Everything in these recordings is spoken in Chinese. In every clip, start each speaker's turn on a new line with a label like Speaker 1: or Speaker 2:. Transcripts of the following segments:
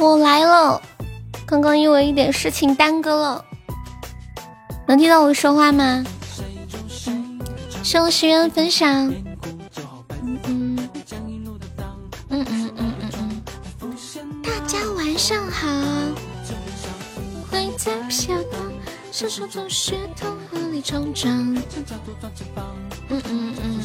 Speaker 1: 我来了，刚刚因为一点事情耽搁了，能听到我说话吗？谢我心愿分享。嗯嗯嗯嗯嗯嗯，大家晚上好。会在飘荡，小手中血统和里成长。嗯嗯嗯。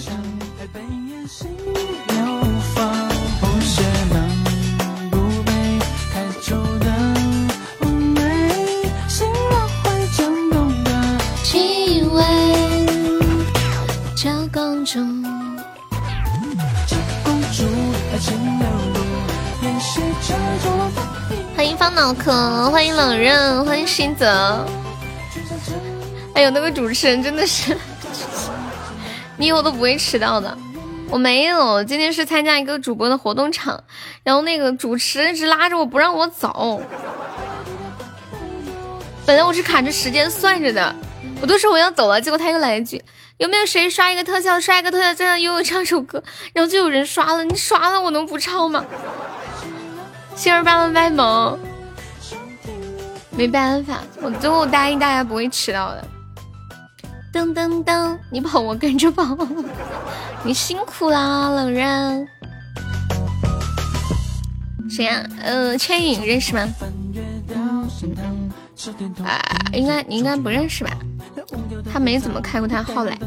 Speaker 1: 脑壳，欢迎冷刃，欢迎新泽。哎呦，那个主持人真的是，你以后都不会迟到的。我没有，今天是参加一个主播的活动场，然后那个主持人一直拉着我不让我走。本来我是卡着时间算着的，我都说我要走了，结果他又来一句。有没有谁刷一个特效？刷一个特效，再让悠悠唱首歌，然后就有人刷了。你刷了，我能不唱吗？星儿八万拜萌，没办法，我最后答应大家不会迟到的。噔噔噔，你跑我跟着跑，你辛苦啦，冷人。谁呀？呃，千影认识吗？啊，应该你应该不认识吧？他没怎么开过他号来。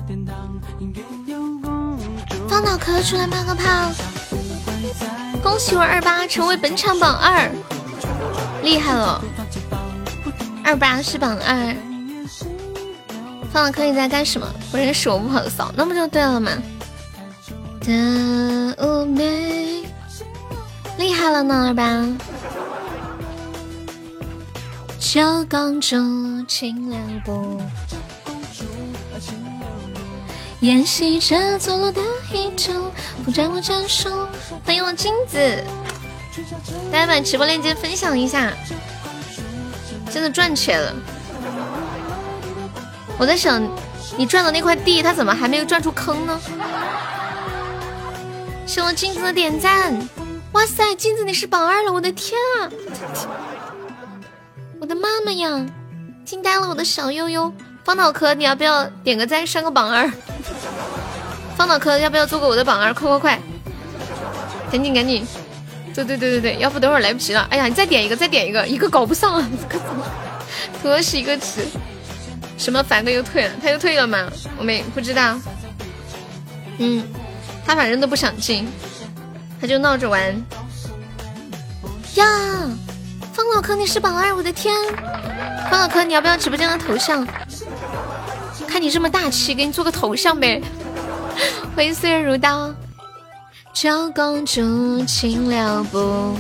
Speaker 1: 方脑壳出来冒个泡！恭喜我二八成为本场榜二，厉害了！二八是榜二。方脑壳你在干什么？不认识我不好扫，那不就对了吗？的妩媚，厉害了呢，二八。小公主，请两步。演习着错落的一周，不战我战术。欢迎我金子，大家把直播链接分享一下，真的赚钱了。我在想，你赚的那块地，它怎么还没有赚出坑呢？谢我镜子的点赞，哇塞，镜子你是榜二了，我的天啊！我的妈妈呀，惊呆了我的小悠悠。方脑壳，你要不要点个赞上个榜二？方脑壳，要不要做个我的榜二？快快快，赶紧赶紧！对对对对对，要不等会儿来不及了。哎呀，你再点一个，再点一个，一个搞不上啊！多是一个词。什么凡哥又退了？他又退了吗？我没不知道。嗯，他反正都不想进，他就闹着玩。呀，方脑壳你是榜二，我的天！方脑壳，你要不要直播间的头像？看你这么大气，给你做个头像呗。欢迎岁月如刀，小公主请留步，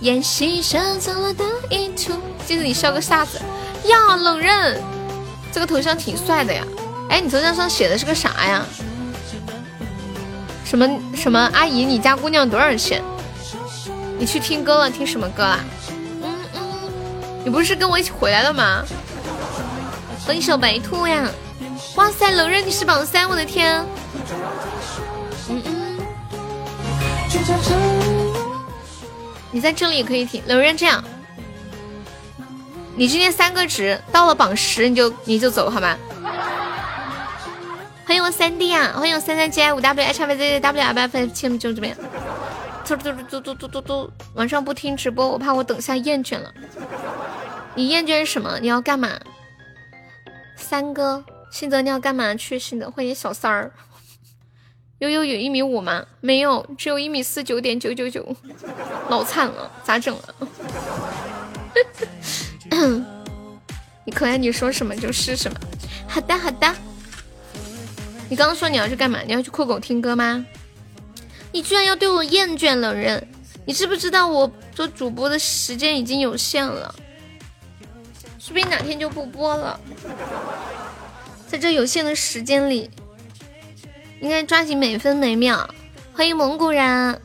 Speaker 1: 演习着走了的意图。记得，你笑个啥子？呀，冷刃，这个头像挺帅的呀。哎，你头像上写的是个啥呀？什么什么阿姨，你家姑娘多少钱？你去听歌了？听什么歌啦？嗯嗯，你不是跟我一起回来了吗？欢迎小白兔呀！哇塞，冷刃你是榜三，我的天！你在这里也可以听。冷刃这样，你今天三个值到了榜十，你就你就走好吗？欢迎我三弟啊！欢迎我三三 G I 五 W H V Z W R 八 F 七 M 就这边。嘟嘟嘟嘟嘟嘟嘟，晚上不听直播，我怕我等下厌倦了。你厌倦什么？你要干嘛？三哥，信泽你要干嘛去？信泽，欢迎小三儿。悠悠有一米五吗？没有，只有一米四九点九九九，老惨了，咋整啊？你可爱，你说什么就是什么。好的，好的。你刚刚说你要去干嘛？你要去酷狗听歌吗？你居然要对我厌倦了，人？你知不知道我做主播的时间已经有限了？说不定哪天就不播了，在这有限的时间里，应该抓紧每分每秒。欢迎蒙古人，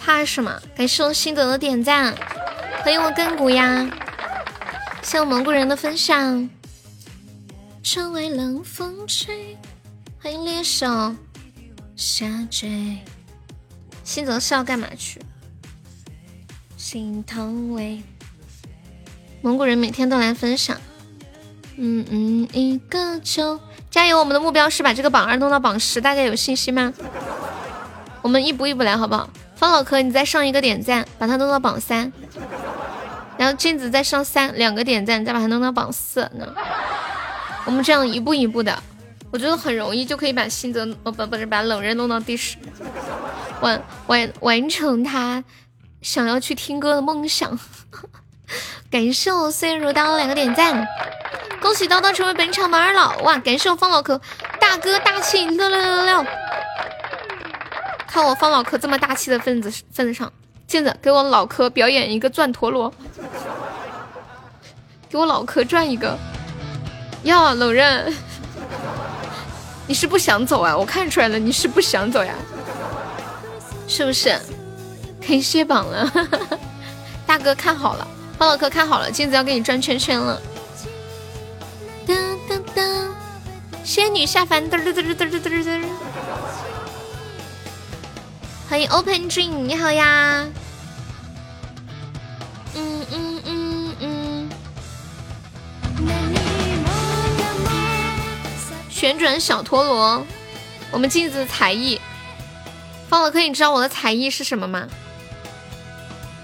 Speaker 1: 怕什么？感谢我心得的点赞，欢迎我亘古呀，谢我蒙古人的分享。窗外冷风吹，欢迎猎手下坠。心泽是要干嘛去？心疼喂。蒙古人每天都来分享。嗯嗯，一个球，加油！我们的目标是把这个榜二弄到榜十，大家有信心吗？我们一步一步来，好不好？方老壳，你再上一个点赞，把它弄到榜三。然后镜子再上三两个点赞，再把它弄到榜四呢。我们这样一步一步的，我觉得很容易就可以把新泽哦不不是把冷人弄到第十，完完完成他想要去听歌的梦想。感谢我岁月如刀两个点赞，恭喜叨叨成为本场榜二老！哇，感谢我方老壳大哥大气六六六六，看我方老壳这么大气的份子份子上，镜子给我老壳表演一个转陀螺，给我老壳转一个。呀，冷刃，你是不想走啊？我看出来了，你是不想走呀？是不是？可以卸榜了，大哥看好了。方老哥看好了镜子要给你转圈圈了。噔噔噔仙女下凡嘚嘚嘚嘚嘚欢迎 open dream 你好呀。嗯嗯嗯嗯。旋转小陀螺我们镜子的才艺。方老哥你知道我的才艺是什么吗？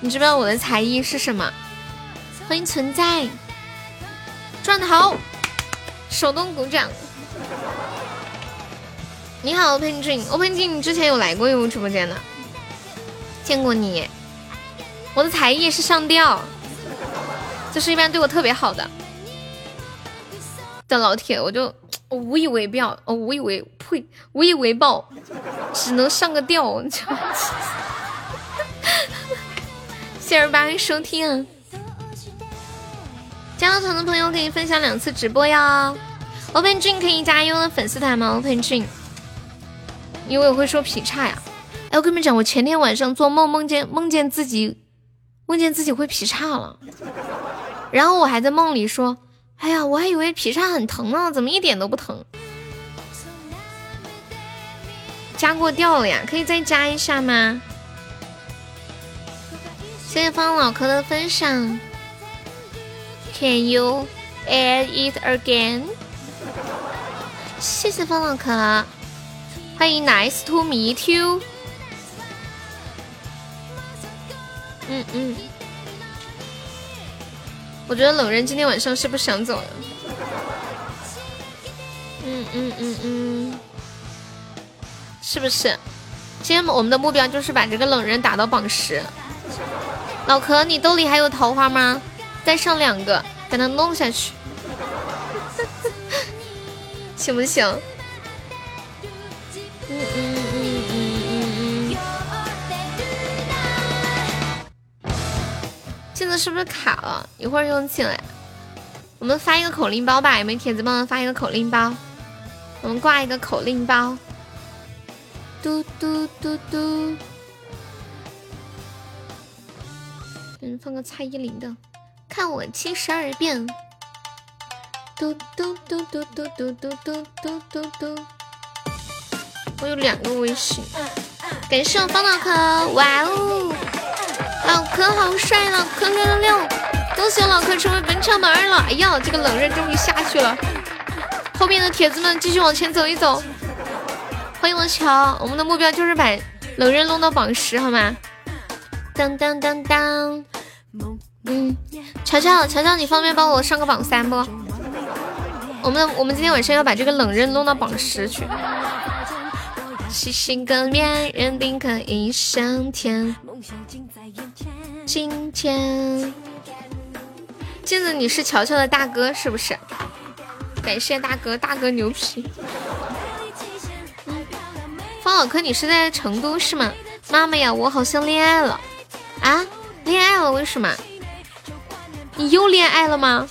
Speaker 1: 你知不知道我的才艺是什么？欢迎存在，转的好，手动鼓掌。你好，Open Dream，Open Dream，你之前有来过我直播间的，见过你。我的才艺是上吊，就是一般对我特别好的的老铁，我就我无以为报，哦，无以为呸，无以为报，只能上个吊。谢谢八位收听。加入团的朋友可以分享两次直播哟。Open Dream 可以加优的粉丝团吗？Open Dream，因为我会说劈叉呀。哎，我跟你们讲，我前天晚上做梦，梦见梦见自己，梦见自己会劈叉了。然后我还在梦里说，哎呀，我还以为劈叉很疼呢，怎么一点都不疼？加过掉了呀，可以再加一下吗？谢谢方老壳的分享。Can you add it again？谢谢方老壳，欢迎 Nice to meet you。嗯嗯，我觉得冷人今天晚上是不是想走了？嗯嗯嗯嗯，是不是？今天我们的目标就是把这个冷人打到榜十。老壳，你兜里还有桃花吗？再上两个，把它弄下去，行不行？嗯嗯嗯嗯嗯嗯。镜子是不是卡了？一会儿用起来。我们发一个口令包吧，有没有铁子帮忙发一个口令包？我们挂一个口令包。嘟嘟嘟嘟。嗯，放个蔡依林的。看我七十二变，嘟嘟嘟嘟嘟嘟嘟嘟嘟嘟嘟。我有两个微信，感谢我方老壳，哇哦，老壳好帅，老壳六六六，恭喜我老壳成为本场榜二了。哎呀，这个冷刃终于下去了，后面的铁子们继续往前走一走。欢迎我乔，我们的目标就是把冷刃弄到榜十，好吗？当当当当。嗯，乔乔，乔乔，你方便帮我上个榜三不？我们我们今天晚上要把这个冷刃弄到榜十去。洗心个恋人定可以上天。今天，镜子，你是乔乔的大哥是不是？感谢大哥，大哥牛皮。方老哥，你是在成都是吗？妈妈呀，我好像恋爱了啊！恋爱了？为什么？你又恋爱了吗？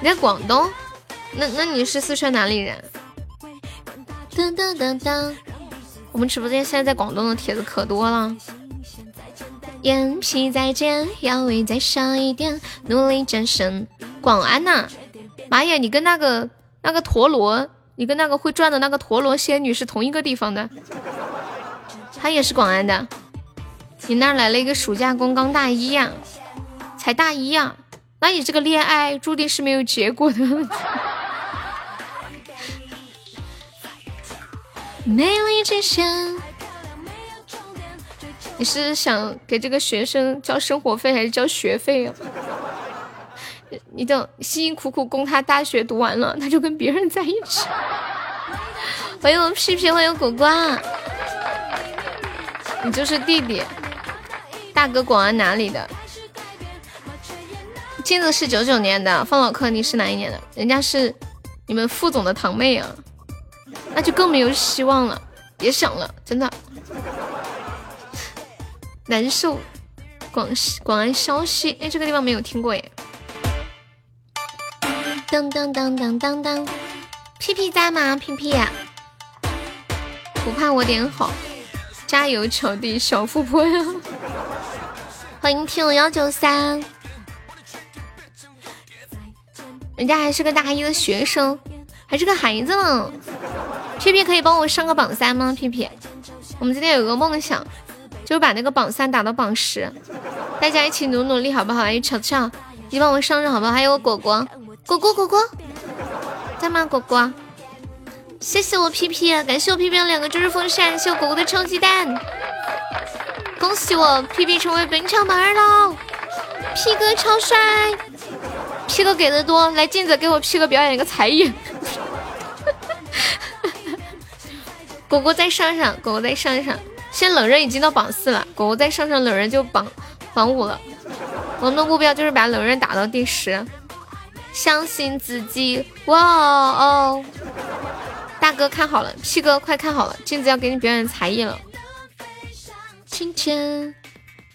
Speaker 1: 你在广东？那那你是四川哪里人？我们直播间现在在广东的帖子可多了。眼皮再尖，腰围再小一点，努力战胜广安呐！妈呀，你跟那个那个陀螺，你跟那个会转的那个陀螺仙女是同一个地方的，她也是广安的。你那来了一个暑假工，刚大一呀，才大一呀，那你这个恋爱注定是没有结果的。美丽极限，你是想给这个学生交生活费还是交学费啊？你等辛辛苦苦供他大学读完了，他就跟别人在一起。欢迎我屁屁，欢迎果果，你就是弟弟。大哥，广安哪里的？镜子是九九年的，方老客你是哪一年的？人家是你们副总的堂妹啊，那就更没有希望了，别想了，真的难受。广西广安消息，哎，这个地方没有听过耶。当当当当当当，屁屁在吗？屁屁，不怕我点好，加油，巧弟，小富婆呀！欢迎听我幺九三，人家还是个大一的学生，还是个孩子呢。屁屁可以帮我上个榜三吗？屁屁，我们今天有个梦想，就是把那个榜三打到榜十，大家一起努努力好不好？还有巧巧，你帮我上上好不好？还有果果，果果果果，在吗？果果，谢谢我屁屁，感谢我屁屁的两个周日风扇，谢谢我果果的臭鸡蛋。恭喜我屁屁成为本场榜二喽！屁哥超帅，屁哥给的多，来镜子给我屁哥表演一个才艺。果果再上上，果果再上上，现在冷人已经到榜四了，果果再上上冷人就榜榜五了。我们的目标就是把冷人打到第十，相信自己，哇哦！大哥看好了，屁哥快看好了，镜子要给你表演才艺了。今天，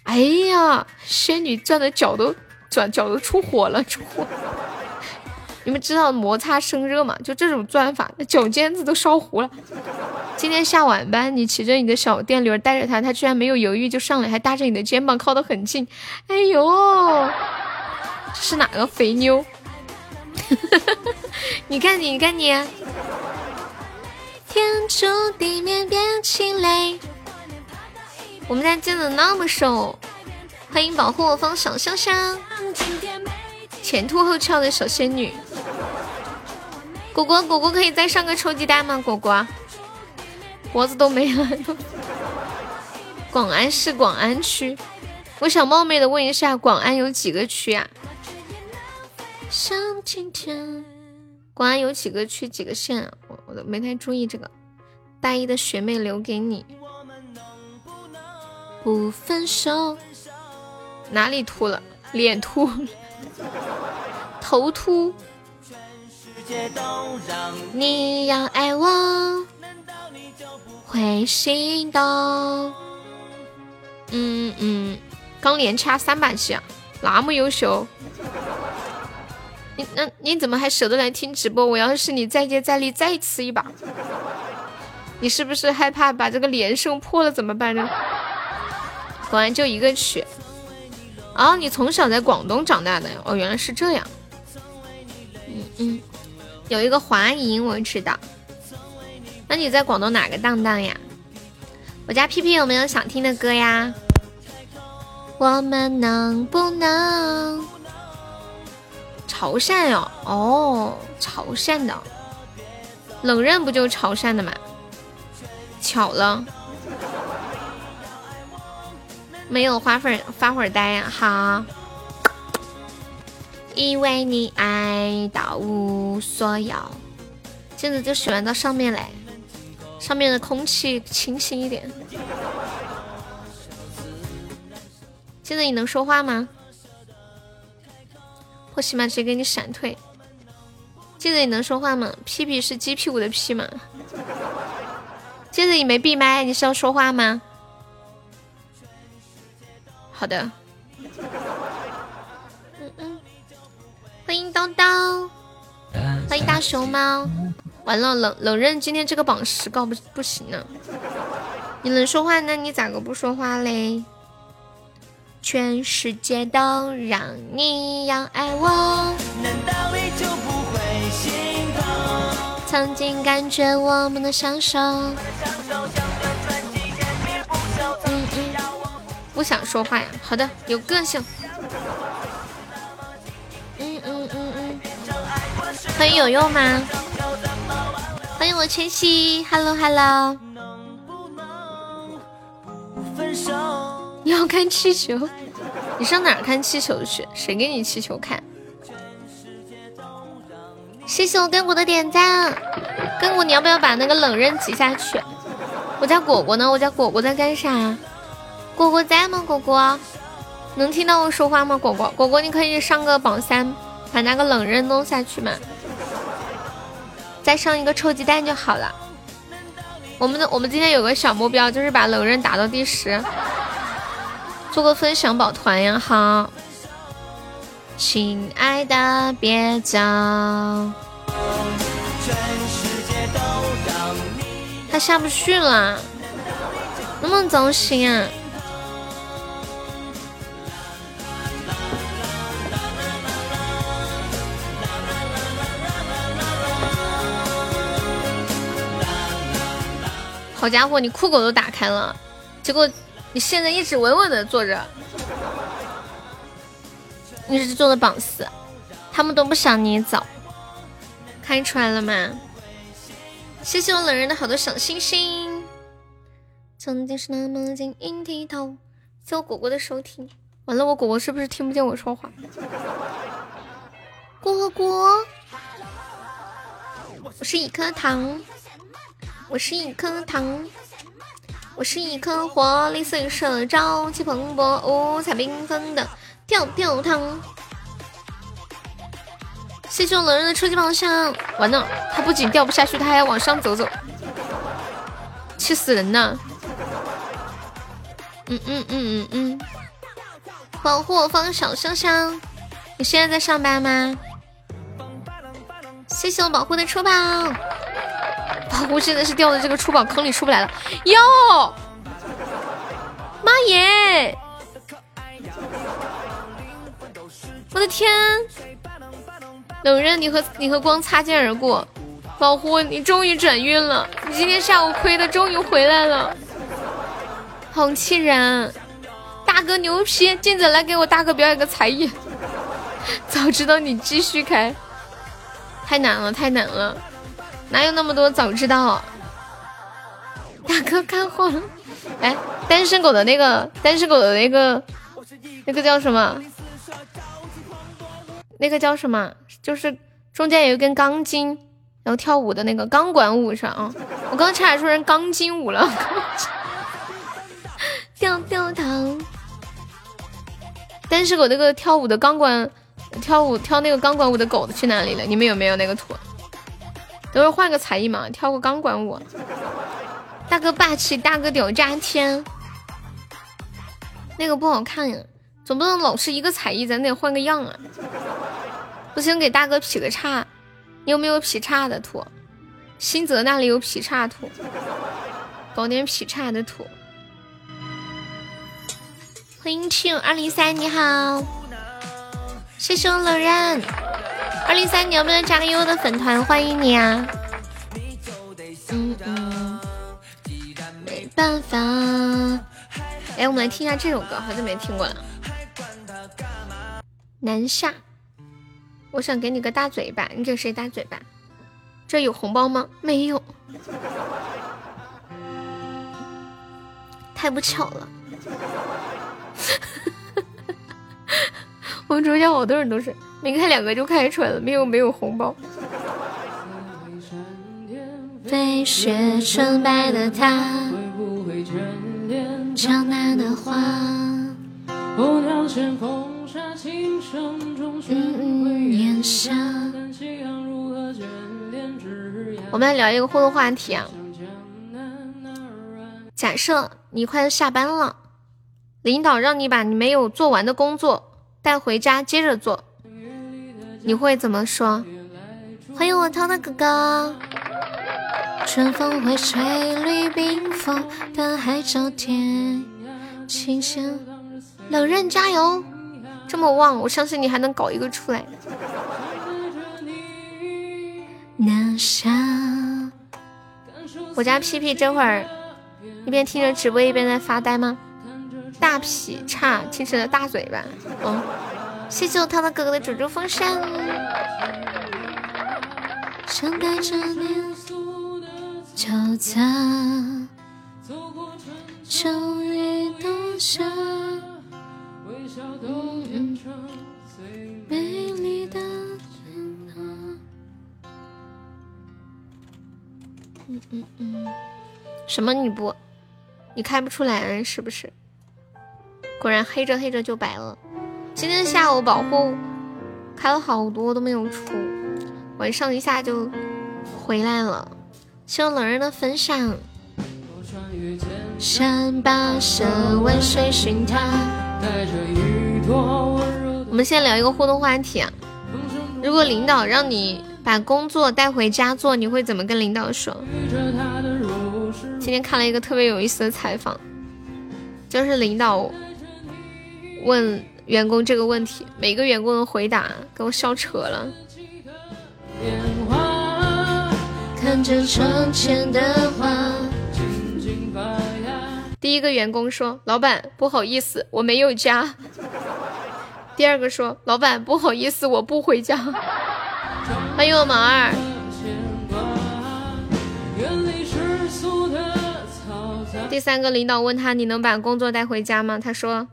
Speaker 1: 哎呀，仙女转的脚都转脚都出火了，出火！你们知道摩擦生热吗？就这种转法，那脚尖子都烧糊了。今天下晚班，你骑着你的小电驴带着他，他居然没有犹豫就上来，还搭着你的肩膀靠得很近。哎呦，这是哪个肥妞？你看你，你看你，天诛地灭变青雷。我们家见的那么瘦，欢迎保护我方小香香，前凸后翘的小仙女。果果果果可以再上个臭鸡蛋吗？果果，脖子都没了。广安市广安区，我想冒昧的问一下，广安有几个区啊？像今天，广安有几个区几个县啊？我我都没太注意这个。大一的学妹留给你。不分手，哪里秃了？脸秃，头秃。你要爱我，会心动。嗯嗯，刚连插三把戏啊，那么优秀。你那你怎么还舍得来听直播？我要是你，再接再厉，再吃一把。你是不是害怕把这个连胜破了怎么办呢？果然就一个曲，哦，你从小在广东长大的哦，原来是这样。嗯嗯，有一个华银我知道。那你在广东哪个档档呀？我家屁屁有没有想听的歌呀？我们能不能？潮汕哟，哦，潮汕的。冷刃不就潮汕的吗？巧了。没有花粉发会呆呀，好，因为你爱到无所有，现在就喜欢到上面来，上面的空气清新一点。现在你能说话吗？我起码直接给你闪退。现在你能说话吗？屁屁是鸡屁股的屁吗？现在你没闭麦，你是要说话吗？好的，嗯嗯，欢迎叨叨，欢迎大熊猫。完了，冷冷刃今天这个榜十高不不行呢。你能说话，那你咋个不说话嘞？全世界都让你要爱我，难道你就不会心痛？曾经感觉我们的相守。不想说话呀？好的，有个性。嗯嗯嗯嗯。欢迎有用吗？欢迎我千玺，Hello Hello。你要看气球？你上哪儿看气球去？谁给你气球看？谢谢我干果的点赞，干果你要不要把那个冷刃挤下去？我家果果呢？我家果果在干啥？果果在吗？果果能听到我说话吗？果果果果你可以上个榜三，把那个冷刃弄下去嘛，再上一个臭鸡蛋就好了。我们的我们今天有个小目标，就是把冷刃打到第十，做个分享宝团呀！好。亲爱的，别走。他下不去了，那么糟心啊！好家伙，你酷狗都打开了，结果你现在一直稳稳的坐着。你是做的榜四，他们都不想你走，看出来了吗？谢谢我冷人的好多小星星。曾经是那么晶莹剔透。谢我果果的收听。完了，我果果是不是听不见我说话？果果，我是一颗糖，我是一颗糖，我是一颗活力四射、朝气蓬勃、五彩缤纷的。跳跳糖，谢谢我冷人的初级宝箱。完了，他不仅掉不下去，他还要往上走走，气死人了！嗯嗯嗯嗯嗯，保护我方小香香。你现在在上班吗？谢谢我保护的初宝，保护现在是掉在这个出宝坑里出不来了。哟，妈耶！我的天，冷刃，你和你和光擦肩而过，保护你终于转运了，你今天下午亏的终于回来了，好气人！大哥牛批，静子来给我大哥表演个才艺，早知道你继续开，太难了太难了，哪有那么多早知道？大哥干货了，哎，单身狗的那个单身狗的那个那个叫什么？那个叫什么？就是中间有一根钢筋，然后跳舞的那个钢管舞上啊！我刚差点说成钢筋舞了。掉掉糖，单身狗那个跳舞的钢管，跳舞跳那个钢管舞的狗去哪里了？你们有没有那个图？等会换个才艺嘛，跳个钢管舞。大哥霸气，大哥屌炸天！那个不好看呀。总不能老是一个才艺，咱得换个样啊！不行，给大哥劈个叉。你有没有劈叉的图？新泽那里有劈叉图，搞点劈叉的图。欢迎七二零三，你好，谢谢我冷然。二零三，你要不要加个优的粉团？欢迎你啊！嗯嗯，没办法。哎，我们来听一下这首歌，好久没听过了。南下，我想给你个大嘴巴，你给谁大嘴巴？这有红包吗？没有，太不巧了。我们直播间好多人都是没开两个就开出来了，没有没有红包。飞雪纯白的他，江南的。我们来聊一个互动话题啊。假设你快下班了，领导让你把你没有做完的工作带回家接着做，你会怎么说？欢迎我涛的哥哥。春风会吹绿冰封的海角天，清香。冷刃加油！这么旺，我相信你还能搞一个出来。我家屁屁这会儿一边听着直播一边在发呆吗？大劈叉听成了大嘴巴。哦，谢谢我涛涛哥哥的猪猪风扇。等待着你交杂，终于冬夏，美丽的天堂。嗯嗯嗯，什么你不？你开不出来是不是？果然黑着黑着就白了。今天下午保护开了好多都没有出。晚上一下就回来了，谢冷人的分享。我们先聊一个互动话题啊，如果领导让你把工作带回家做，你会怎么跟领导说？今天看了一个特别有意思的采访，就是领导问员工这个问题，每个员工的回答给我笑扯了。第一个员工说：“老板，不好意思，我没有家。” 第二个说：“老板，不好意思，我不回家。”欢迎我毛二。第三个领导问他：“你能把工作带回家吗？”他说：“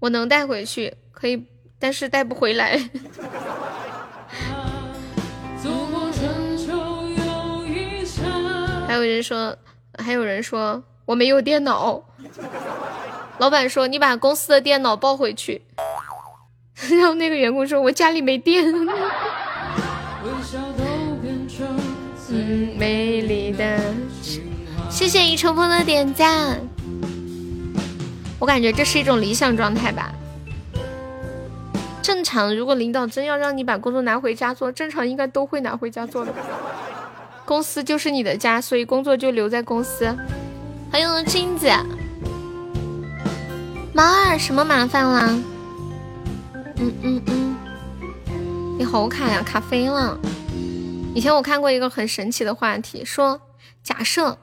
Speaker 1: 我能带回去，可以，但是带不回来。”还有人说，还有人说我没有电脑。老板说你把公司的电脑抱回去。然后那个员工说我家里没电。嗯，美丽的。谢谢一冲锋的点赞。我感觉这是一种理想状态吧。正常，如果领导真要让你把工作拿回家做，正常应该都会拿回家做的。公司就是你的家，所以工作就留在公司。欢迎金子，毛二什么麻烦啦？嗯嗯嗯，你好卡呀，卡飞了。以前我看过一个很神奇的话题，说假设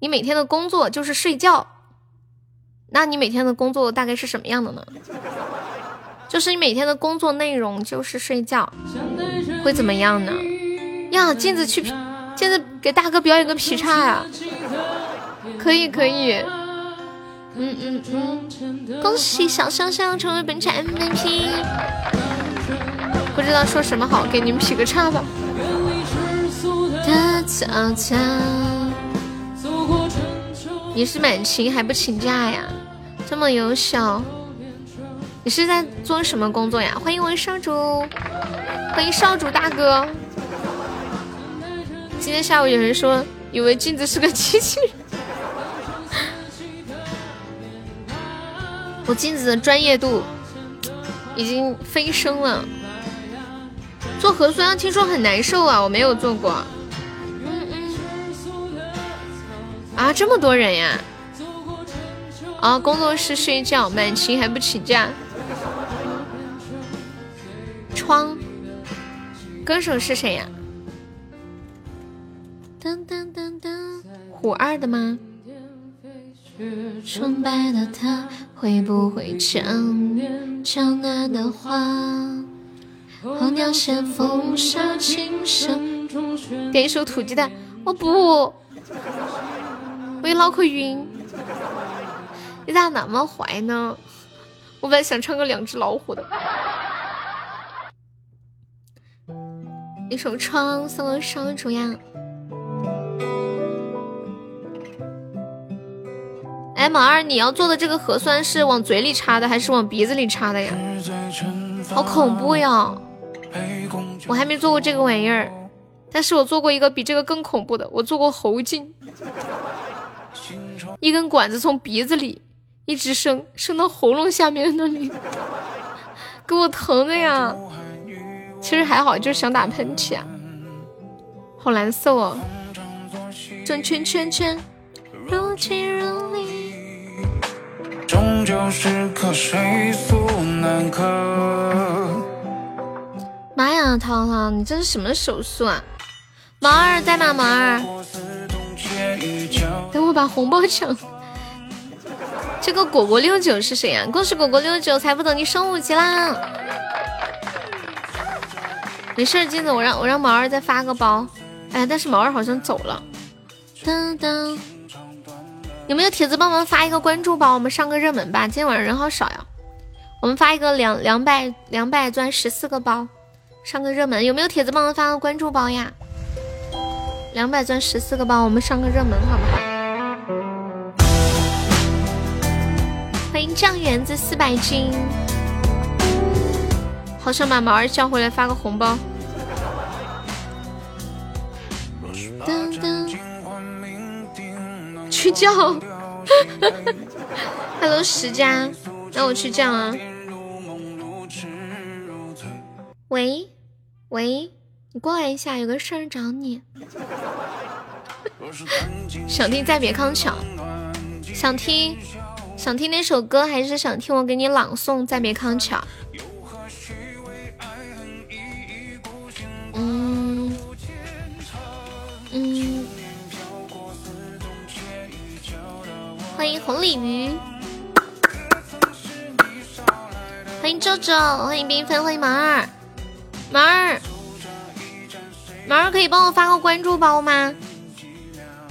Speaker 1: 你每天的工作就是睡觉，那你每天的工作大概是什么样的呢？就是你每天的工作内容就是睡觉，会怎么样呢？呀，镜子去。镜子给大哥表演个劈叉呀，可以可以，嗯嗯嗯，恭喜小香香成为本场 MVP，不知道说什么好，给你们劈个叉吧。你是满勤还不请假呀？这么优秀，你是在做什么工作呀？欢迎我少主，欢迎少主大哥。今天下午有人说，以为镜子是个机器人。我镜子的专业度已经飞升了。做核酸听说很难受啊，我没有做过。啊，这么多人呀！啊，工作室睡觉，满勤还不请假。窗，歌手是谁呀？噔噔噔噔，虎二的吗？纯白的他会不会讲江南的话？候鸟衔风沙，琴声中点一首土鸡蛋，我不，我有脑壳晕。你咋那么坏呢？我本来想唱个两只老虎的。一首窗送了少主呀。哎，马二，你要做的这个核酸是往嘴里插的还是往鼻子里插的呀？好恐怖呀！我还没做过这个玩意儿，但是我做过一个比这个更恐怖的，我做过喉镜，一根管子从鼻子里一直伸伸到喉咙下面那里，给我疼的呀！其实还好，就是想打喷嚏啊，好难受哦，转圈圈圈，如即如离。终究是渴水速难渴。妈呀，涛涛，你这是什么手速啊？毛二在吗？毛二，等我把红包抢。这个果果六九是谁呀？恭喜果果六九，才不等你升五级啦！没事，金子，我让我让毛儿再发个包。哎，但是毛儿好像走了。噔噔，有没有铁子帮忙发一个关注包？我们上个热门吧。今天晚上人好少呀。我们发一个两两百两百钻十四个包，上个热门。有没有铁子帮忙发个关注包呀？两百钻十四个包，我们上个热门好不好？欢迎酱园子四百斤，好想把毛儿叫回来发个红包。去叫，Hello 石家，那我去叫啊。喂喂，你过来一下，有个事儿找你。想听再别康桥，想听想听那首歌，还是想听我给你朗诵再别康桥？嗯嗯，欢迎红鲤鱼，欢迎周周，欢迎缤纷，欢迎毛二，毛儿，毛儿可以帮我发个关注包吗？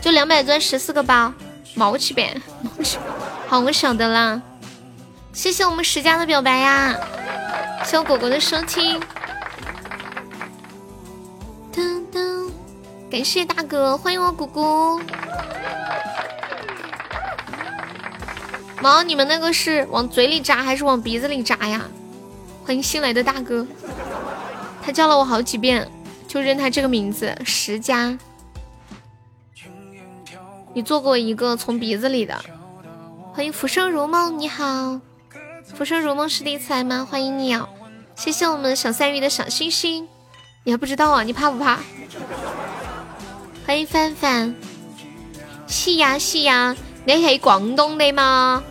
Speaker 1: 就两百钻十四个包，毛起呗，好，我晓得啦。谢谢我们十家的表白呀，谢谢我果果的收听。噔噔，感谢大哥，欢迎我果果。毛，你们那个是往嘴里扎还是往鼻子里扎呀？欢迎新来的大哥，他叫了我好几遍，就认他这个名字十家。你做过一个从鼻子里的，欢迎浮生如梦，你好，浮生如梦是第一次来吗？欢迎你哦，谢谢我们小三鱼的小星星，你还不知道啊？你怕不怕？欢迎范范，是呀是呀，你是广东的吗？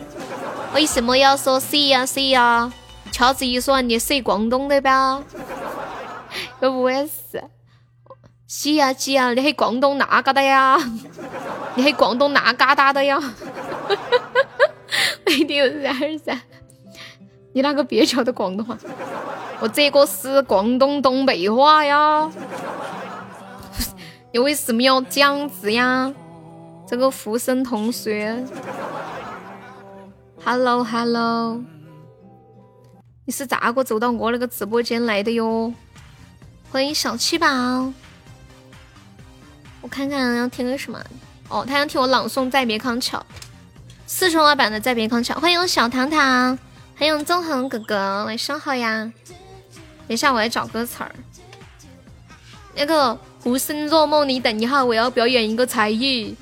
Speaker 1: 为什么要说是呀是呀？乔子一说你是广东的吧？又不会是？是呀是呀，你是广东哪嘎的呀？你是广东哪嘎达的呀？一定是二三，你那个蹩脚的广东话，我这个是广东东北话呀。你为什么要这样子呀？这个福生同学，Hello Hello，你是咋个走到我那个直播间来的哟？欢迎小七宝，我看看要听个什么。哦，他想听我朗诵《再别康桥》，四川话版的《再别康桥》。欢迎小糖糖，欢迎纵横哥哥，晚上好呀！等一下我来找歌词儿。那个浮生若梦，你等一下，我要表演一个才艺。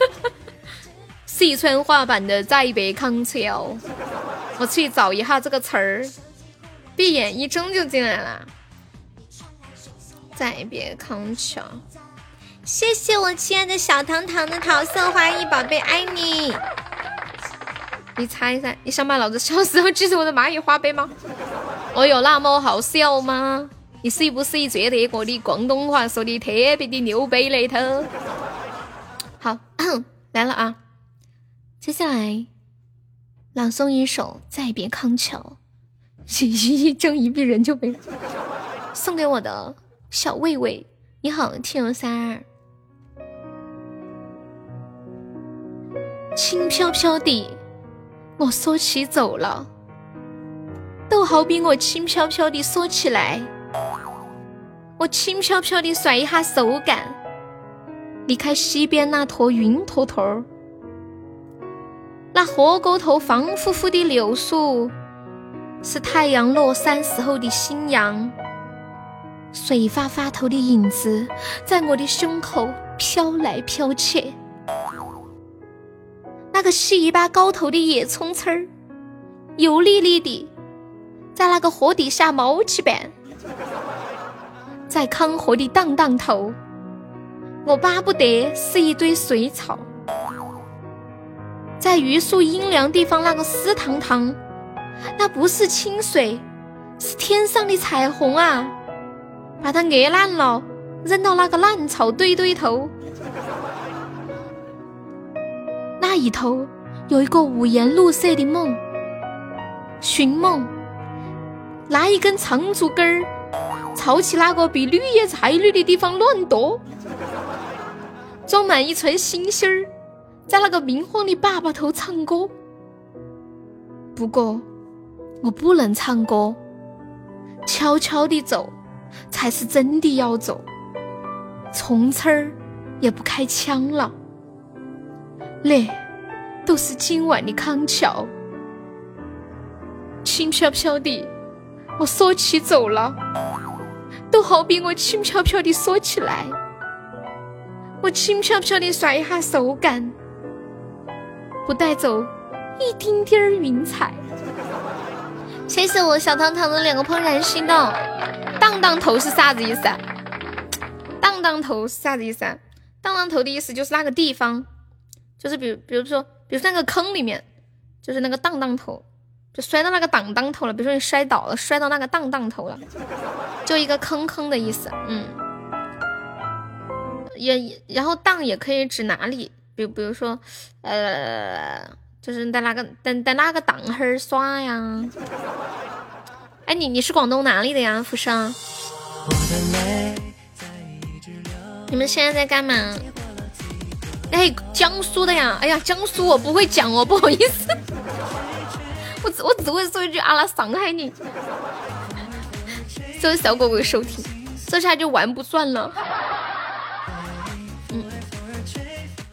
Speaker 1: 四川话版的《再别康桥》，我去找一下这个词儿。闭眼一睁就进来了，《再别康桥》。谢谢我亲爱的小糖糖的桃色花艺宝贝，爱你。你猜噻，你想把老子笑死后继承我的蚂蚁花呗吗？我有那么好笑吗？你是不是觉得我的广东话说的特别的牛背里头？好，来了啊！接下来朗诵一首《再别康桥》，一一睁一闭人就没了。送给我的小魏魏，你好，天佑三二。轻飘飘的，我缩起走了，都好比我轻飘飘的缩起来。我轻飘飘的甩一下手感，离开西边那坨云坨坨那河沟头黄乎乎的柳树，是太阳落山时候的新阳。水发发头的影子，在我的胸口飘来飘去。那个细一把高头的野葱刺儿，油腻腻的，在那个河底下冒起板。在康河的荡荡头，我巴不得是一堆水草。在榆树阴凉地方，那个湿塘塘，那不是清水，是天上的彩虹啊！把它捏烂了，扔到那个烂草堆堆头。那一头有一个五颜六色的梦，寻梦，拿一根长竹竿儿，朝起那个比绿叶还绿的地方乱夺，装满一串星星儿，在那个明晃的爸爸头唱歌。不过我不能唱歌，悄悄地走才是真的要走，从此儿也不开枪了。那都是今晚的康桥，轻飘飘的，我说起走了，都好比我轻飘飘的说起来，我轻飘飘的甩一下手感，不带走一丁点儿云彩。谢谢我小糖糖的两个怦然心动，荡荡头是啥子意思？荡荡头是啥子意思？荡荡头的意思就是那个地方。就是比如，比如说，比如说那个坑里面，就是那个荡荡头，就摔到那个荡荡头了。比如说你摔倒了，摔到那个荡荡头了，就一个坑坑的意思。嗯，也然后荡也可以指哪里，比比如说，呃，就是在那个在在那个荡哈儿耍呀。哎，你你是广东哪里的呀，福生？你们现在在干嘛？哎，江苏的呀！哎呀，江苏我不会讲哦，不好意思，我只我只会说一句阿拉伤害你，谢谢小狗狗收听，这下就玩不转了。嗯，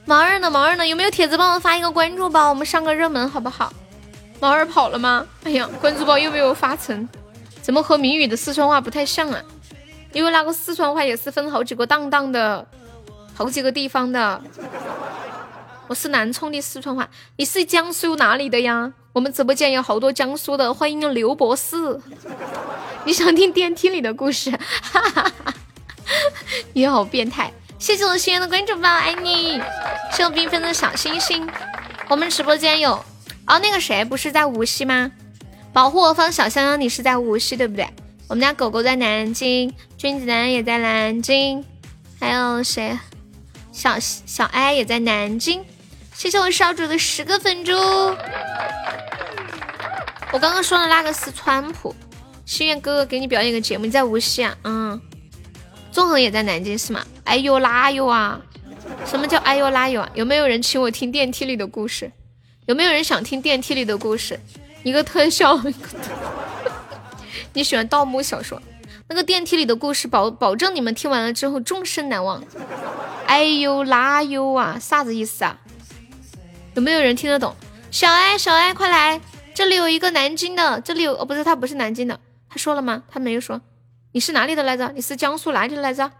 Speaker 1: 毛二呢？毛二呢？有没有铁子帮我发一个关注包？我们上个热门好不好？毛二跑了吗？哎呀，关注包又没有发成，怎么和谜语的四川话不太像啊？因为那个四川话也是分好几个档档的。好几个地方的，我是南充的四川话，你是江苏哪里的呀？我们直播间有好多江苏的，欢迎刘博士。你想听电梯里的故事？哈哈哈！你好变态！谢谢我心愿的关注宝，爱你！谢我缤纷的小星星。我们直播间有哦，那个谁不是在无锡吗？保护我方小香香，你是在无锡对不对？我们家狗狗在南京，君子兰也在南京，还有谁？小小哀也在南京，谢谢我少主的十个粉猪。我刚刚说的那个是川普，心愿哥哥给你表演个节目，你在无锡啊？嗯，纵横也在南京是吗？哎呦哪有啊？什么叫哎呦哪有啊？有没有人请我听电梯里的故事？有没有人想听电梯里的故事？一个特效，你喜欢盗墓小说？那个电梯里的故事，保保证你们听完了之后终身难忘。哎呦哪有啊？啥子意思啊？有没有人听得懂？小艾，小艾，快来！这里有一个南京的，这里有哦，不是他不是南京的，他说了吗？他没有说。你是哪里的来着？你是江苏哪里的来着？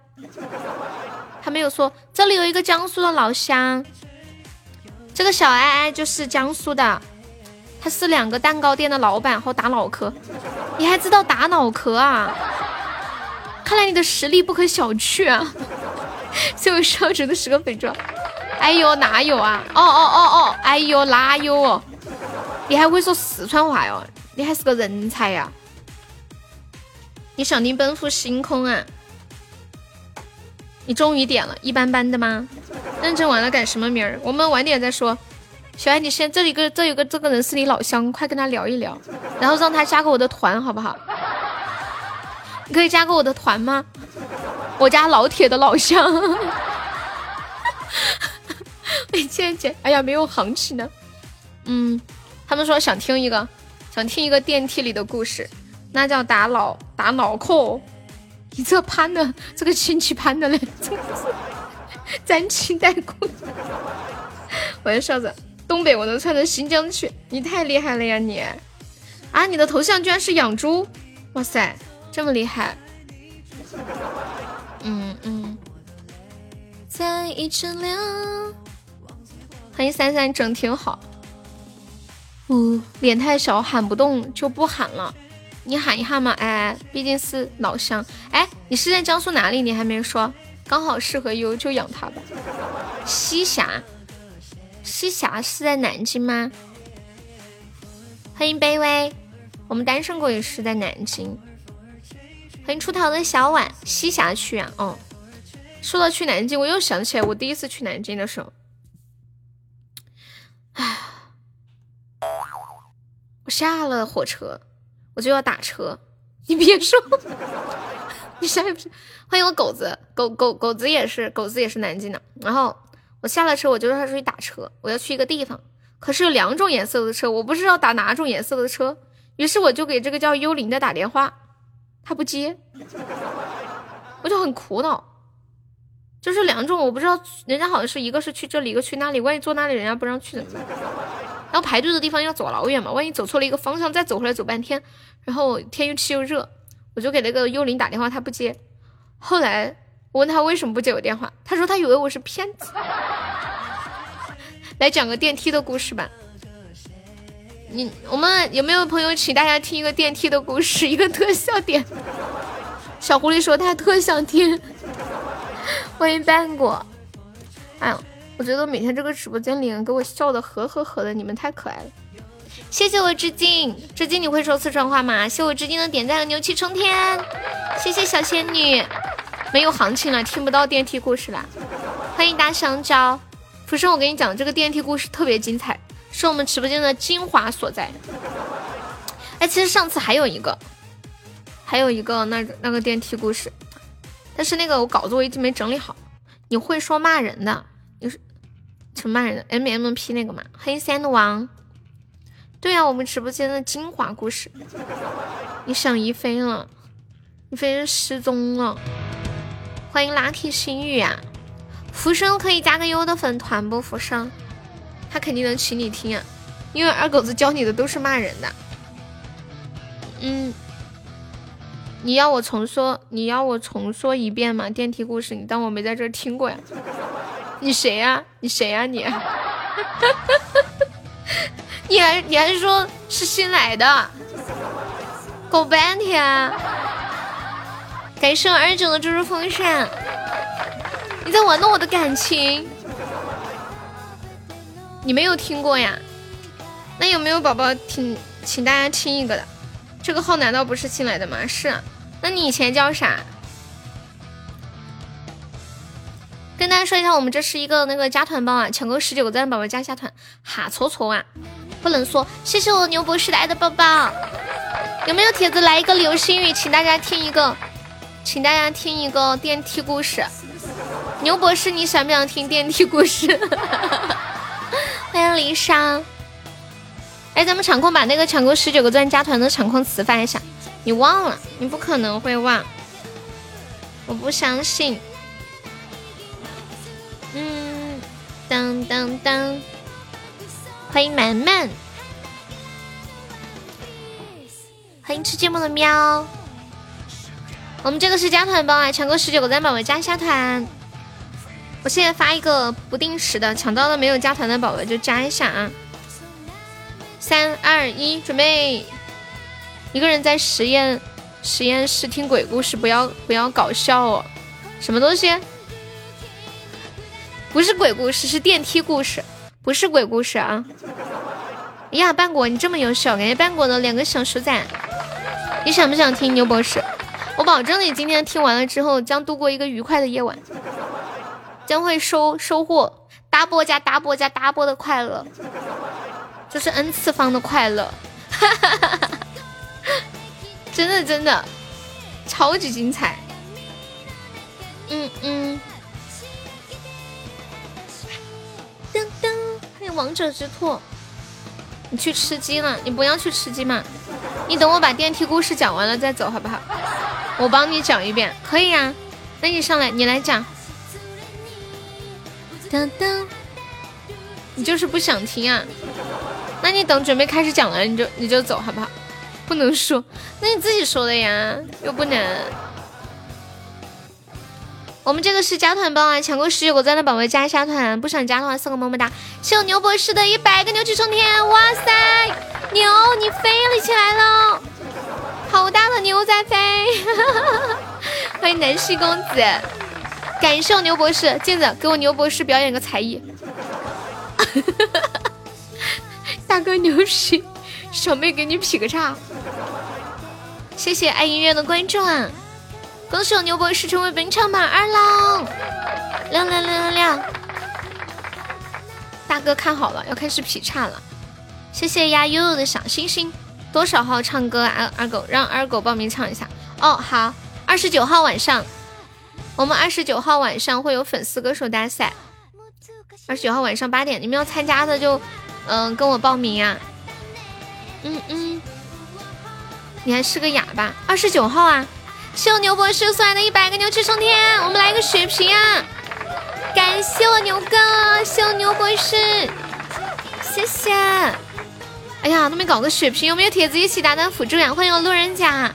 Speaker 1: 他没有说。这里有一个江苏的老乡，这个小艾艾就是江苏的，他是两个蛋糕店的老板好打脑壳。你还知道打脑壳啊？看来你的实力不可小觑啊！谢我少主的十个粉钻。哎呦哪有啊？哦哦哦哦！哎呦哪有哦？你还会说四川话哟？你还是个人才呀！你想听奔赴星空啊？你终于点了，一般般的吗？认真完了改什么名儿？我们晚点再说。小爱，你先这里个这有个这个人是你老乡，快跟他聊一聊，然后让他加个我的团，好不好？你可以加个我的团吗？我家老铁的老乡，没见见，哎呀，没有行情呢。嗯，他们说想听一个，想听一个电梯里的故事，那叫打脑打脑壳。你这攀的，这个亲戚攀的嘞，真是 沾亲带故。我的少子，东北我能窜到新疆去，你太厉害了呀你！啊，你的头像居然是养猪，哇塞！这么厉害，嗯嗯，在一阵凉。欢迎三三，整挺好。嗯，脸太小喊不动就不喊了，你喊一下嘛。哎，毕竟是老乡。哎，你是在江苏哪里？你还没说，刚好适合悠，就养它吧。西峡，西峡是在南京吗？欢迎卑微，我们单身狗也是在南京。欢迎出逃的小婉，西峡区啊，哦，说到去南京，我又想起来我第一次去南京的时候，唉，我下了火车，我就要打车。你别说，你下一不是欢迎我狗子，狗狗狗子也是，狗子也是南京的。然后我下了车，我就让他出去打车，我要去一个地方，可是有两种颜色的车，我不知道打哪种颜色的车。于是我就给这个叫幽灵的打电话，他不接，我就很苦恼。就是两种，我不知道，人家好像是一个是去这里，一个去那里，万一坐那里人家不让去怎么办？然后排队的地方要走老远嘛，万一走错了一个方向，再走回来走半天。然后天又气又热，我就给那个幽灵打电话，他不接。后来我问他为什么不接我电话，他说他以为我是骗子。来讲个电梯的故事吧。你我们有没有朋友请大家听一个电梯的故事，一个特效点？小狐狸说他特想听。欢迎半果，哎呦，我觉得每天这个直播间里给我笑的呵呵呵的，你们太可爱了。谢谢我致敬，致敬你会说四川话吗？谢我致敬的点赞和牛气冲天，谢谢小仙女。没有行情了，听不到电梯故事了。欢迎大香蕉，福生，我跟你讲，这个电梯故事特别精彩，是我们直播间的精华所在。哎，其实上次还有一个，还有一个那那个电梯故事。但是那个我稿子我一直没整理好。你会说骂人的，你是什么骂人的？M M P 那个嘛？黑三的王，对啊，我们直播间的精华故事。你想一飞了，一飞失踪了。欢迎 Lucky 心雨啊，浮生可以加个优的粉团不？浮生，他肯定能请你听啊，因为二狗子教你的都是骂人的。嗯。你要我重说，你要我重说一遍吗？电梯故事，你当我没在这听过呀？你谁呀？你谁呀？你？你还你还说是新来的？搞半天。感谢我二九的猪猪风扇。你在玩弄我的感情？你没有听过呀？那有没有宝宝听，请大家听一个的？这个号难道不是新来的吗？是。那你以前叫啥？跟大家说一下，我们这是一个那个加团包啊，抢够十九个赞，宝宝加下团，哈搓搓啊！不能说，谢谢我牛博士的爱的抱抱。有没有铁子来一个流星雨，请大家听一个，请大家听一个电梯故事。牛博士，你想不想听电梯故事？欢迎离殇。哎，咱们场控把那个抢够十九个钻加团的场控词发一下。你忘了？你不可能会忘，我不相信。嗯，当当当，欢迎满满，欢迎吃芥末的喵。我们这个是加团包啊，抢够十九个赞宝宝加一下团。我现在发一个不定时的，抢到了没有加团的宝宝就加一下啊。三二一，准备。一个人在实验实验室听鬼故事，不要不要搞笑哦！什么东西？不是鬼故事，是电梯故事，不是鬼故事啊！哎呀，半果你这么优秀，感谢半果的两个小鼠仔。你想不想听牛博士？我保证你今天听完了之后，将度过一个愉快的夜晚，将会收收获 double 加 double 加 double 的快乐，就是 n 次方的快乐。真的真的超级精彩，嗯嗯，王者之兔，你去吃鸡了？你不要去吃鸡嘛，你等我把电梯故事讲完了再走好不好？我帮你讲一遍，可以呀。那你上来，你来讲。噔噔，你就是不想听啊？那你等准备开始讲了，你就你就走好不好？不能说，那你自己说的呀，又不能。我们这个是加团包啊，抢够十九个赞的宝宝加一下团，不想加的话送个么么哒。谢我牛博士的一百个牛气冲天，哇塞，牛你飞了起来了，好大的牛在飞！欢迎南希公子，感谢我牛博士，镜子给我牛博士表演个才艺。大哥牛皮。小妹给你劈个叉，谢谢爱音乐的关注啊！恭喜我牛博士成为本场榜二郎，亮亮亮亮亮！大哥看好了，要开始劈叉了。谢谢呀悠悠的小星星。多少号唱歌啊？二狗让二狗报名唱一下。哦，好，二十九号晚上，我们二十九号晚上会有粉丝歌手大赛。二十九号晚上八点，你们要参加的就，嗯，跟我报名啊。嗯嗯，你还是个哑巴。二十九号啊，谢我牛博士送来的一百个牛气冲天，我们来个血瓶啊！感谢我牛哥，谢我牛博士，谢谢。哎呀，都没搞个血瓶，有没有铁子一起打打辅助呀？欢迎我路人甲，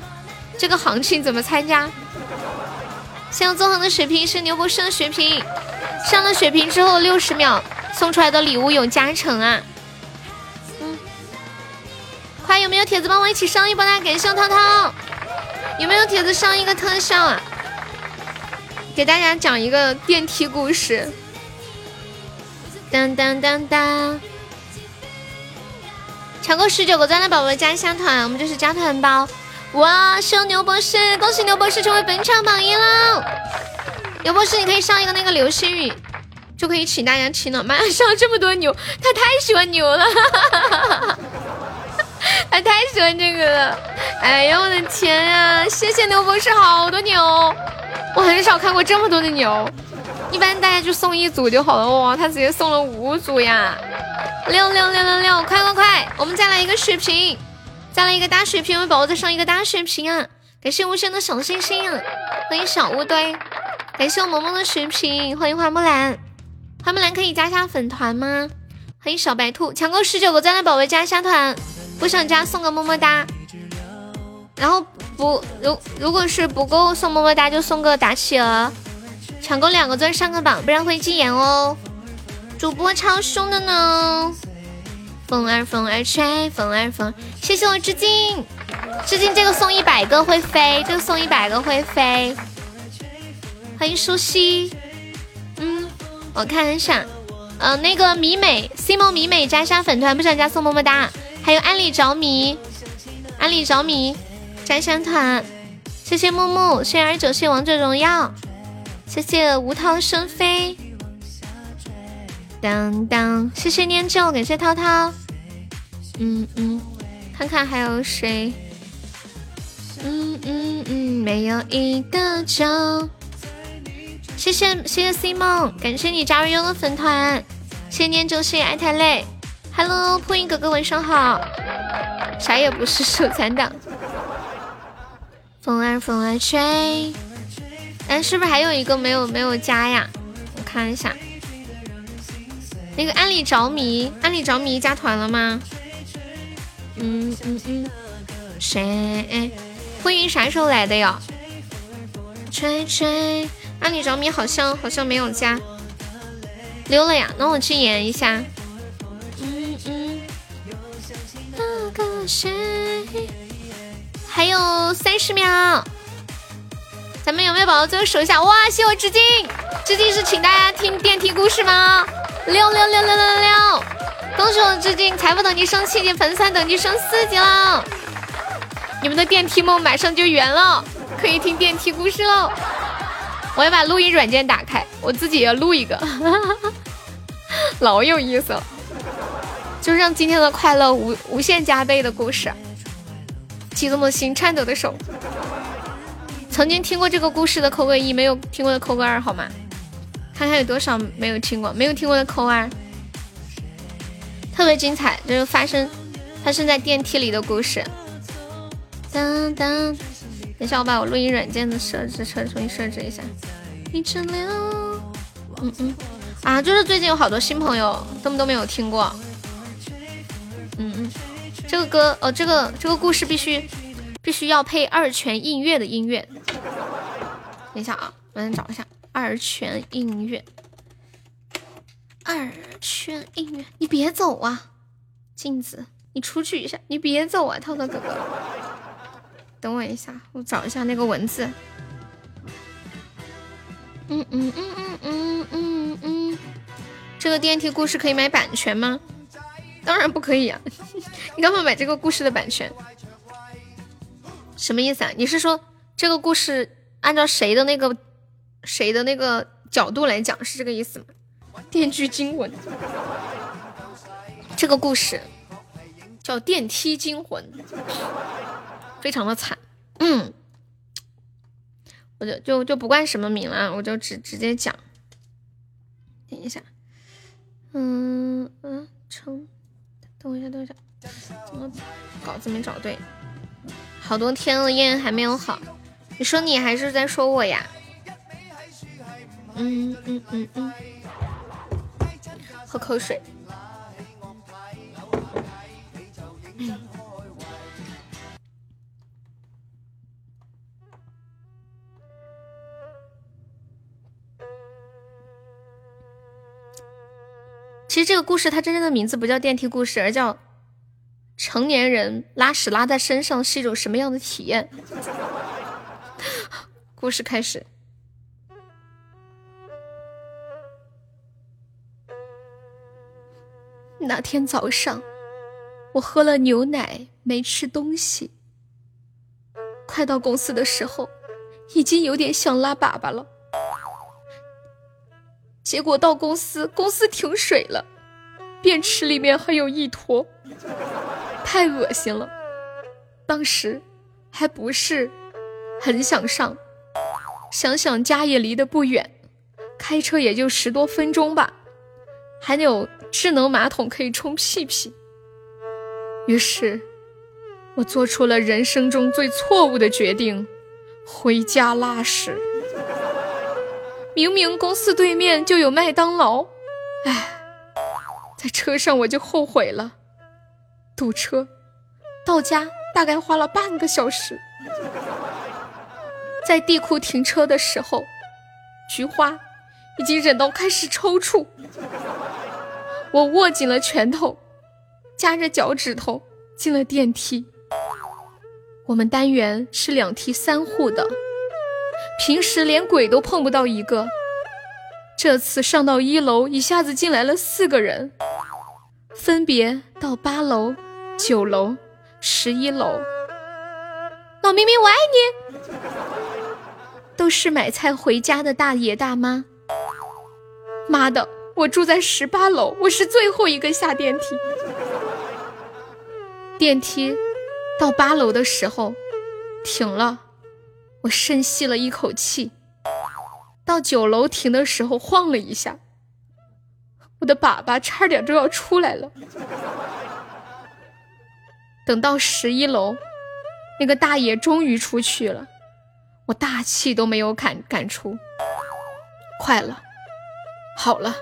Speaker 1: 这个行情怎么参加？谢我纵横的血瓶是牛博士的血瓶，上了血瓶之后六十秒送出来的礼物有加成啊！嗯，快有没有铁子帮我一起上一波啦？感谢我涛涛，有没有铁子上一个特效啊？给大家讲一个电梯故事。当当当当。抢够十九个钻的宝宝加一下团，我们就是加团包。哇，谢牛博士，恭喜牛博士成为本场榜一喽！牛博士，你可以上一个那个流星雨，就可以请大家吃了。妈呀，上了这么多牛，他太喜欢牛了，他 太喜欢这个了。哎呀，我的天呀！谢谢牛博士，好多牛，我很少看过这么多的牛，一般大家就送一组就好了。哇，他直接送了五组呀！六六六六六，快快快！我们再来一个血瓶，再来一个大血瓶，为宝宝再上一个大血瓶啊！感谢无声的小星星，欢迎小乌堆，感谢我萌萌的血瓶，欢迎花木兰，花木兰可以加下粉团吗？欢迎小白兔，抢够十九个赞的宝宝加一下团，不想加送个么么哒，然后不如如果是不够送么么哒就送个打企鹅，抢够两个钻上个榜，不然会禁言哦。主播超凶的呢，风儿风儿吹，风儿风，谢谢我致敬，致敬这个送一百个会飞，这个送一百个会飞，欢迎舒西，嗯，我看一下，嗯，那个米美 simon 米美加下粉团，不想加送么么哒，还有安利着迷，安利着迷加下团，谢谢木木，谢谢二九，谢谢王者荣耀，谢谢无涛生飞。当当，谢谢念旧，感谢涛涛。嗯嗯，看看还有谁？嗯嗯嗯，没有一个就。谢谢谢谢 C 梦，感谢你加入优的粉团。谢谢念旧，谢谢爱太累。Hello，破音哥哥晚上好。啥也不是手残党。风儿风儿吹。哎，是不是还有一个没有没有加呀？我看一下。那个安利着迷，安利着迷加团了吗？嗯嗯嗯，谁？破云啥时候来的呀？吹吹，安利着迷好像好像没有加，溜了呀？那我去演一下。谁？还有三十秒，咱们有没有宝宝最后守一下？哇，谢我致敬，致敬是请大家听电梯故事吗？六六六六六六！恭喜我致敬财富等级升七级，粉丝团等级升四级了。你们的电梯梦马上就圆了，可以听电梯故事喽。我要把录音软件打开，我自己要录一个，老有意思了，就让今天的快乐无无限加倍的故事。激动的心，颤抖的手。曾经听过这个故事的扣个一，没有听过的扣个二，好吗？看看有多少没有听过，没有听过的扣二，特别精彩，就是发生发生在电梯里的故事。当当，等一下，我把我录音软件的设置重新设置一下。一直流，嗯嗯，啊，就是最近有好多新朋友，他们都没有听过。嗯嗯，这个歌，哦，这个这个故事必须必须要配二泉映月的音乐。等一下啊，我先找一下。二泉映月，二泉映月，你别走啊！镜子，你出去一下，你别走啊！涛涛哥哥，等我一下，我找一下那个文字。嗯嗯嗯嗯嗯嗯嗯，这个电梯故事可以买版权吗？当然不可以啊！你干嘛买这个故事的版权？什么意思啊？你是说这个故事按照谁的那个？谁的那个角度来讲是这个意思吗？电锯惊魂，这个故事叫《电梯惊魂》，非常的惨。嗯，我就就就不管什么名了，我就直直接讲。等一下，嗯嗯，成，等一下，等一下，怎么稿子没找对？好多天了，烟还没有好。你说你还是在说我呀？嗯嗯嗯嗯，喝口水。其实这个故事它真正的名字不叫电梯故事，而叫成年人拉屎拉在身上是一种什么样的体验。故事开始。那天早上，我喝了牛奶，没吃东西。快到公司的时候，已经有点想拉粑粑了。结果到公司，公司停水了，便池里面还有一坨，太恶心了。当时还不是很想上。想想家也离得不远，开车也就十多分钟吧，还有智能马桶可以冲屁屁。于是，我做出了人生中最错误的决定，回家拉屎。明明公司对面就有麦当劳，唉，在车上我就后悔了，堵车，到家大概花了半个小时。在地库停车的时候，菊花已经忍到开始抽搐。我握紧了拳头，夹着脚趾头进了电梯。我们单元是两梯三户的，平时连鬼都碰不到一个。这次上到一楼，一下子进来了四个人，分别到八楼、九楼、十一楼。老明明，我爱你。都是买菜回家的大爷大妈。妈的，我住在十八楼，我是最后一个下电梯。电梯到八楼的时候停了，我深吸了一口气。到九楼停的时候晃了一下，我的粑粑差点都要出来了。等到十一楼，那个大爷终于出去了。我大气都没有敢敢出，快了，好了，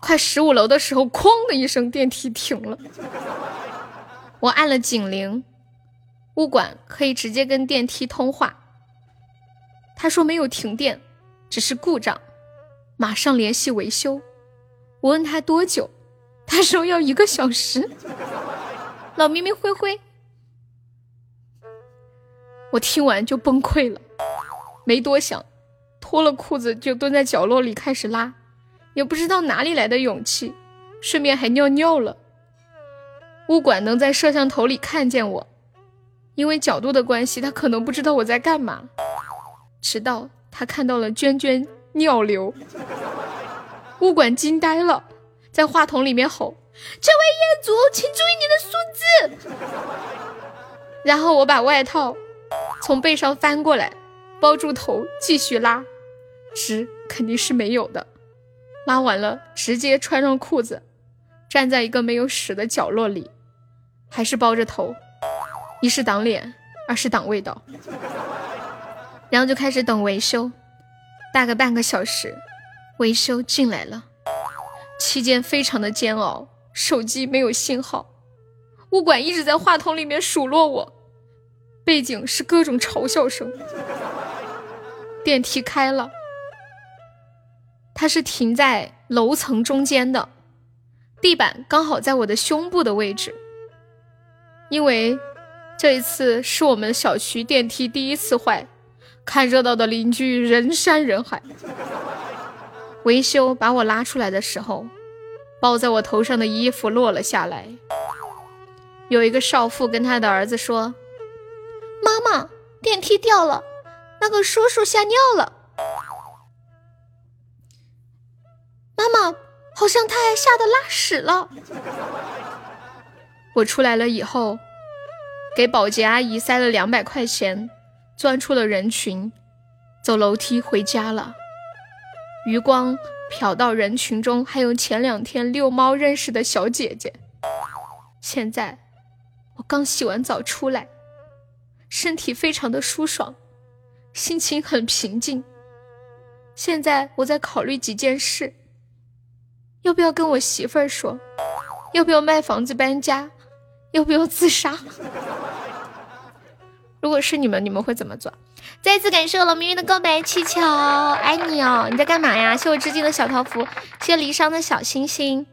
Speaker 1: 快十五楼的时候，哐的一声，电梯停了。我按了警铃，物管可以直接跟电梯通话。他说没有停电，只是故障，马上联系维修。我问他多久，他说要一个小时。老咪咪灰灰。我听完就崩溃了，没多想，脱了裤子就蹲在角落里开始拉，也不知道哪里来的勇气，顺便还尿尿了。物管能在摄像头里看见我，因为角度的关系，他可能不知道我在干嘛。直到他看到了娟娟尿流，物管惊呆了，在话筒里面吼：“这位业主，请注意你的素质。”然后我把外套。从背上翻过来，包住头，继续拉，纸肯定是没有的。拉完了，直接穿上裤子，站在一个没有屎的角落里，还是包着头，一是挡脸，二是挡味道。然后就开始等维修，大概半个小时，维修进来了，期间非常的煎熬，手机没有信号，物管一直在话筒里面数落我。背景是各种嘲笑声。电梯开了，它是停在楼层中间的，地板刚好在我的胸部的位置。因为这一次是我们小区电梯第一次坏，看热闹的邻居人山人海。维修把我拉出来的时候，包在我头上的衣服落了下来。有一个少妇跟她的儿子说。妈妈，电梯掉了，那个叔叔吓尿了。妈妈，好像他还吓得拉屎了。我出来了以后，给保洁阿姨塞了两百块钱，钻出了人群，走楼梯回家了。余光瞟到人群中还有前两天遛猫认识的小姐姐。现在我刚洗完澡出来，身体非常的舒爽，心情很平静。现在我在考虑几件事，要不要跟我媳妇儿说？要不要卖房子搬家？要不要自杀？如果是你们，你们会怎么做？再次感谢我老明月的告白气球，爱你哦！你在干嘛呀？谢我致敬的小桃符，谢离殇的小星星。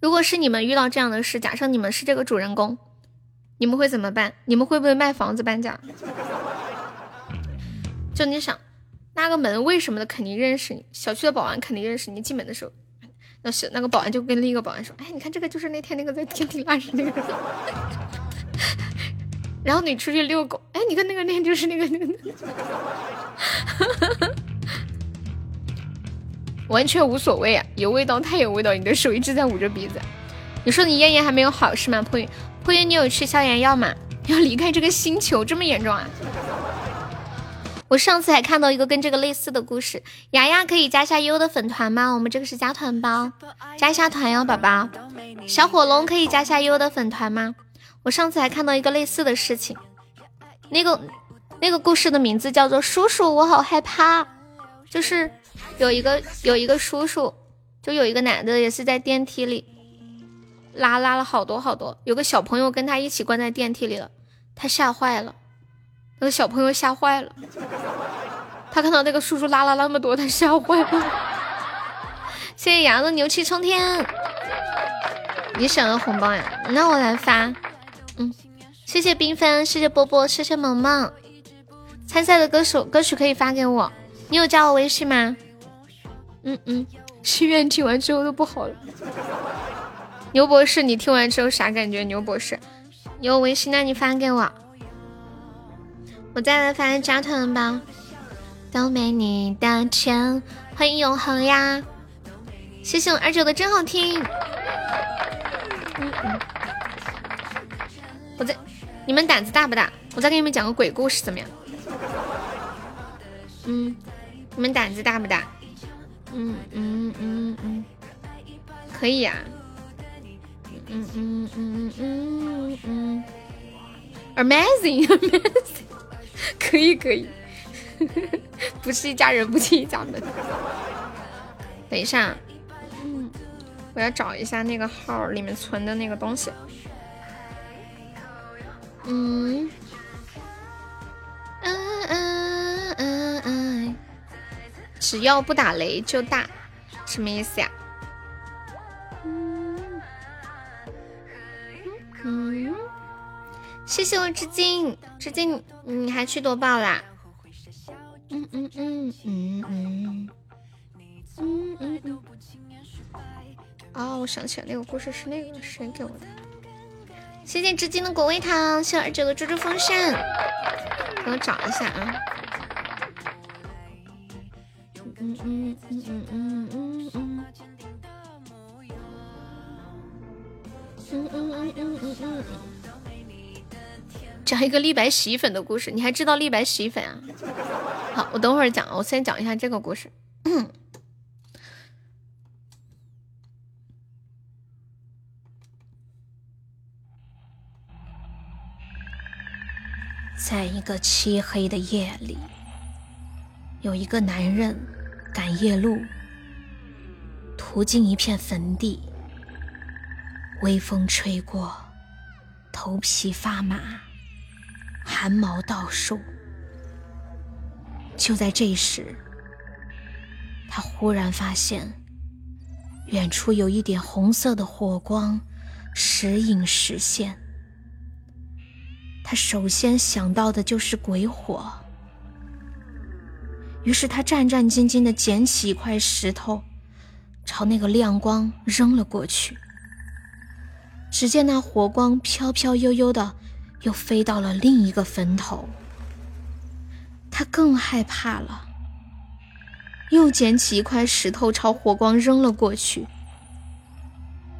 Speaker 1: 如果是你们遇到这样的事，假设你们是这个主人公，你们会怎么办？你们会不会卖房子搬家？就你想，那个门为什么的肯定认识你，小区的保安肯定认识你。进门的时候，那是那个保安就跟另一个保安说：“哎，你看这个就是那天那个在电梯拉屎那个。”然后你出去遛狗，哎，你看那个那就是那个那个，完全无所谓啊，有味道太有味道，你的手一直在捂着鼻子。你说你咽炎还没有好是吗？破云破云，你有吃消炎药吗？要离开这个星球这么严重啊？我上次还看到一个跟这个类似的故事，牙牙可以加下优的粉团吗？我们这个是加团包，加一下团哟，宝宝。小火龙可以加下优的粉团吗？我上次还看到一个类似的事情，那个那个故事的名字叫做《叔叔，我好害怕》，就是有一个有一个叔叔，就有一个男的也是在电梯里拉拉了好多好多，有个小朋友跟他一起关在电梯里了，他吓坏了，那个小朋友吓坏了，他看到那个叔叔拉了那么多，他吓坏了。谢谢牙的牛气冲天，你想要红包呀？那我来发。嗯，谢谢缤纷，谢谢波波，谢谢萌萌。参赛的歌手歌曲可以发给我，你有加我微信吗？嗯嗯，心愿听完之后都不好了。牛博士，你听完之后啥感觉？牛博士，有微信，那你发给我，我再来发加团吧。都没你的钱，欢迎永恒呀！谢谢我二九的真好听。嗯嗯。我在，你们胆子大不大？我再给你们讲个鬼故事，怎么样？嗯，你们胆子大不大？嗯嗯嗯嗯，可以呀。嗯嗯嗯嗯嗯，Amazing，Amazing，可 以可以，不是一家人不进一家门。等一下，嗯，我要找一下那个号里面存的那个东西。嗯，嗯嗯嗯嗯，只要不打雷就大，什么意思呀？嗯嗯，谢谢我至今，至今你还去夺宝啦？嗯嗯嗯嗯嗯嗯嗯嗯。哦，我想起来那个故事是那个谁给我的。谢谢至今的果味糖，谢二九的猪猪风扇，给我找一下啊。嗯嗯嗯嗯嗯嗯嗯。嗯嗯嗯嗯嗯嗯。讲一个立白洗衣粉的故事，你还知道立白洗衣粉啊？好，我等会儿讲，我先讲一下这个故事。在一个漆黑的夜里，有一个男人赶夜路，途经一片坟地。微风吹过，头皮发麻，汗毛倒竖。就在这时，他忽然发现，远处有一点红色的火光，时隐时现。他首先想到的就是鬼火，于是他战战兢兢地捡起一块石头，朝那个亮光扔了过去。只见那火光飘飘悠悠的，又飞到了另一个坟头。他更害怕了，又捡起一块石头朝火光扔了过去。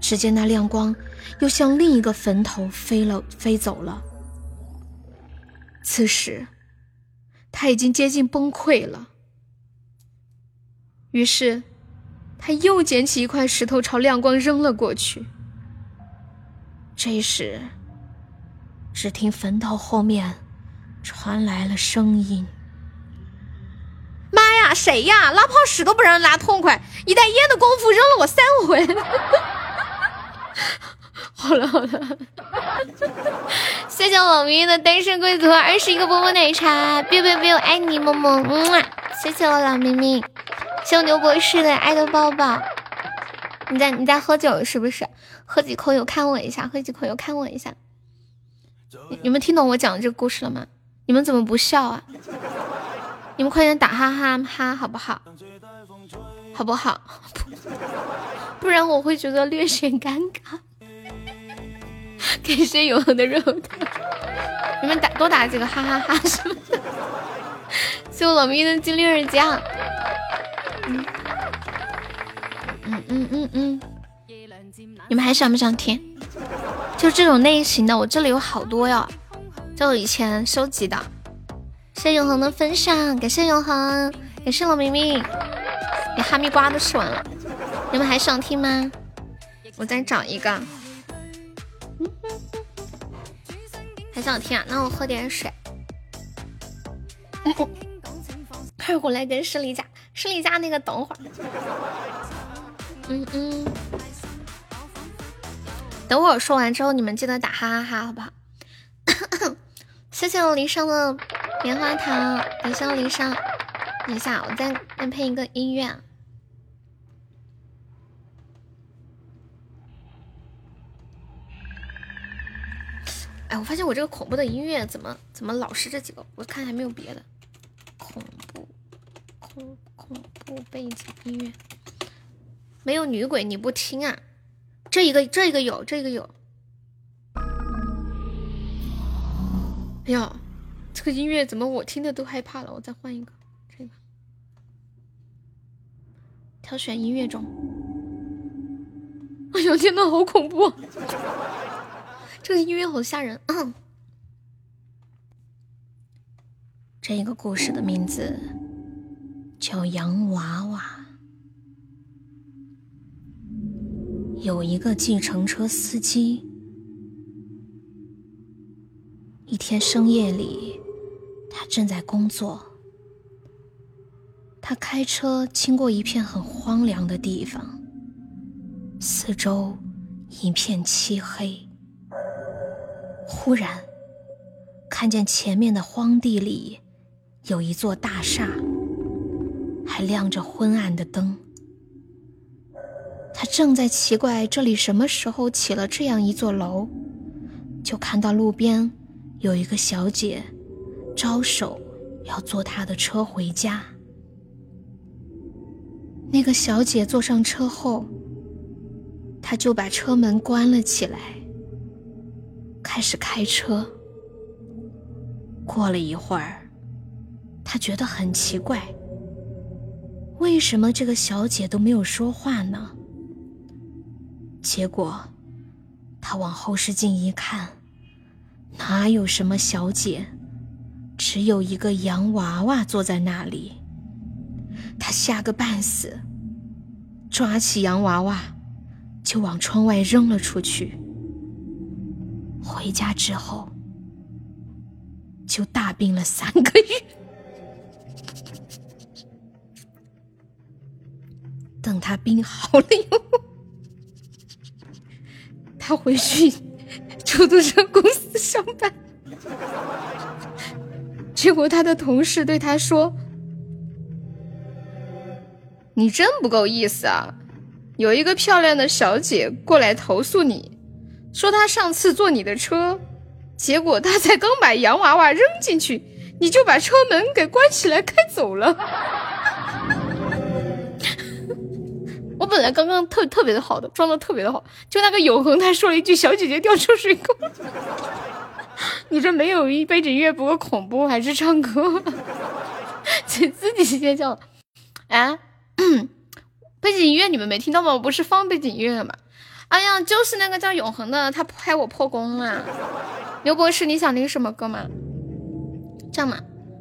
Speaker 1: 只见那亮光又向另一个坟头飞了，飞走了。此时，他已经接近崩溃了。于是，他又捡起一块石头朝亮光扔了过去。这时，只听坟头后面传来了声音：“妈呀，谁呀？拉泡屎都不让人拉痛快，一袋烟的功夫扔了我三回。”好了好了，谢谢我咪的单身贵族二十一个波波奶茶，biu biu biu，爱你么么，嗯，谢谢我老咪咪，谢谢牛博士的爱的抱抱。你在你在喝酒是不是？喝几口有看我一下，喝几口有看我一下。你们听懂我讲的这个故事了吗？你们怎么不笑啊？你们快点打哈哈哈，好不好？好不好？不然我会觉得略显尴尬。感谢永恒的肉糖，你们打多打几个哈哈哈是吗？谢我老咪的金粒儿酱。嗯嗯嗯嗯，你们还想不想听？就这种类型的，我这里有好多哟，就以前收集的。谢谢永恒的分享，感谢永恒，感谢老明明，你哈密瓜都吃完了，你们还想听吗？我再找一个。还想听啊？那我喝点水。快过来跟胜利家，胜利家那个等会儿。嗯嗯。等会儿说完之后，你们记得打哈哈哈，好不好？谢谢我离殇的棉花糖，感谢我离殇。等一下，我再再配一个音乐。哎，我发现我这个恐怖的音乐怎么怎么老是这几个？我看还没有别的恐怖恐恐怖背景音乐，没有女鬼你不听啊？这一个这一个有这一个有。哎呀，这个音乐怎么我听的都害怕了？我再换一个这个，挑选音乐中。哎呦天呐，好恐怖！这个音乐好吓人。这个故事的名字叫《洋娃娃》。有一个计程车司机，一天深夜里，他正在工作。他开车经过一片很荒凉的地方，四周一片漆黑。忽然，看见前面的荒地里有一座大厦，还亮着昏暗的灯。他正在奇怪这里什么时候起了这样一座楼，就看到路边有一个小姐招手要坐他的车回家。那个小姐坐上车后，他就把车门关了起来。开始开车。过了一会儿，他觉得很奇怪，为什么这个小姐都没有说话呢？结果，他往后视镜一看，哪有什么小姐，只有一个洋娃娃坐在那里。他吓个半死，抓起洋娃娃就往窗外扔了出去。回家之后，就大病了三个月。等他病好了以后，他回去出租车公司上班。结果他的同事对他说：“你真不够意思啊！有一个漂亮的小姐过来投诉你。”说他上次坐你的车，结果他才刚把洋娃娃扔进去，你就把车门给关起来开走了。我本来刚刚特特别的好的，装的特别的好，就那个永恒他说了一句“小姐姐掉出水沟”，你这没有背景音乐不够恐怖，还是唱歌？自 自己先叫啊！背景音乐你们没听到吗？我不是放背景音乐了吗？哎呀，就是那个叫永恒的，他拍我破功了。刘博士，你想听什么歌吗？这样嘛，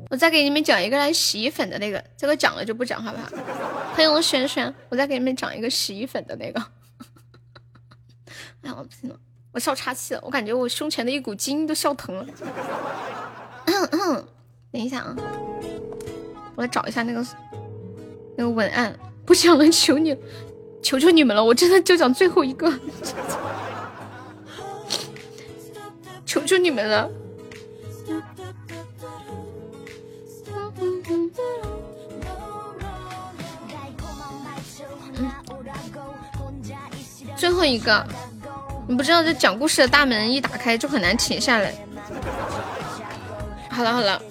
Speaker 1: 我再给你们讲一个来洗衣粉的那个，这个讲了就不讲，好不好？欢迎我轩轩，我再给你们讲一个洗衣粉的那个。哎呀，我不行了，我笑岔气了，我感觉我胸前的一股筋都笑疼了。等一下啊，我来找一下那个那个文案。不讲了，求你，求求你们了，我真的就讲最后一个，求求你们了。最后一个，你不知道这讲故事的大门一打开就很难停下来。好了好了，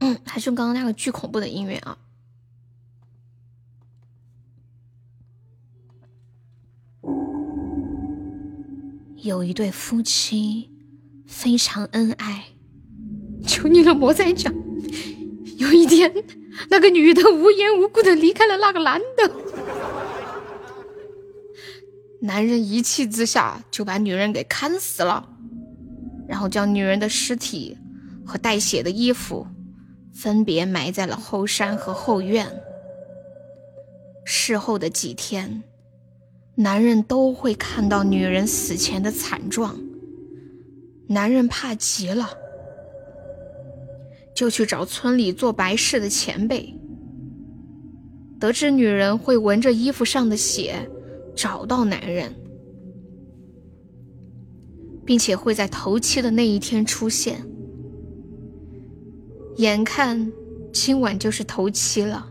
Speaker 1: 嗯，还是用刚刚那个巨恐怖的音乐啊。有一对夫妻非常恩爱，求你了，莫再讲。有一天，那个女的无缘无故的离开了那个男的，男人一气之下就把女人给砍死了，然后将女人的尸体和带血的衣服分别埋在了后山和后院。事后的几天。男人都会看到女人死前的惨状，男人怕极了，就去找村里做白事的前辈。得知女人会闻着衣服上的血找到男人，并且会在头七的那一天出现。眼看今晚就是头七了，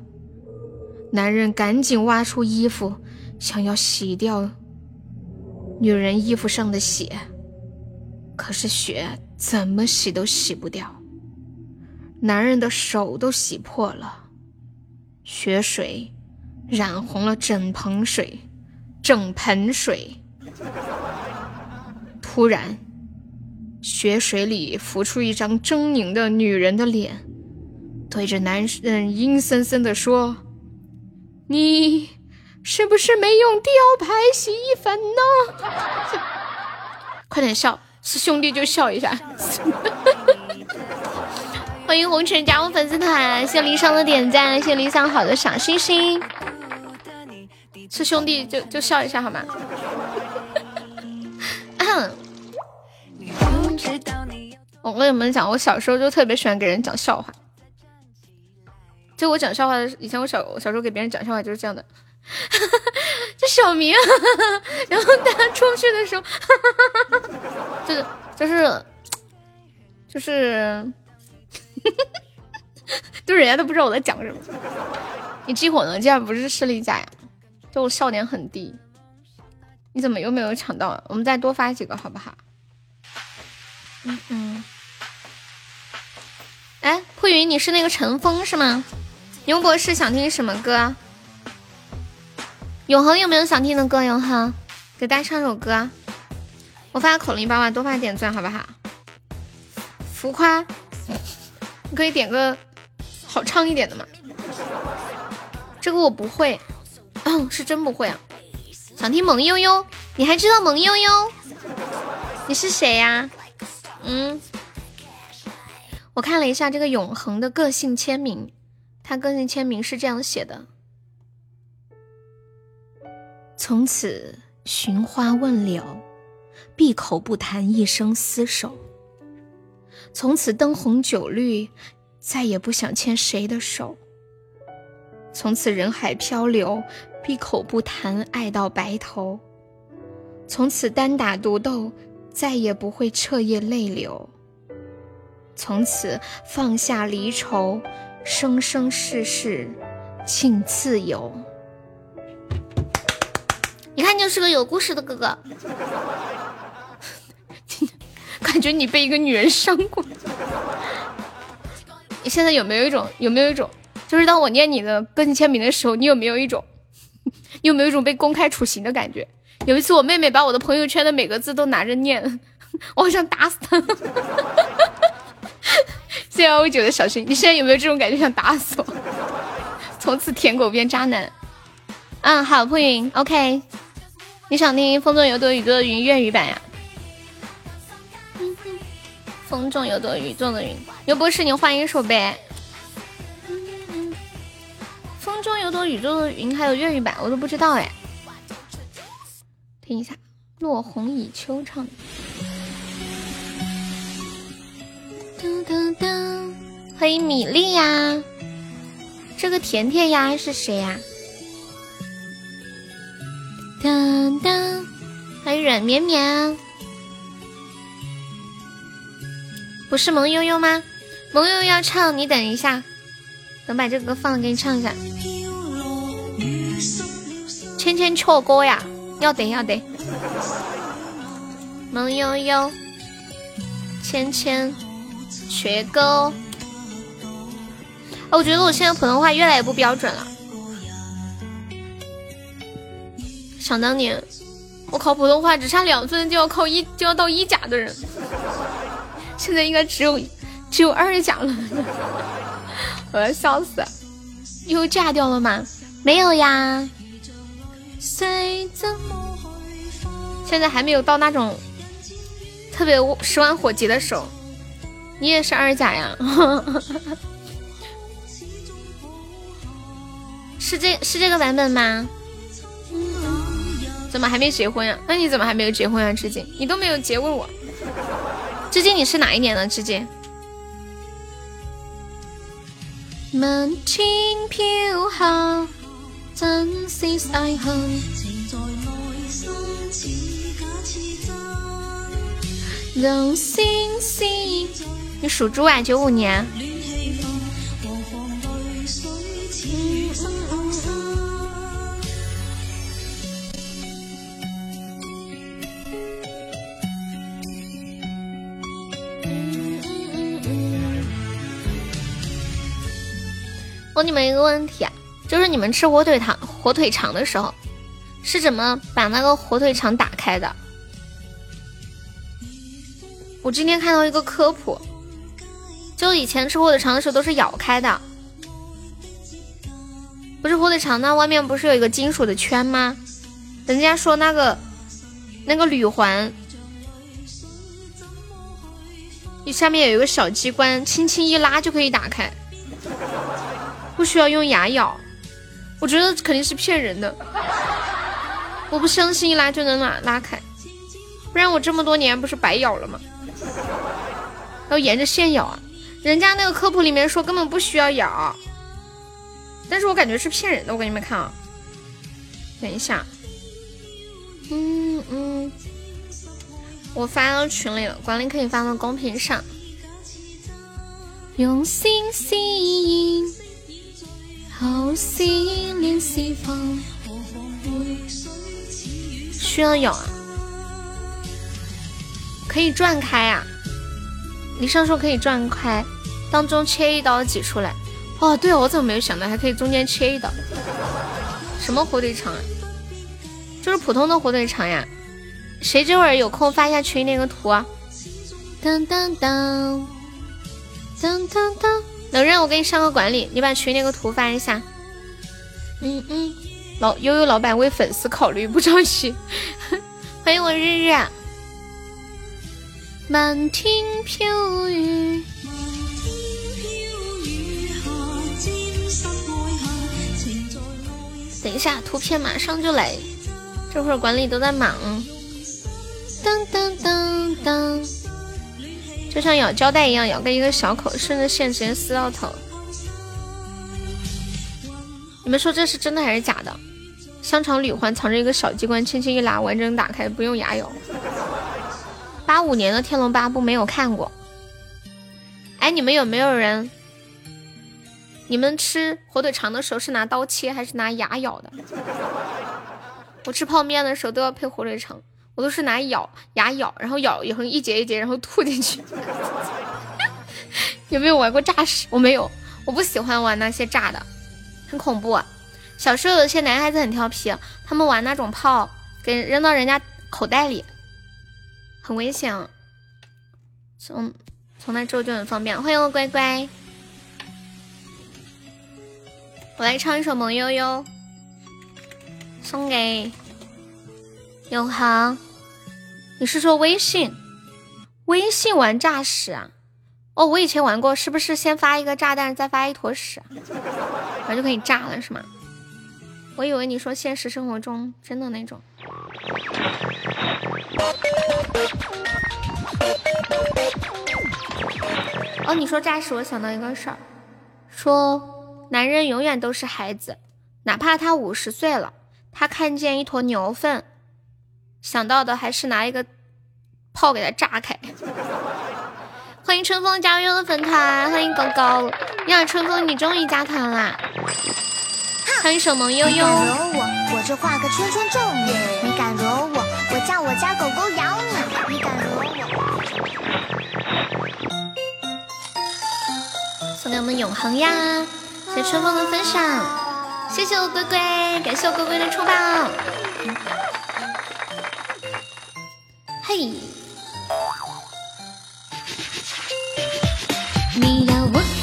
Speaker 1: 男人赶紧挖出衣服。想要洗掉女人衣服上的血，可是血怎么洗都洗不掉。男人的手都洗破了，血水染红了整盆水，整盆水。突然，血水里浮出一张狰狞的女人的脸，对着男人阴森森的说：“你。”是不是没用雕牌洗衣粉呢？快点笑，是兄弟就笑一下。欢迎红尘加入粉丝团，谢离殇的点赞，谢离殇好的小心心。是兄弟就就笑一下好吗？我跟你们讲，我小时候就特别喜欢给人讲笑话。就我讲笑话的，以前我小小时候给别人讲笑话就是这样的。这小明，然后他出去的时候，就是就是就是，就 人家都不知道我在讲什么。你激活呢？竟然不是视力家呀？就我笑点很低，你怎么又没有抢到？我们再多发几个好不好？嗯嗯。哎，破云，你是那个陈峰是吗？牛博士想听什么歌？永恒有没有想听的歌？永恒，给大家唱首歌。我发口令，帮忙多发点钻，好不好？浮夸，你可以点个好唱一点的吗？这个我不会，是真不会啊。想听萌悠悠，你还知道萌悠悠？你是谁呀？嗯，我看了一下这个永恒的个性签名，他个性签名是这样写的。从此寻花问柳，闭口不谈一生厮守。从此灯红酒绿，再也不想牵谁的手。从此人海漂流，闭口不谈爱到白头。从此单打独斗，再也不会彻夜泪流。从此放下离愁，生生世世尽自由。一看就是个有故事的哥哥，感觉你被一个女人伤过。你现在有没有一种有没有一种，就是当我念你的个性签名的时候，你有没有一种，你有没有一种被公开处刑的感觉？有一次我妹妹把我的朋友圈的每个字都拿着念，我好想打死她。谢谢幺五九的小心，你现在有没有这种感觉想打死我？从此舔狗变渣男。嗯，好，破云，OK。你想听《风中有朵雨做的云》粤语版呀？风中有朵雨做的云，有不是你换一首呗。风中有朵雨做的云，还有粤语版，我都不知道哎。听一下，落红蚁秋唱的。欢迎米粒呀，这个甜甜呀是谁呀？当当，欢迎软绵绵，不是萌悠悠吗？萌悠悠要唱，你等一下，等把这个歌放了给你唱一下。芊芊错歌呀，要得要得。萌悠悠，芊芊，学歌。我觉得我现在普通话越来越不标准了。想当年，我考普通话只差两分就要考一就要到一甲的人，现在应该只有只有二甲了。我要笑死！又炸掉了吗？没有呀。现在还没有到那种特别十万火急的时候。你也是二甲呀？是这是这个版本吗？怎么还没结婚呀？那你怎么还没有结婚啊？至今你都没有结问我。至今你是哪一年的？至今。满天飘下真是爱恨，让星星。你属猪啊？九五年。问你们一个问题啊，就是你们吃火腿肠火腿肠的时候，是怎么把那个火腿肠打开的？我今天看到一个科普，就以前吃火腿肠的时候都是咬开的，不是火腿肠那外面不是有一个金属的圈吗？人家说那个那个铝环，你下面有一个小机关，轻轻一拉就可以打开。不需要用牙咬，我觉得肯定是骗人的。我不相信一拉就能拉拉开，不然我这么多年不是白咬了吗？要沿着线咬啊！人家那个科普里面说根本不需要咬，但是我感觉是骗人的。我给你们看啊，等一下，嗯嗯，我发到群里了，管理可以发到公屏上。用心吸引。需要咬啊？可以转开啊？你上说可以转开，当中切一刀挤出来。哦，对我怎么没有想到还可以中间切一刀？什么火腿肠啊？就是普通的火腿肠呀。谁这会儿有空发一下群里那个图啊？当当当当当当。冷刃，我给你上个管理，你把群那个图发一下。嗯嗯，老悠悠老板为粉丝考虑，不着急。欢迎我日日。满天飘雨。等一下，图片马上就来。这会儿管理都在忙。当当当当。就像咬胶带一样，咬个一个小口，顺着线直接撕到头。你们说这是真的还是假的？香肠铝环藏着一个小机关，轻轻一拉，完整打开，不用牙咬。八五年的《天龙八部》没有看过。哎，你们有没有人？你们吃火腿肠的时候是拿刀切还是拿牙咬的？我吃泡面的时候都要配火腿肠。我都是拿咬牙咬，然后咬以后一节一节，然后吐进去。有没有玩过诈尸？我没有，我不喜欢玩那些炸的，很恐怖。小时候有些男孩子很调皮，他们玩那种炮，给扔到人家口袋里，很危险。从从那之后就很方便。欢迎我乖乖，我来唱一首《萌悠悠》，送给。永恒，你是说微信？微信玩诈屎啊？哦，我以前玩过，是不是先发一个炸弹，再发一坨屎，然后就可以炸了，是吗？我以为你说现实生活中真的那种。哦，你说诈屎，我想到一个事儿，说男人永远都是孩子，哪怕他五十岁了，他看见一坨牛粪，想到的还是拿一个炮给它炸开。欢迎春风加入了粉团，欢迎狗狗呀！春风，你终于加团啦！欢迎守萌悠悠。你敢惹我，我就画个圈圈咒你；你敢惹我，我叫我家狗狗咬你；你敢惹我，送给我们永恒呀！谢谢春风的分享，谢谢我龟龟，感谢我龟龟的出宝。嘿。你要我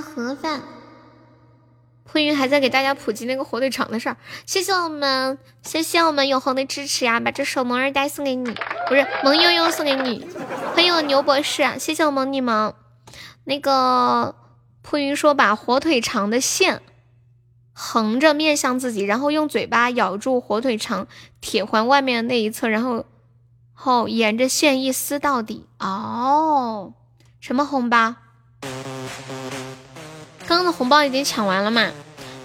Speaker 1: 盒饭。蒲云还在给大家普及那个火腿肠的事儿，谢谢我们，谢谢我们永恒的支持呀！把这首萌二代送给你，不是萌悠悠送给你。欢迎我牛博士，谢谢我萌你们。那个蒲云说把火腿肠的线横着面向自己，然后用嘴巴咬住火腿肠铁环外面的那一侧，然后后沿着线一撕到底。哦，什么红包？刚刚的红包已经抢完了嘛？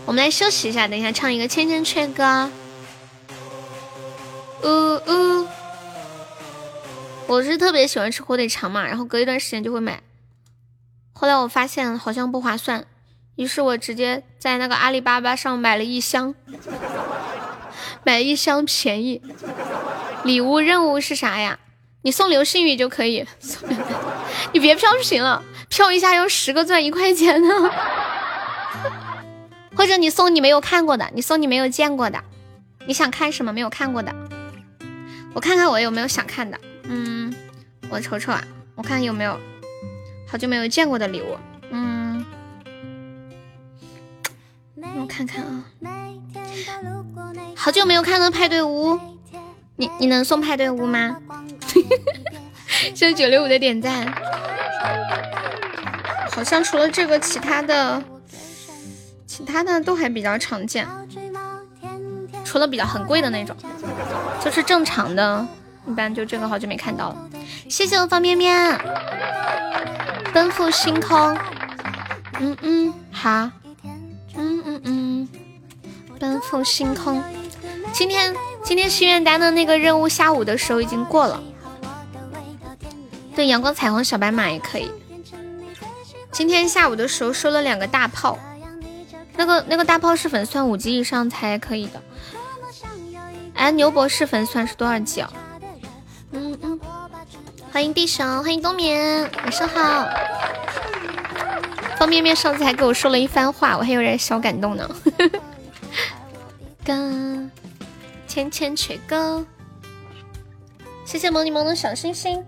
Speaker 1: 我们来休息一下，等一下唱一个《千千阙歌》。呜呜。我是特别喜欢吃火腿肠嘛，然后隔一段时间就会买。后来我发现好像不划算，于是我直接在那个阿里巴巴上买了一箱，买一箱便宜。礼物任务是啥呀？你送流星雨就可以。你别飘屏了，飘一下要十个钻一块钱呢。或者你送你没有看过的，你送你没有见过的，你想看什么没有看过的？我看看我有没有想看的。嗯，我瞅瞅啊，我看有没有好久没有见过的礼物。嗯，我看看啊，好久没有看到派对屋，你你能送派对屋吗？谢谢九六五的点赞。好像除了这个，其他的其他的都还比较常见，除了比较很贵的那种，就是正常的。一般就这个好久没看到了，谢谢我方便面，奔赴星空，嗯嗯好，嗯嗯嗯，奔赴星空。今天今天心愿单的那个任务下午的时候已经过了，对，阳光彩虹小白马也可以。今天下午的时候收了两个大炮，那个那个大炮是粉钻五级以上才可以的。哎，牛博士粉钻是多少级啊？嗯嗯，欢迎地上，欢迎冬眠，晚上好。方便面上次还给我说了一番话，我还有点小感动呢。跟，千千阙歌，谢谢萌你萌的小星星。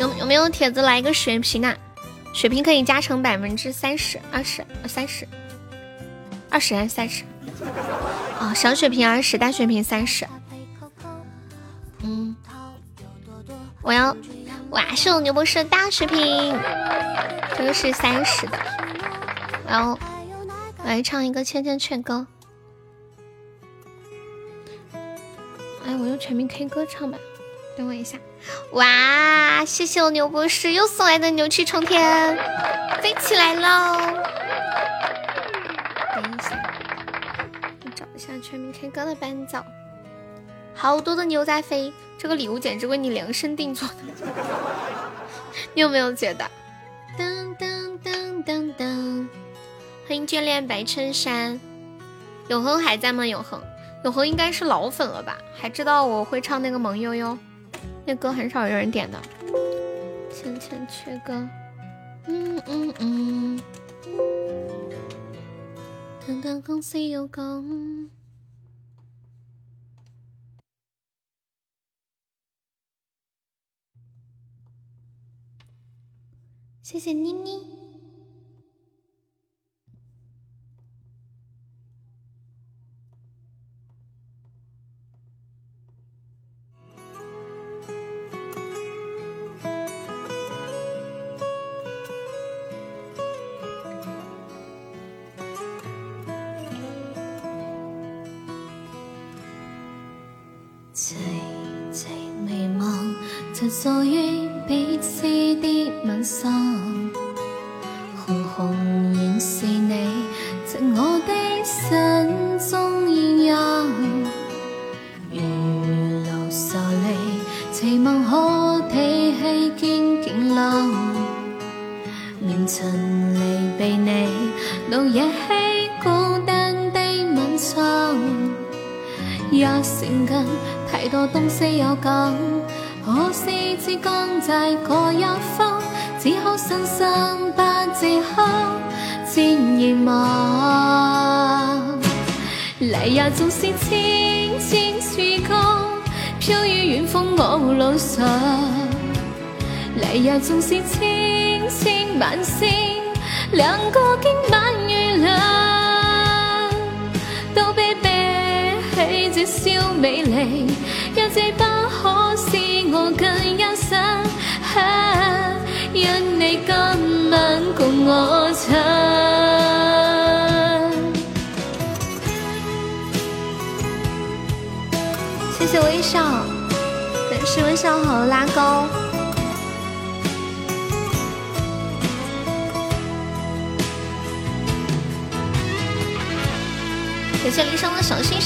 Speaker 1: 有有没有铁子来一个血瓶啊？血瓶可以加成百分之三十、二十、三十、二十还是三十？哦，小血瓶二十，大血瓶三十。嗯，我要哇，是牛博士大血瓶，这个是三十的。然后来唱一个《千千阙歌》。哎，我用全民 K 歌唱吧，等我一下。哇，谢谢我牛博士又送来的牛气冲天，飞起来喽！等一下。我找一下全民 K 歌的伴奏，好多的牛在飞，这个礼物简直为你量身定做的。你有没有觉得？噔噔噔噔噔！欢迎眷恋白衬衫，永恒还在吗？永恒，永恒应该是老粉了吧？还知道我会唱那个萌悠悠，那歌很少有人点的。千千阙歌，嗯嗯嗯。等等公司有工。谢谢妮妮。就在于彼此的吻上，红红仍是你，在我的心中艳阳。如流沙泪，期望可提起肩颈冷，连曾离避你，怒夜起孤单的吻场，也成近。太多东西有讲，可惜只讲在嗰一方，只好深深不自口，渐遗忘。嚟也总是轻轻吹过，飘于远方我路上。嚟也总是千千晚星，两个经晚月亮，都被背起这宵美丽。一直不可使我更欣赏，因你今晚共我唱。谢谢微笑，感谢微笑好拉高。感谢离殇的小心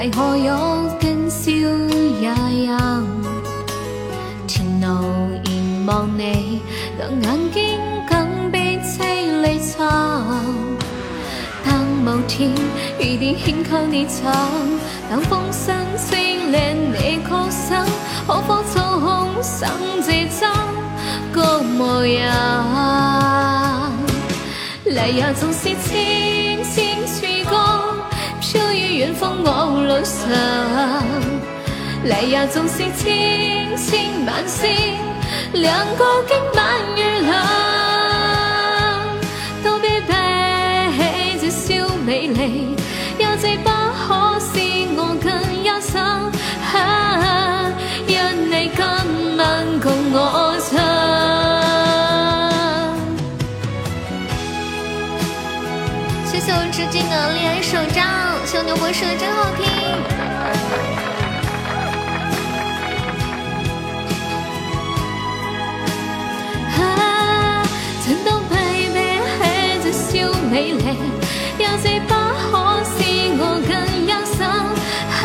Speaker 1: 才可有更笑也样。前路凝望你，让眼睛更比凄厉长。当某天雨点牵强你唱，当风声吹乱你曲声，可否操控上这张个模样？来呀，总是轻轻吹过，远方我路上。来呀，总是轻轻慢星，两个经满月亮，都被背这笑美丽，有这不可使我更忧伤。啊，因你今晚共我唱。谢谢我致敬的恋爱手账，谢谢牛博士的真好听。啊，真当背背係隻小美麗，有這不可使我更憂傷。啊，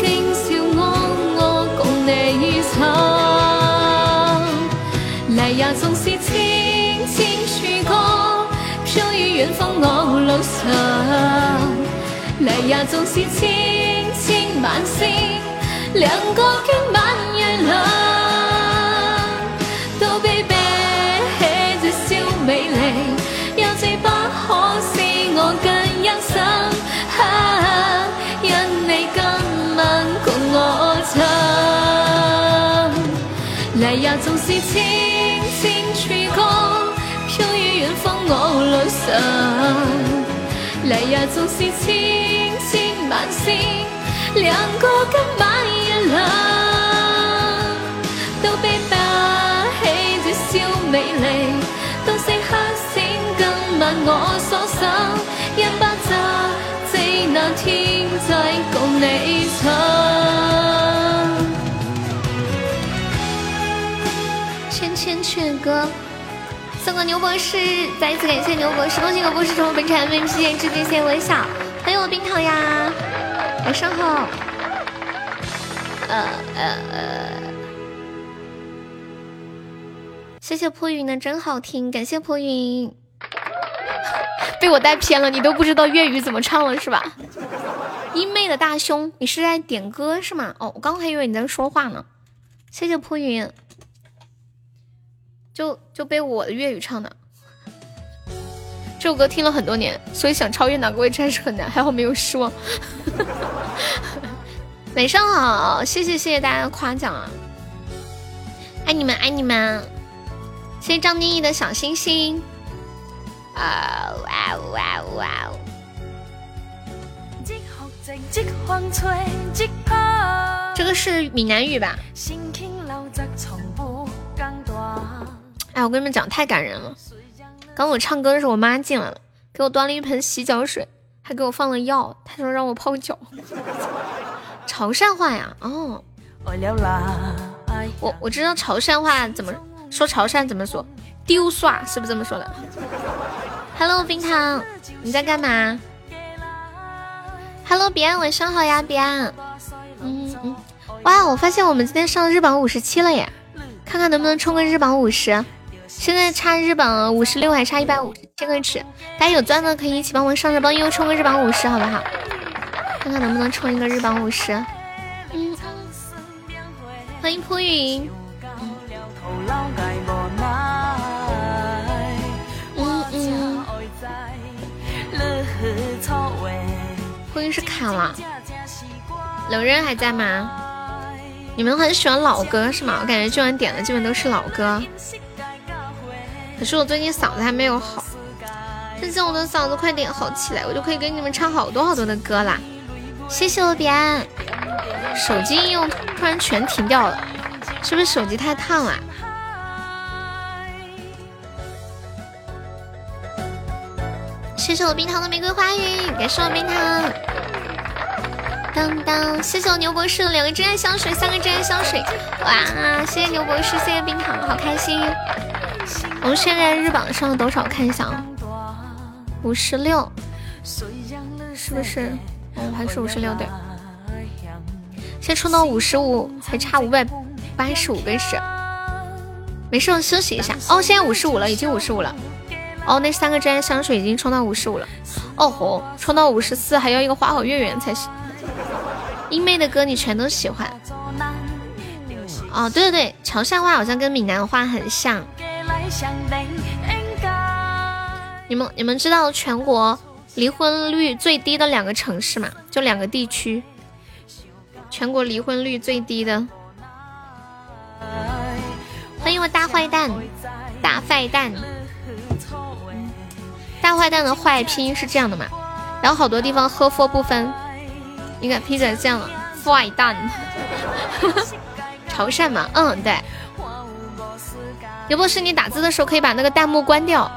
Speaker 1: 竟笑我我共你唱，嚟呀總是輕輕吹過，飄於遠方我路上。离也纵是千千晚星，亮过今晚月亮。都比不起这宵美丽，有你不可是我更欣赏。因你今晚共我唱，离也纵是千千曲歌，飘于远方我路上。离日总是千千晚星，两个今晚一人，都背不起这宵美丽，到此刻先今晚我所想，一巴掌只能天再共你唱。千千阙歌。送给牛博士，再一次感谢牛博士，恭喜牛博士成为本场 MVP，致敬谢谢微笑，欢迎我冰糖呀，晚上好。呃呃呃。谢谢破云的真好听，感谢破云。被我带偏了，你都不知道粤语怎么唱了是吧？阴妹的大胸，你是在点歌是吗？哦，我刚还以为你在说话呢。谢谢破云，就就被我的粤语唱的。这首歌听了很多年，所以想超越哪个位置还是很难，还好没有失望。晚上好，谢谢谢谢大家的夸奖啊！爱你们爱你们。谢谢张妮妮的小星星，啊哇哇哇！这个是闽南语吧？哎，我跟你们讲，太感人了。刚我唱歌的时候，我妈进来了，给我端了一盆洗脚水，还给我放了药。她说让我泡脚。潮汕话呀？哦，我我知道潮汕话怎么。说潮汕怎么说？丢刷是不是这么说的？Hello，冰糖，你在干嘛？Hello，彼岸，晚上好呀，彼岸。嗯嗯，哇，我发现我们今天上日榜五十七了耶，看看能不能冲个日榜五十。现在差日榜五十六，还差一百五十千个尺。大家有钻的可以一起帮我上上帮悠悠冲个日榜五十，好不好？看看能不能冲一个日榜五十。嗯，欢迎扑云。嗯嗯，婚姻是卡了，冷人还在吗？你们很喜欢老歌是吗？我感觉今晚点的基本都是老歌，可是我最近嗓子还没有好。最近我的嗓子快点好起来，我就可以给你们唱好多好多的歌啦。谢谢我彼岸，手机应用突然全停掉了，是不是手机太烫了？谢谢我冰糖的玫瑰花语，感谢我冰糖。当当，谢谢我牛博士的两个真爱香水，三个真爱香水，哇！谢谢牛博士，谢谢冰糖，好开心。我们现在日榜上多少？看一下啊，五十六，是不是？哦，还是五十六对。先冲到五十五，还差五百八十五个是。没事，我休息一下。哦，现在五十五了，已经五十五了。哦，那三个真爱香水已经冲到五十五了。哦吼，冲到五十四还要一个花好月圆才行。英妹的歌你全都喜欢。哦，对对对，潮汕话好像跟闽南话很像。你们你们知道全国离婚率最低的两个城市吗？就两个地区，全国离婚率最低的。欢迎我大坏蛋，大坏蛋。大坏蛋的坏拼音是这样的嘛？然后好多地方喝佛不分，你看拼成这样了，坏蛋。潮汕嘛，嗯对。有不是你打字的时候可以把那个弹幕关掉，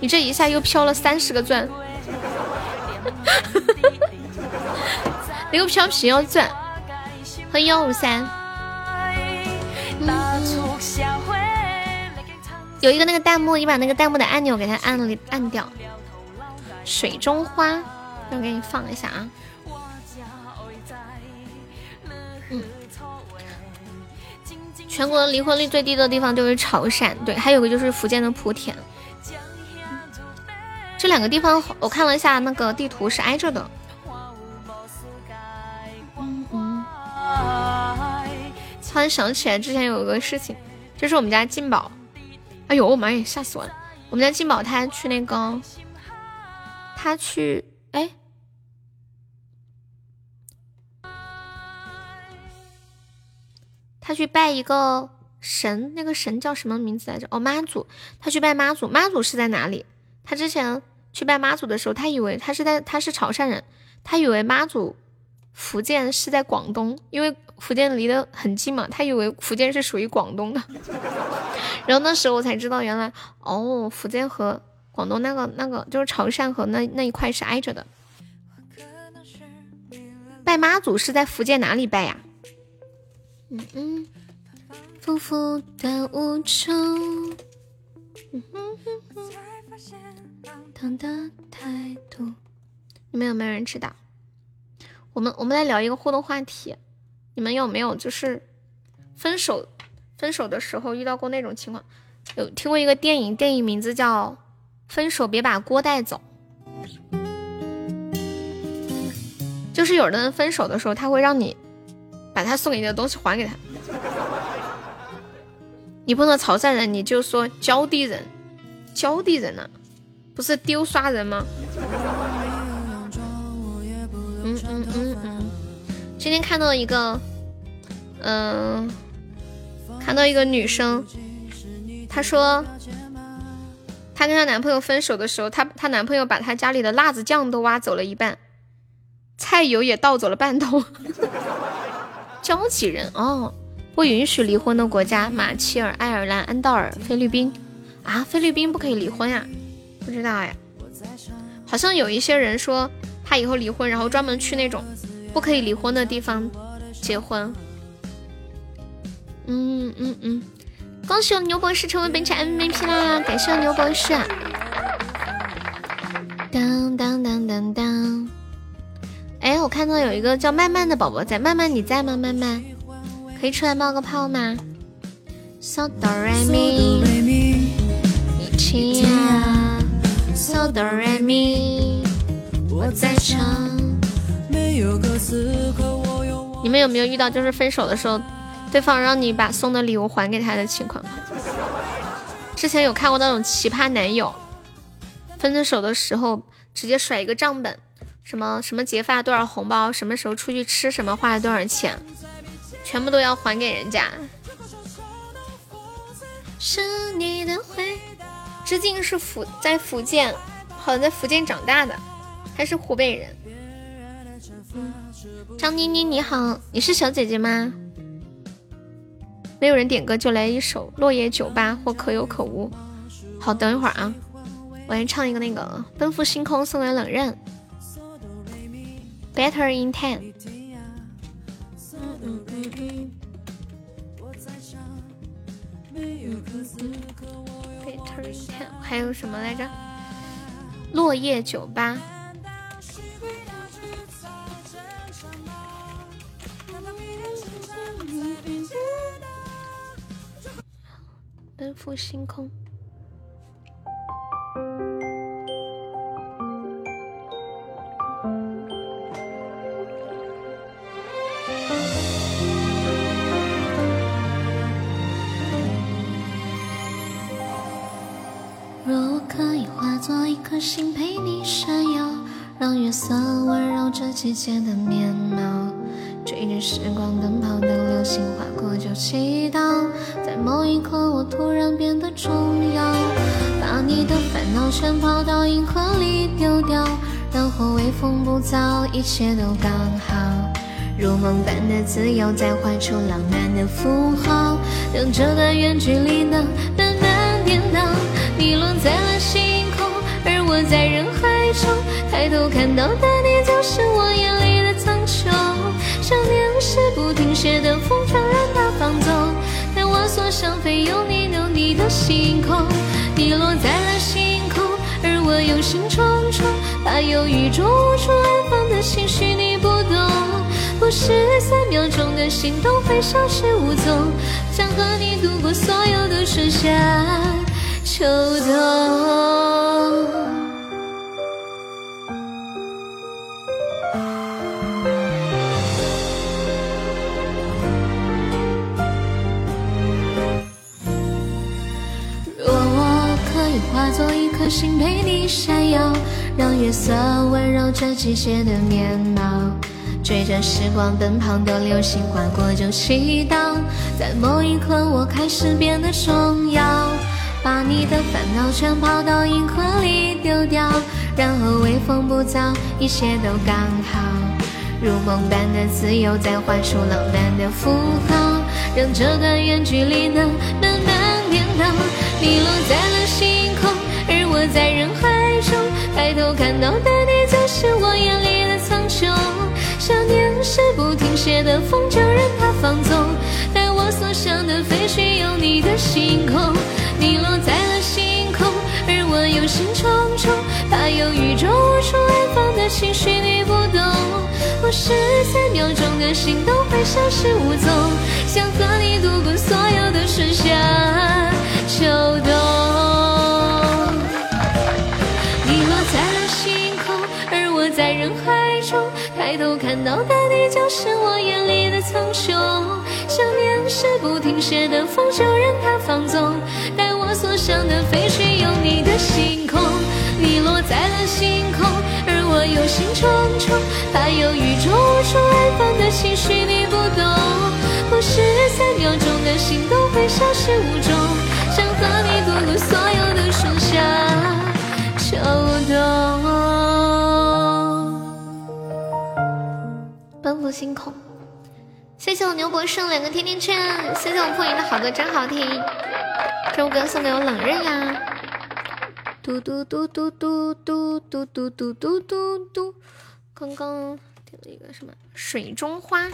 Speaker 1: 你这一下又飘了三十个钻，那个飘屏要钻。欢迎幺五三。有一个那个弹幕，你把那个弹幕的按钮给它按了按掉。水中花，我给你放一下啊。全国离婚率最低的地方就是潮汕，对，还有个就是福建的莆田。这两个地方我看了一下那个地图是挨着的。突然想起来之前有个事情，就是我们家静宝。哎呦我妈呀，吓死我了！我们家金宝他去那个，他去哎，他去拜一个神，那个神叫什么名字来着？哦，妈祖。他去拜妈祖，妈祖是在哪里？他之前去拜妈祖的时候，他以为他是在他是潮汕人，他以为妈祖福建是在广东，因为。福建离得很近嘛，他以为福建是属于广东的，然后那时候我才知道，原来哦，福建和广东那个那个就是潮汕和那那一块是挨着的。拜妈祖是在福建哪里拜呀？嗯嗯，丰富的无处。嗯哼哼哼。当的态度，你们有没有人知道？我们我们来聊一个互动话题。你们有没有就是分手分手的时候遇到过那种情况？有听过一个电影，电影名字叫《分手别把锅带走》。就是有的人分手的时候，他会让你把他送给你的东西还给他。你碰到潮汕人，你就说交地人，交地人呢，不是丢刷人吗？嗯嗯嗯嗯，今天看到一个。嗯，看到一个女生，她说，她跟她男朋友分手的时候，她她男朋友把她家里的辣子酱都挖走了一半，菜油也倒走了半桶。交际人哦，不允许离婚的国家：马切尔、爱尔兰、安道尔、菲律宾。啊，菲律宾不可以离婚呀？不知道呀。好像有一些人说，他以后离婚，然后专门去那种不可以离婚的地方结婚。嗯嗯嗯，恭喜我牛博士成为本场 MVP 啦！感谢我牛博士。当当当当当，哎，我看到有一个叫曼曼的宝宝在，曼曼你在吗？曼曼，可以出来冒个泡吗？So do re mi，一起啊，So do re mi，我在唱。你们有没有遇到就是分手的时候？对方让你把送的礼物还给他的情况，之前有看过那种奇葩男友，分手的时候直接甩一个账本，什么什么结发多少红包，什么时候出去吃什么花了多少钱，全部都要还给人家。是你的回，致敬是福在福建好像在福建长大的，还是湖北人。张妮妮你好，你是小姐姐吗？没有人点歌就来一首《落叶酒吧》或《可有可无》。好，等一会儿啊，我先唱一个那个《奔赴星空》，送给冷刃。Better in ten。Better in ten，还有什么来着？落叶酒吧。奔赴星空。可以化作一颗星陪你闪耀，让月色温柔这季节的面貌。追着时光奔跑的流星划过就祈祷，在某一刻我突然变得重要，把你的烦恼全抛到银河里丢掉，然后微风不燥，一切都刚好，如梦般的自由再画出浪漫的符号，让这段远距离能。你落在了星空，而我在人海中，抬头看到的你就是我眼里的苍穹。想念是不停歇的风，就让它放纵，带我所想飞，有你有你的星空。你落在了星空，而我忧心忡忡，怕有宇宙无处安放的情绪你不懂。不是三秒钟的心动会消失无踪，想和你度过所有的春夏秋冬。化作一颗星陪你闪耀，让月色温柔这季节的面貌。追着时光奔跑的流星划过就祈祷，在某一刻我开始变得重要。把你的烦恼全抛到银河里丢掉，然后微风不燥，一切都刚好。如梦般的自由再画出浪漫的符号，让这段远距离能慢慢颠倒。你落在了星空。而我在人海中抬头看到的你，就是我眼里的苍穹。想念是不停歇的风，就任它放纵，带我所向的飞去，有你的星空。你落在了星空，而我忧心忡忡，怕有宇宙无处安放的情绪你不懂。不是三秒钟的心动会消失无踪，想和你度过所有的春夏秋冬。你落在人海中抬头看到的你，就是我眼里的苍穹。想念是不停歇的风，就任它放纵，想的飞去，有你的星空。你落在了星空，而我忧心忡忡，怕有宇宙无处安放的情绪你不懂。不是三秒钟的心动会消失无踪，想和你度过所有的春夏秋冬。奔赴星空，谢谢我牛博胜两个甜甜圈，谢谢我破云的好歌真好听，这首歌送给我冷刃呀。嘟嘟嘟嘟嘟嘟嘟嘟嘟嘟嘟嘟，刚刚点了一个什么水中花，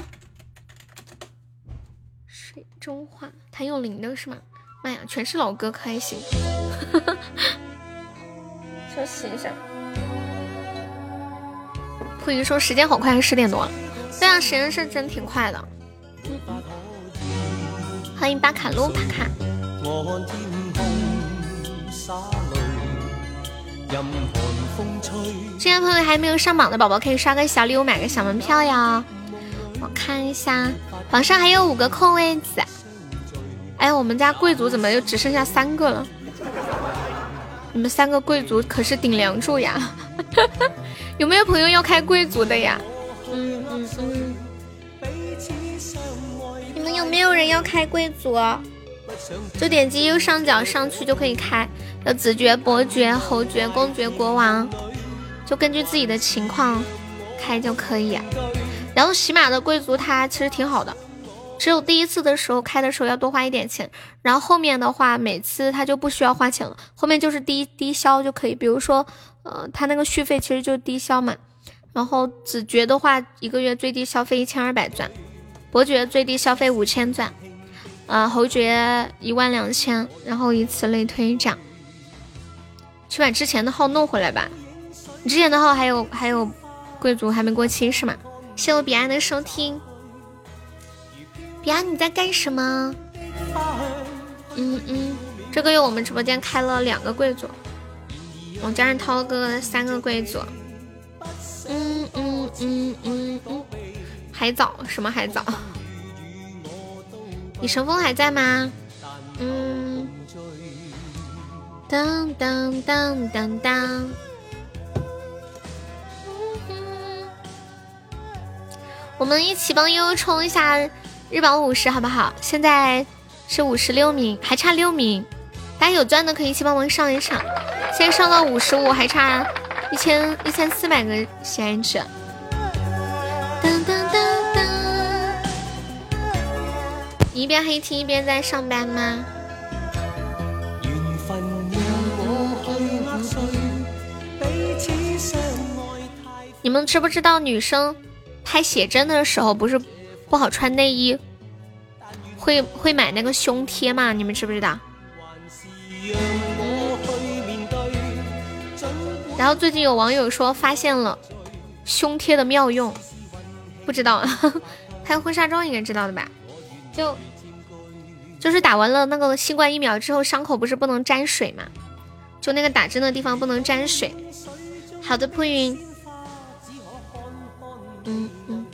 Speaker 1: 水中花谭咏麟的是吗？妈呀，全是老歌，可还行。休息一下。破云说时间好快，十点多了。对啊，时间是真挺快的。欢迎巴卡路卡卡。这些朋友还没有上榜的宝宝，可以刷个小礼物，买个小门票呀。我看一下，榜上还有五个空位子。哎，我们家贵族怎么又只剩下三个了？你们三个贵族可是顶梁柱呀！有没有朋友要开贵族的呀？嗯嗯嗯，你们有没有人要开贵族？就点击右上角上去就可以开，有子爵、伯爵、侯爵、公爵、国王，就根据自己的情况开就可以。然后喜马的贵族它其实挺好的，只有第一次的时候开的时候要多花一点钱，然后后面的话每次它就不需要花钱了，后面就是低低消就可以。比如说，呃，它那个续费其实就低消嘛。然后子爵的话，一个月最低消费一千二百钻，伯爵最低消费五千钻。呃，侯爵一万两千，然后以此类推，这样去把之前的号弄回来吧。你之前的号还有还有贵族还没过期是吗？谢我彼岸的收听，彼岸你在干什么？嗯嗯，这个月我们直播间开了两个贵族，我加上涛哥三个贵族。嗯嗯嗯嗯嗯，还早什么还早？你神风还在吗？嗯，当当当当当，我们一起帮悠悠冲一下日榜五十，好不好？现在是五十六名，还差六名，大家有钻的可以一起帮忙上一上。现在上到五十五，还差一千一千四百个喜爱值。一边黑 T 一边在上班吗？你们知不知道女生拍写真的时候不是不好穿内衣，会会买那个胸贴吗？你们知不知道？然后最近有网友说发现了胸贴的妙用，不知道 拍婚纱照应该知道的吧？就就是打完了那个新冠疫苗之后，伤口不是不能沾水吗？就那个打针的地方不能沾水。好的，铺云。嗯嗯，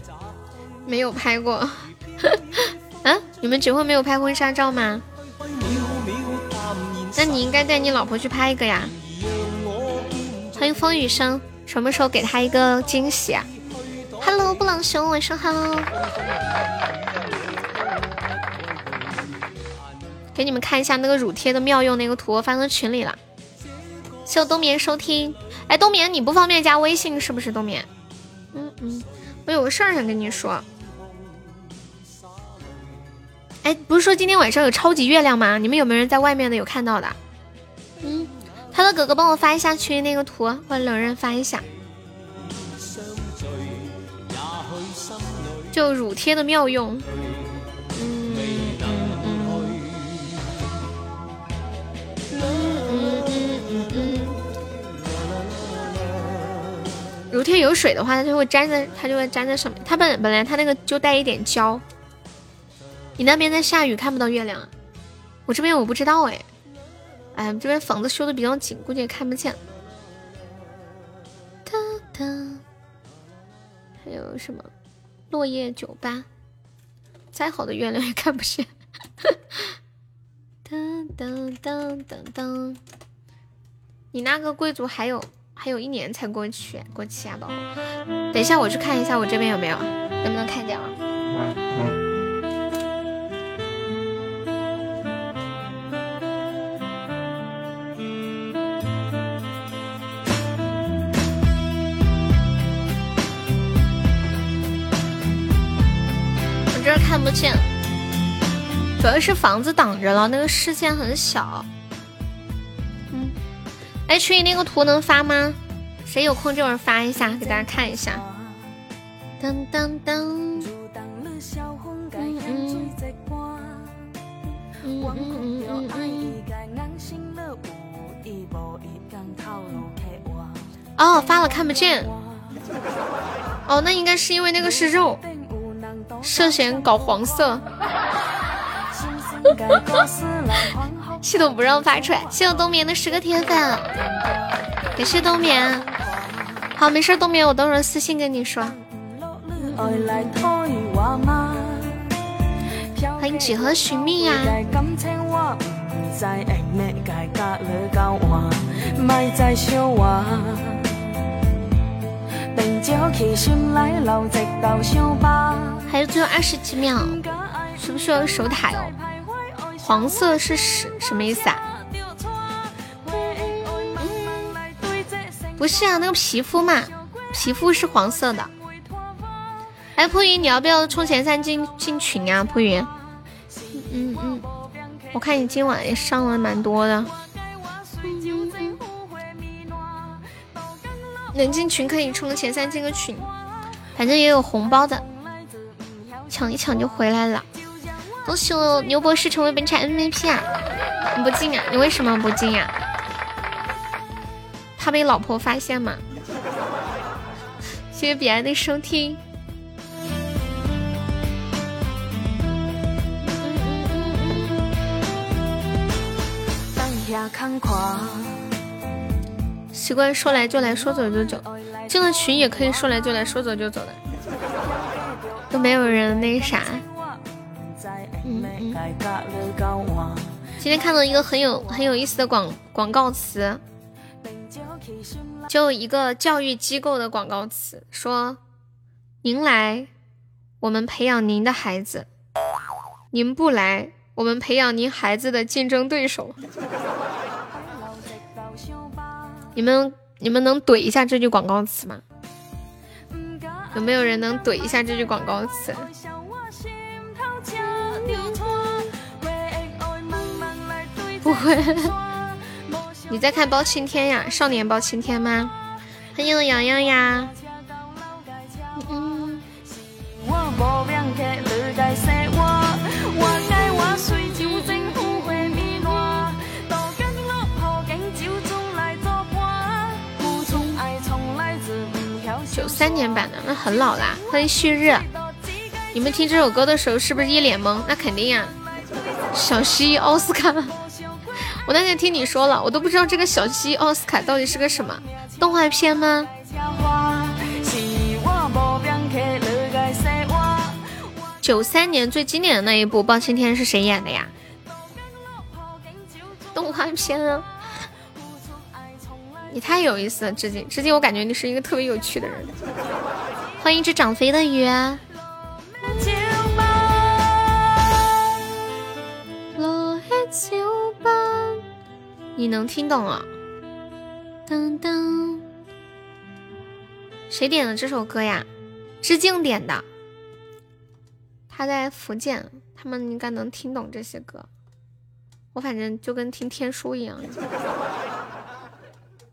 Speaker 1: 没有拍过。啊，你们结婚没有拍婚纱照吗？那你应该带你老婆去拍一个呀。欢迎风雨声，什么时候给他一个惊喜啊？Hello，布朗熊，晚上好。给你们看一下那个乳贴的妙用，那个图我发到群里了。谢我冬眠收听，哎，冬眠你不方便加微信是不是？冬眠，嗯嗯，我有个事儿想跟你说。哎，不是说今天晚上有超级月亮吗？你们有没有人在外面的有看到的？嗯，他的哥哥帮我发一下群里那个图，或者冷人发一下。就乳贴的妙用。如天有水的话，它就会粘在，它就会粘在上面。它本本来它那个就带一点胶。你那边在下雨，看不到月亮啊？我这边我不知道哎。哎，这边房子修的比较紧，估计也看不见。哒哒，还有什么？落叶酒吧，再好的月亮也看不见。噔噔噔噔噔，你那个贵族还有？还有一年才过去过期啊，宝宝。等一下，我去看一下我这边有没有，能不能看见啊？我这儿看不见，主要是房子挡着了，那个视线很小。群里那个图能发吗？谁有空这会儿发一下，给大家看一下。当当当。哦，发了看不见。哦，那应该是因为那个是肉，涉嫌搞黄色。系统不让发出来，谢谢冬眠的十个铁粉，感谢冬眠。好，没事，冬眠，我等会儿私信跟你说。欢迎几何寻觅呀。还有最后二十几秒，需不需要守塔哟？黄色是什什么意思啊？不是啊，那个皮肤嘛，皮肤是黄色的。哎，蒲云，你要不要冲前三进进群啊？蒲云，嗯嗯，我看你今晚也上了蛮多的。能进群可以冲个前三进个群，反正也有红包的，抢一抢就回来了。恭喜我牛博士成为本场 MVP 啊！你不进啊？你为什么不进呀？怕被老婆发现吗？谢谢彼岸的收听。习惯说来就来说走就走，进了群也可以说来就来说走就走的，都没有人那啥。今天看到一个很有很有意思的广广告词，就一个教育机构的广告词，说：“您来，我们培养您的孩子；您不来，我们培养您孩子的竞争对手。”你们你们能怼一下这句广告词吗？有没有人能怼一下这句广告词？不会，你在看包青天呀？少年包青天吗？欢迎洋洋呀！嗯。九三年版的，那很老啦。欢迎旭日，你们听这首歌的时候是不是一脸懵？那肯定呀。小西奥斯卡，我那天听你说了，我都不知道这个小鸡奥斯卡到底是个什么动画片吗？九三年最经典的那一部《包青天》是谁演的呀？动画片啊。你太有意思了，至今至今我感觉你是一个特别有趣的人。欢迎一只长飞的鱼。你能听懂啊？噔噔，谁点的这首歌呀？致敬点的。他在福建，他们应该能听懂这些歌。我反正就跟听天书一样。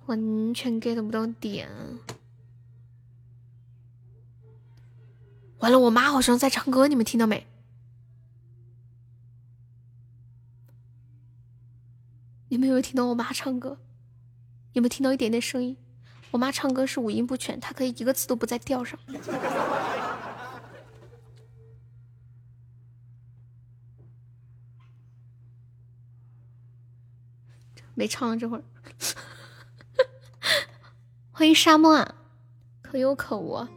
Speaker 1: 完全 get 不到点，完了，我妈好像在唱歌，你们听到没？你们有没有听到我妈唱歌？有没有听到一点点声音？我妈唱歌是五音不全，她可以一个字都不在调上。没唱了这会儿。欢迎沙漠，啊，可有可无。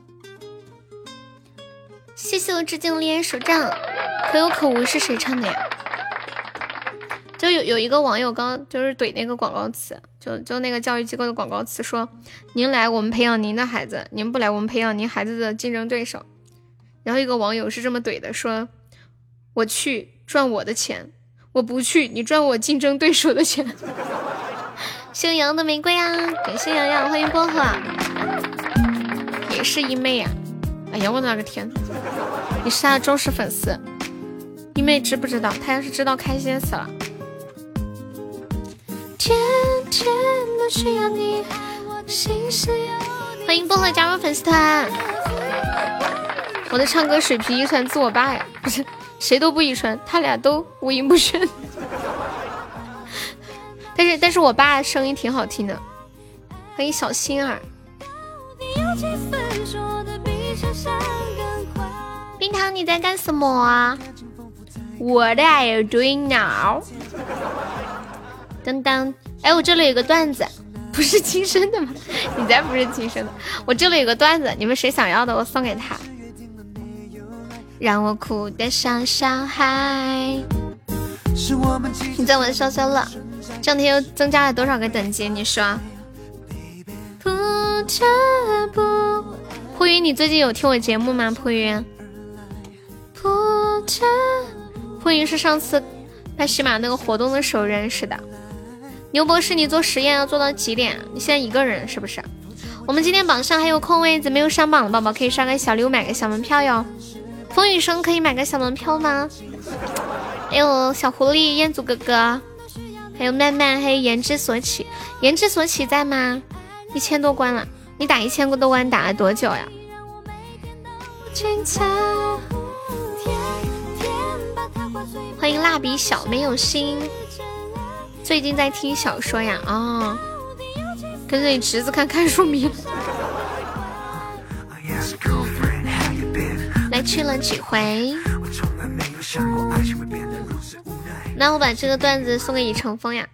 Speaker 1: 谢谢我致敬恋爱手杖，可有可无是谁唱的呀？就有有一个网友刚就是怼那个广告词，就就那个教育机构的广告词说：“您来，我们培养您的孩子；您不来，我们培养您孩子的竞争对手。”然后一个网友是这么怼的，说：“我去赚我的钱，我不去，你赚我竞争对手的钱。”姓杨的玫瑰啊，感谢洋洋，欢迎薄荷，也是一妹呀！哎呀，我的个天，你是他的忠实粉丝，一妹知不知道？他要是知道，开心死了。欢迎薄荷加入粉丝团。我的唱歌水平遗传自我爸呀，不是谁都不遗传，他俩都五音不全。但是，但是我爸声音挺好听的。欢迎小心儿。冰糖，你在干什么啊？What are you doing now？当当，哎，我这里有个段子，不是亲生的吗？你才不是亲生的。我这里有个段子，你们谁想要的，我送给他。让我哭得像小孩。你在玩消消乐。这两天又增加了多少个等级？你说？蒲云，你最近有听我节目吗？蒲云，蒲云是上次拍喜马那个活动的时候认识的。牛博士，你做实验要做到几点？你现在一个人是不是？我们今天榜上还有空位子，没有上榜的宝宝可以刷个小礼物，买个小门票哟。风雨声可以买个小门票吗？还有小狐狸、彦祖哥哥，还有曼曼，还有言之所起，言之所起在吗？一千多关了，你打一千多关打了多久呀？欢迎蜡笔小没有心，最近在听小说呀？哦，跟着你侄子看看书迷。来去了几回？那我把这个段子送给以成风呀。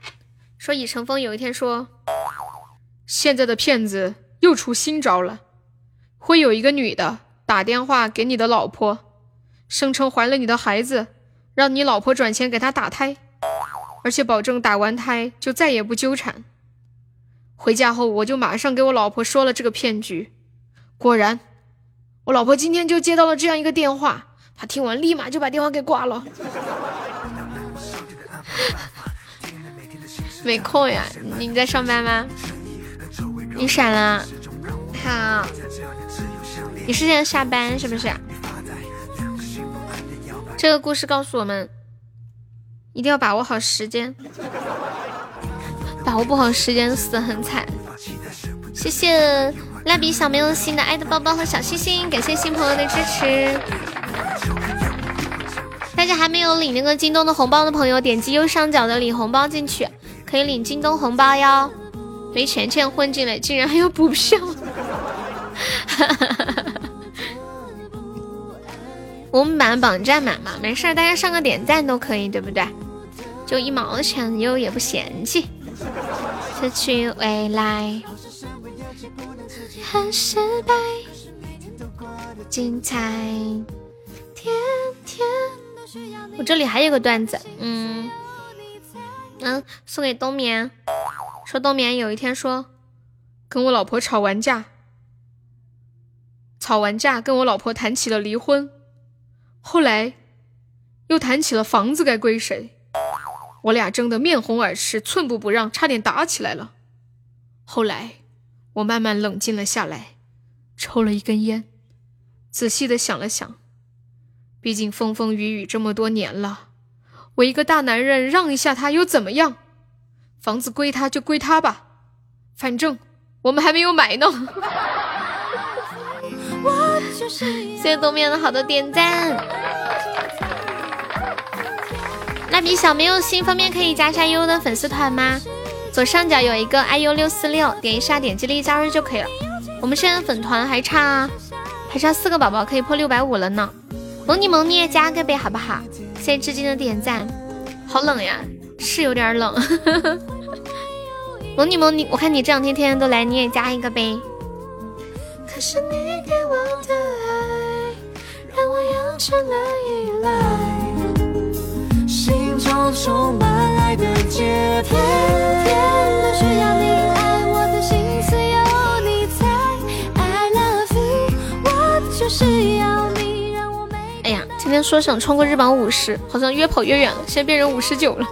Speaker 1: 说以成风有一天说，
Speaker 2: 现在的骗子又出新招了，会有一个女的打电话给你的老婆，声称怀了你的孩子，让你老婆转钱给他打胎，而且保证打完胎就再也不纠缠。回家后我就马上给我老婆说了这个骗局，果然。我老婆今天就接到了这样一个电话，她听完立马就把电话给挂了。
Speaker 1: 没空呀，你在上班吗？你闪了，好，你是现在下班是不是？这个故事告诉我们，一定要把握好时间，把握不好时间死得很惨。谢谢。蜡笔小没有心的爱的包包和小星星，感谢新朋友的支持。大家还没有领那个京东的红包的朋友，点击右上角的领红包进去，可以领京东红包哟。没钱钱混进来，竟然还要补票，哈哈哈哈我们把榜占满嘛，没事，大家上个点赞都可以，对不对？就一毛钱又也不嫌弃。失去未来。很失败，精彩。天天我这里还有个段子，嗯嗯，送给冬眠。说冬眠有一天说，
Speaker 2: 跟我老婆吵完架，吵完架跟我老婆谈起了离婚，后来又谈起了房子该归谁，我俩争得面红耳赤，寸步不让，差点打起来了。后来。我慢慢冷静了下来，抽了一根烟，仔细的想了想，毕竟风风雨雨这么多年了，我一个大男人让一下他又怎么样？房子归他就归他吧，反正我们还没有买呢。
Speaker 1: 谢谢东面的好多点赞。蜡笔小没有新方面可以加一下悠悠的粉丝团吗？左上角有一个 iu 六四六，点一下，点击立即加入就可以了。我们现在粉团还差还差四个宝宝可以破六百五了呢。萌你萌你也加个呗，好不好？谢谢至今的点赞。好冷呀，是有点冷。萌你萌你，我看你这两天天天都来，你也加一个呗。可是你成了依赖，心中充满爱的节拍。哎呀，今天说想冲个日榜五十，好像越跑越远了，现在变成五十九了。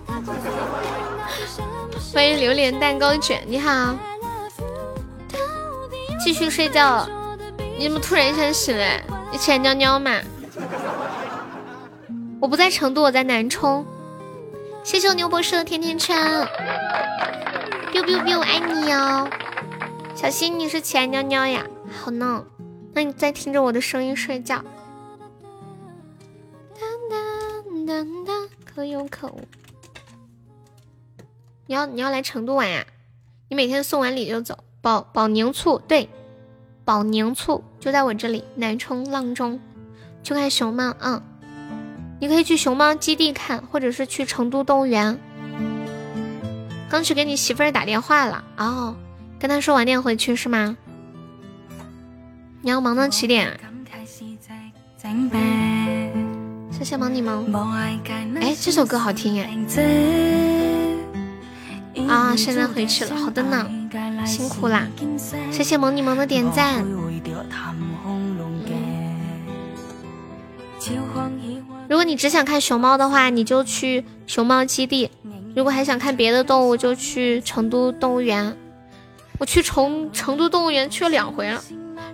Speaker 1: 欢迎榴莲蛋糕卷，你好。继续睡觉？你怎么突然想醒来？你起来尿尿嘛？我不在成都，我在南充。谢谢我牛博士的甜甜圈。biu biu biu，爱你哟。小新，你是起来尿尿呀？好呢。那你在听着我的声音睡觉。可有可无。你要你要来成都玩呀？你每天送完礼就走。保保宁醋对，保宁醋就在我这里，南充阆中。去看熊猫，嗯，你可以去熊猫基地看，或者是去成都动物园。刚去给你媳妇儿打电话了哦，跟她说晚点回去是吗？你要忙到几点？谢谢萌你忙。哎，这首歌好听耶！啊，现在回去了，好的呢，辛苦啦！谢谢萌你萌的点赞。如果你只想看熊猫的话，你就去熊猫基地。如果还想看别的动物，就去成都动物园。我去成成都动物园去了两回了，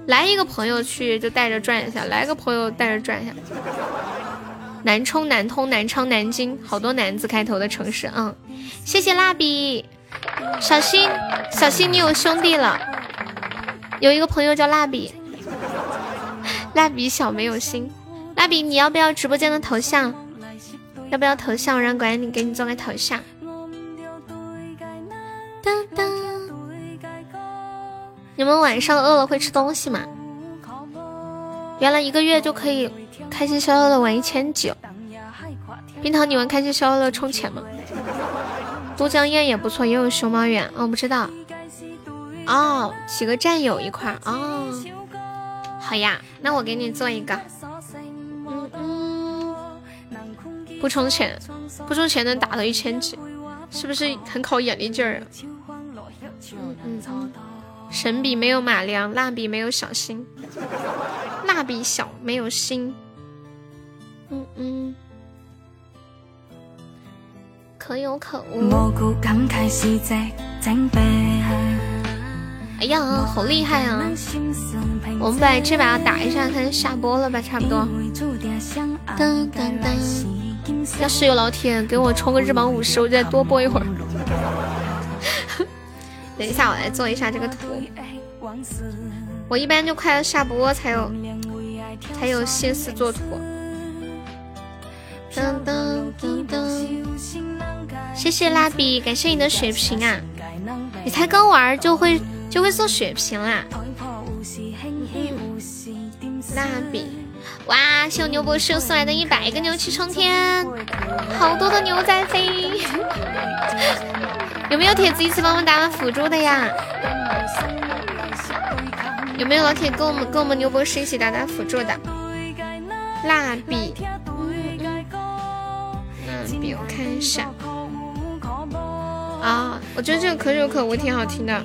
Speaker 1: 来一个朋友去就带着转一下，来个朋友带着转一下。南充、南通、南昌、南京，好多南字开头的城市。嗯，谢谢蜡笔，小新，小新，你有兄弟了，有一个朋友叫蜡笔，蜡笔小没有心。蜡笔，你要不要直播间的头像？要不要头像？我让管理给你做个头像。你们晚上饿了会吃东西吗？原来一个月就可以。开心消消乐玩一千九，冰糖，你玩开心消消乐充钱吗？都江堰也不错，也有熊猫园，我不知道。哦，几个战友一块哦，好呀，那我给你做一个。不充钱，不充钱能打到一千几，是不是很考眼力劲儿啊？嗯嗯，神笔没有马良，蜡笔没有小新，蜡笔小没有心。嗯嗯，可有可无。哎呀，好厉害啊！我们把这把打一下，看下播了吧，差不多。噔噔噔！要是有老铁给我充个日榜五十，我就再多播一会儿。等一下，我来做一下这个图。我一般就快要下播才有才有心思做图。噔噔噔噔，谢谢蜡笔，感谢你的血瓶啊！你才刚玩就会就会做血瓶啦！蜡笔，哇！谢我牛博士送来的一百个牛气冲天，好多的牛在飞！有没有铁子一起帮我们打辅助的呀？有没有老铁跟我们跟我们牛博士一起打打辅助的？蜡笔。蜡笔我看一下啊，我觉得这个可有可无，挺好听的。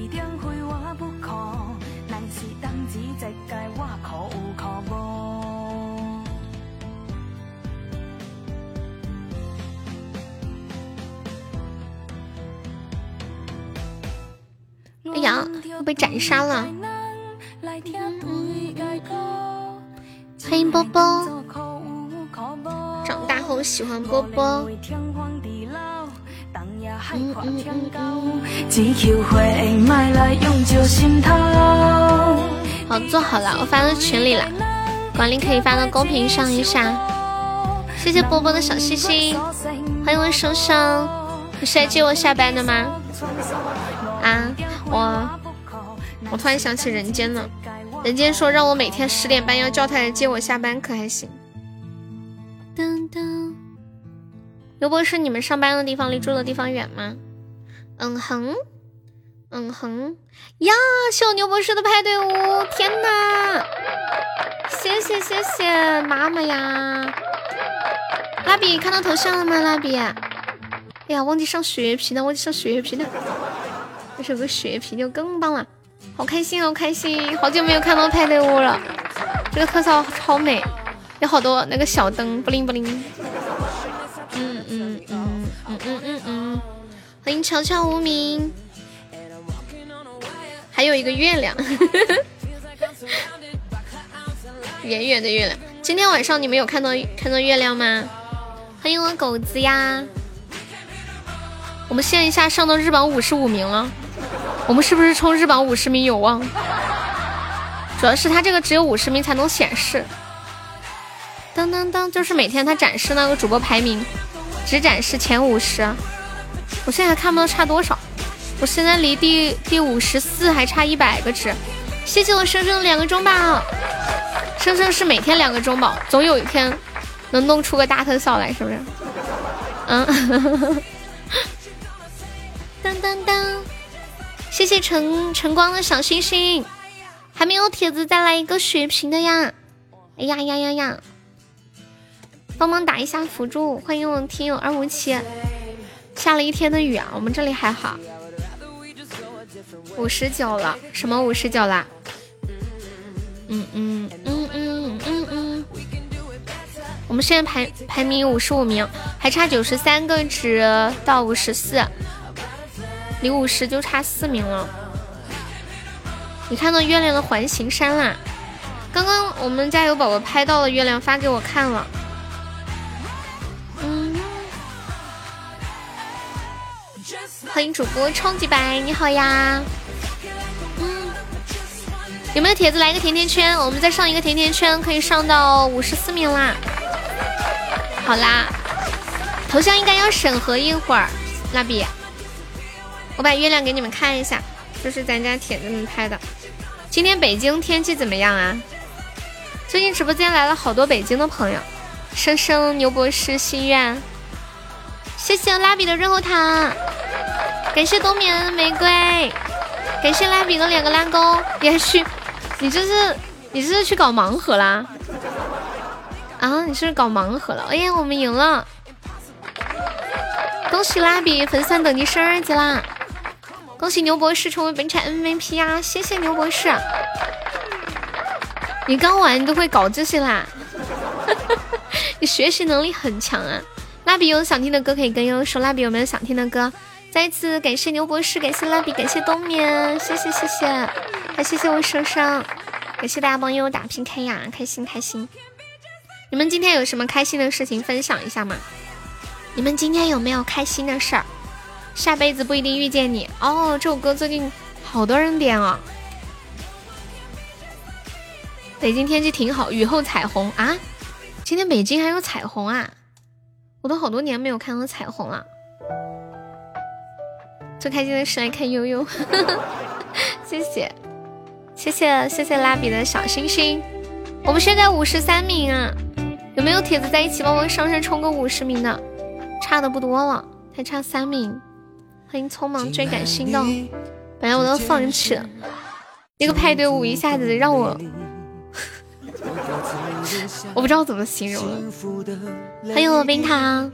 Speaker 1: 哎呀，又被斩杀了！欢迎波波，长大后喜欢波波。嗯嗯嗯。好，做好了，我发到群里了，管理可以发到公屏上一下。谢谢波波的小心心，欢迎我生生，你是来接我下班的吗？啊？我我突然想起人间了，人间说让我每天十点半要叫他来接我下班，可还行？噔噔，刘博士，你们上班的地方离住的地方远吗？嗯哼，嗯哼，呀，谢我牛博士的派对屋，天呐，谢谢谢谢妈妈呀！蜡笔看到头像了吗？蜡笔，哎呀，忘记上血皮了，忘记上血皮了。这首歌血皮就更棒了，好开心，好开心！好久没有看到派对屋了，这个特效超美，有好多那个小灯，不灵不灵。嗯嗯嗯嗯嗯嗯嗯，欢迎悄悄无名，还有一个月亮，圆圆的月亮。今天晚上你们有看到看到月亮吗？欢迎我狗子呀！我们线下上到日榜五十五名了。我们是不是冲日榜五十名有望？主要是他这个只有五十名才能显示。当当当，就是每天他展示那个主播排名，只展示前五十。我现在还看不到差多少，我现在离第第五十四还差一百个值。谢谢我生生的两个中宝，生生是每天两个中宝，总有一天能弄出个大特效来，是不是？嗯。当当当。谢谢晨晨光的小星星，还没有铁子再来一个血瓶的呀！哎呀呀呀呀！帮忙打一下辅助。欢迎我听友二五七，下了一天的雨啊，我们这里还好。五十九了，什么五十九啦？嗯嗯嗯嗯嗯嗯，我们现在排排名五十五名，还差九十三个值到五十四，离五十就差四名了。你看到月亮的环形山啦？刚刚我们家有宝宝拍到了月亮，发给我看了。嗯，欢迎主播超级白，你好呀。有没有铁子来个甜甜圈？我们再上一个甜甜圈，可以上到五十四名啦。好啦，头像应该要审核一会儿。蜡笔，我把月亮给你们看一下，这是咱家铁子们拍的。今天北京天气怎么样啊？最近直播间来了好多北京的朋友。生生牛博士心愿，谢谢蜡笔的润喉糖，感谢冬眠玫瑰，感谢蜡笔的两个拉钩，也许。你这是你这是去搞盲盒啦？啊，你是搞盲盒了？哎呀，我们赢了！恭喜蜡笔粉丝等级升二级啦！恭喜牛博士成为本场 MVP 呀！谢谢牛博士。你刚玩你都会搞这些啦？你学习能力很强啊！蜡笔有想听的歌可以跟悠悠说，蜡笔有没有想听的歌？再一次感谢牛博士，感谢蜡笔，感谢冬眠，谢谢谢谢，还谢谢我生生，感谢大家帮悠悠打 PK 呀，开心开心。你们今天有什么开心的事情分享一下吗？你们今天有没有开心的事儿？下辈子不一定遇见你哦。这首歌最近好多人点啊。北京天气挺好，雨后彩虹啊！今天北京还有彩虹啊！我都好多年没有看到彩虹了。最开心的是来看悠悠，谢谢，谢谢谢谢蜡笔的小星星。我们现在五十三名啊，有没有铁子在一起帮我上上冲个五十名的？差的不多了，还差三名。欢迎匆忙追赶心动，本来我都放弃了，那个派对舞一下子让我，我不知道怎么形容了。欢迎我冰糖。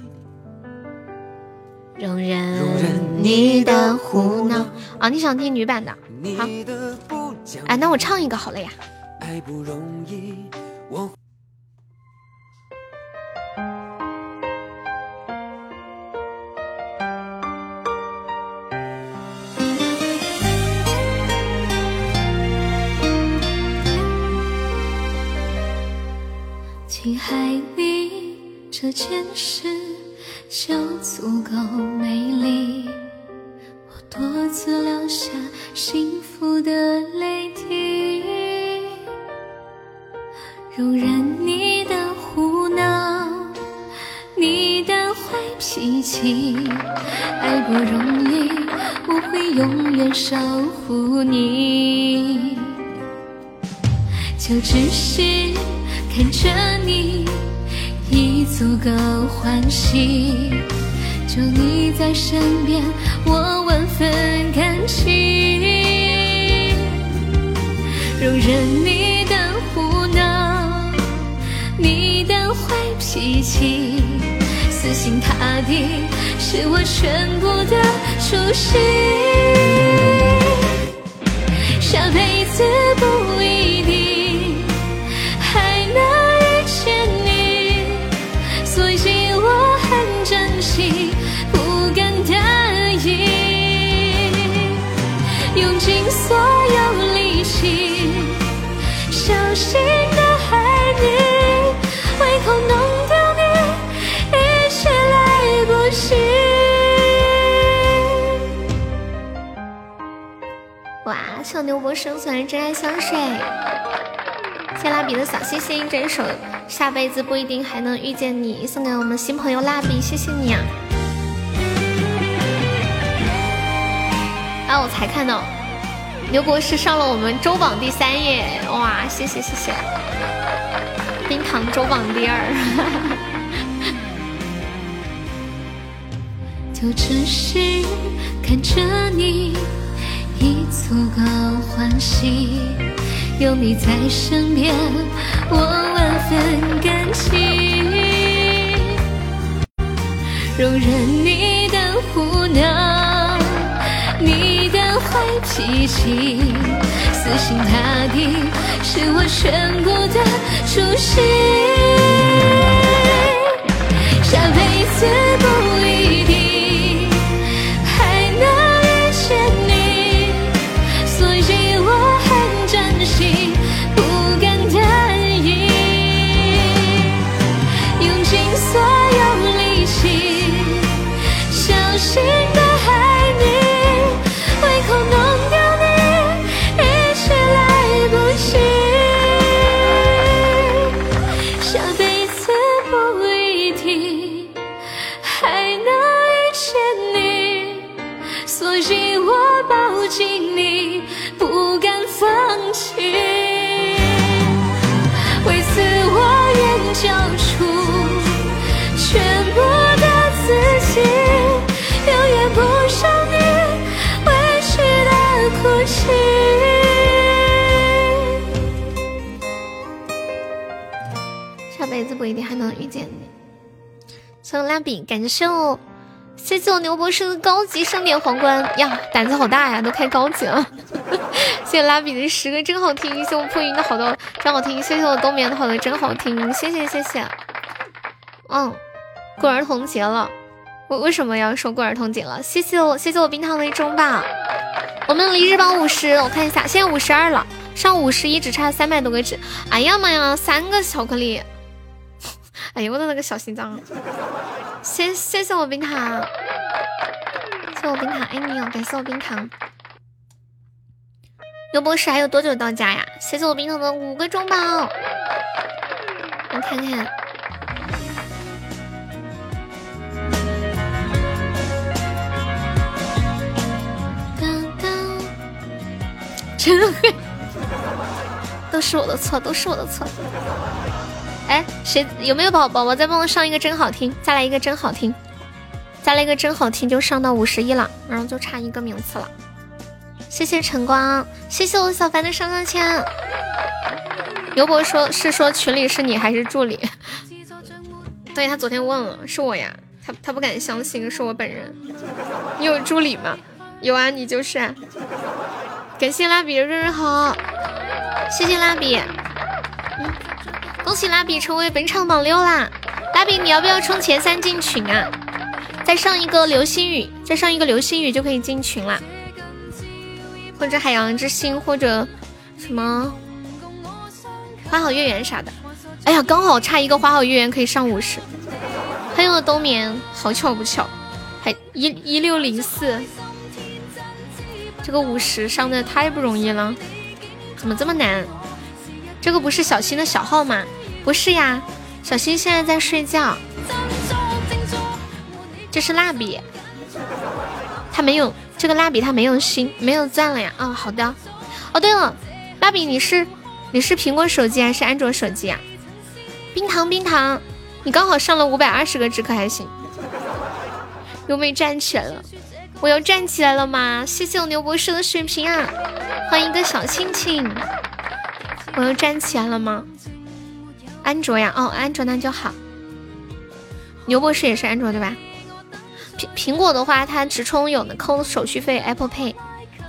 Speaker 1: 容忍你的胡闹啊！你想听女版的？好，哎，那我唱一个好了呀。听海里这件事。就足够美丽，我多次流下幸福的泪滴，容忍你的胡闹，你的坏脾气，爱不容易，我会永远守护你，就只是看着你。已足够欢喜，就你在身边，我万分感激。容忍你的胡闹，你的坏脾气，死心塌地是我全部的初心。下辈子牛博生存真爱香水，谢蜡笔的小星星，这一首。下辈子不一定还能遇见你，送给我们新朋友蜡笔，谢谢你啊！啊，我才看到牛博士上了我们周榜第三耶！哇，谢谢谢谢！冰糖周榜第二，就只是看着你已足够欢喜。有你在身边，我万分感激。容忍你的胡闹，你的坏脾气，死心塌地是我全部的初心。下辈子不一定还能遇见你。谢谢蜡笔，感谢我，谢谢我牛博士的高级盛典皇冠呀，胆子好大呀，都开高级了。谢谢蜡笔的十个真好听，谢谢我破云的好多真好听，谢谢我冬眠的好多真好听，谢谢谢谢。嗯，过儿童节了，为为什么要说过儿童节了？谢谢我，谢谢我冰糖的一中吧。我们离日榜五十，我看一下，现在五十二了，上五十一只差三百多个纸。哎呀妈呀，三个巧克力！哎呦，我的那个小心脏！谢谢谢我冰糖，谢我冰糖，爱你哦，感谢我冰糖。刘博士还有多久到家呀？谢谢我冰糖的五个中宝，我看看。真会，都是我的错，都是我的错。哎，谁有没有宝宝宝再帮我上一个真好听？再来一个真好听，再来一个真好听就上到五十一了，然后就差一个名次了。谢谢晨光，谢谢我小凡的上上签。刘博说是说群里是你还是助理？对他昨天问了，是我呀。他他不敢相信是我本人。你有助理吗？有啊，你就是啊。感谢蜡笔的日日好，谢谢蜡笔。恭喜蜡笔成为本场榜六啦！蜡笔你要不要冲前三进群啊？再上一个流星雨，再上一个流星雨就可以进群啦。或者海洋之心，或者什么花好月圆啥的。哎呀，刚好差一个花好月圆可以上五十。欢迎我冬眠，好巧不巧，还一一六零四，这个五十上的太不容易了，怎么这么难？这个不是小新的小号吗？不是呀，小新现在在睡觉。这是蜡笔，他没有这个蜡笔，他没有心，没有钻了呀。哦，好的。哦，对了，蜡笔你是你是苹果手机还是安卓手机啊？冰糖冰糖，你刚好上了五百二十个值，可还行？有没站起来了？我要站起来了吗？谢谢我牛博士的水瓶啊！欢迎一个小亲亲。我要站起来了吗？安卓呀，哦，安卓那就好。牛博士也是安卓对吧？苹苹果的话，它直充有的扣手续费，Apple Pay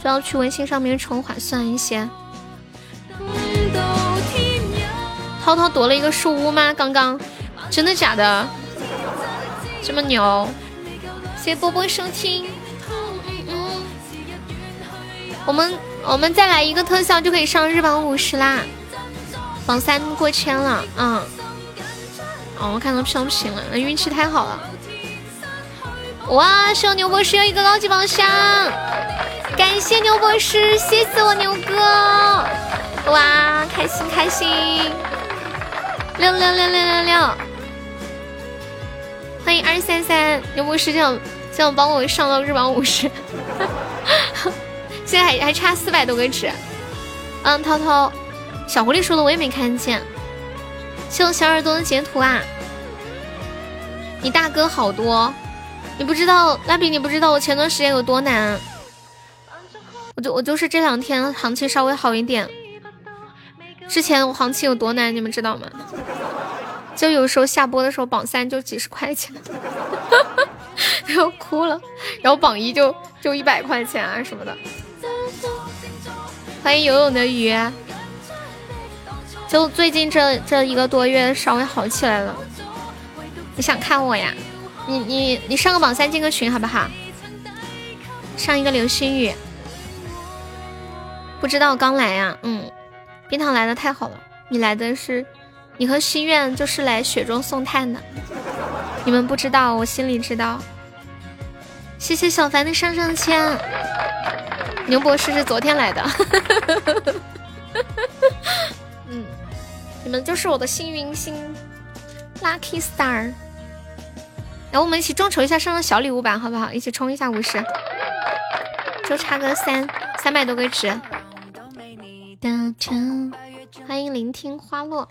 Speaker 1: 就要去微信上面充划算一些。涛涛夺了一个树屋吗？刚刚，真的假的？这么牛？谢谢波波收听。我们我们再来一个特效就可以上日榜五十啦，榜三过千了，嗯。哦，我看到飘屏了，那运气太好了。哇，是牛博士有一个高级宝箱，感谢牛博士，谢谢我牛哥。哇，开心开心，六六六六六六，欢迎二三三，牛博士这样这样帮我上到日榜五十，现在还还差四百多个值。嗯，涛涛，小狐狸说的我也没看见，谢我小耳朵的截图啊。你大哥好多，你不知道，蜡笔你不知道我前段时间有多难，我就我就是这两天行情稍微好一点。之前我行情有多难，你们知道吗？就有时候下播的时候榜三就几十块钱，要哭了。然后榜一就就一百块钱啊什么的。欢迎游泳的鱼。就最近这这一个多月稍微好起来了。你想看我呀？你你你上个榜三进个群好不好？上一个流星雨。不知道刚来呀？嗯，冰糖来的太好了。你来的是，你和心愿就是来雪中送炭的。你们不知道，我心里知道。谢谢小凡的上上签。牛博士是昨天来的。你们就是我的幸运星，lucky star。然后我们一起众筹一下上上小礼物吧，好不好？一起冲一下五十，就差个三三百多个值。欢迎聆听花落。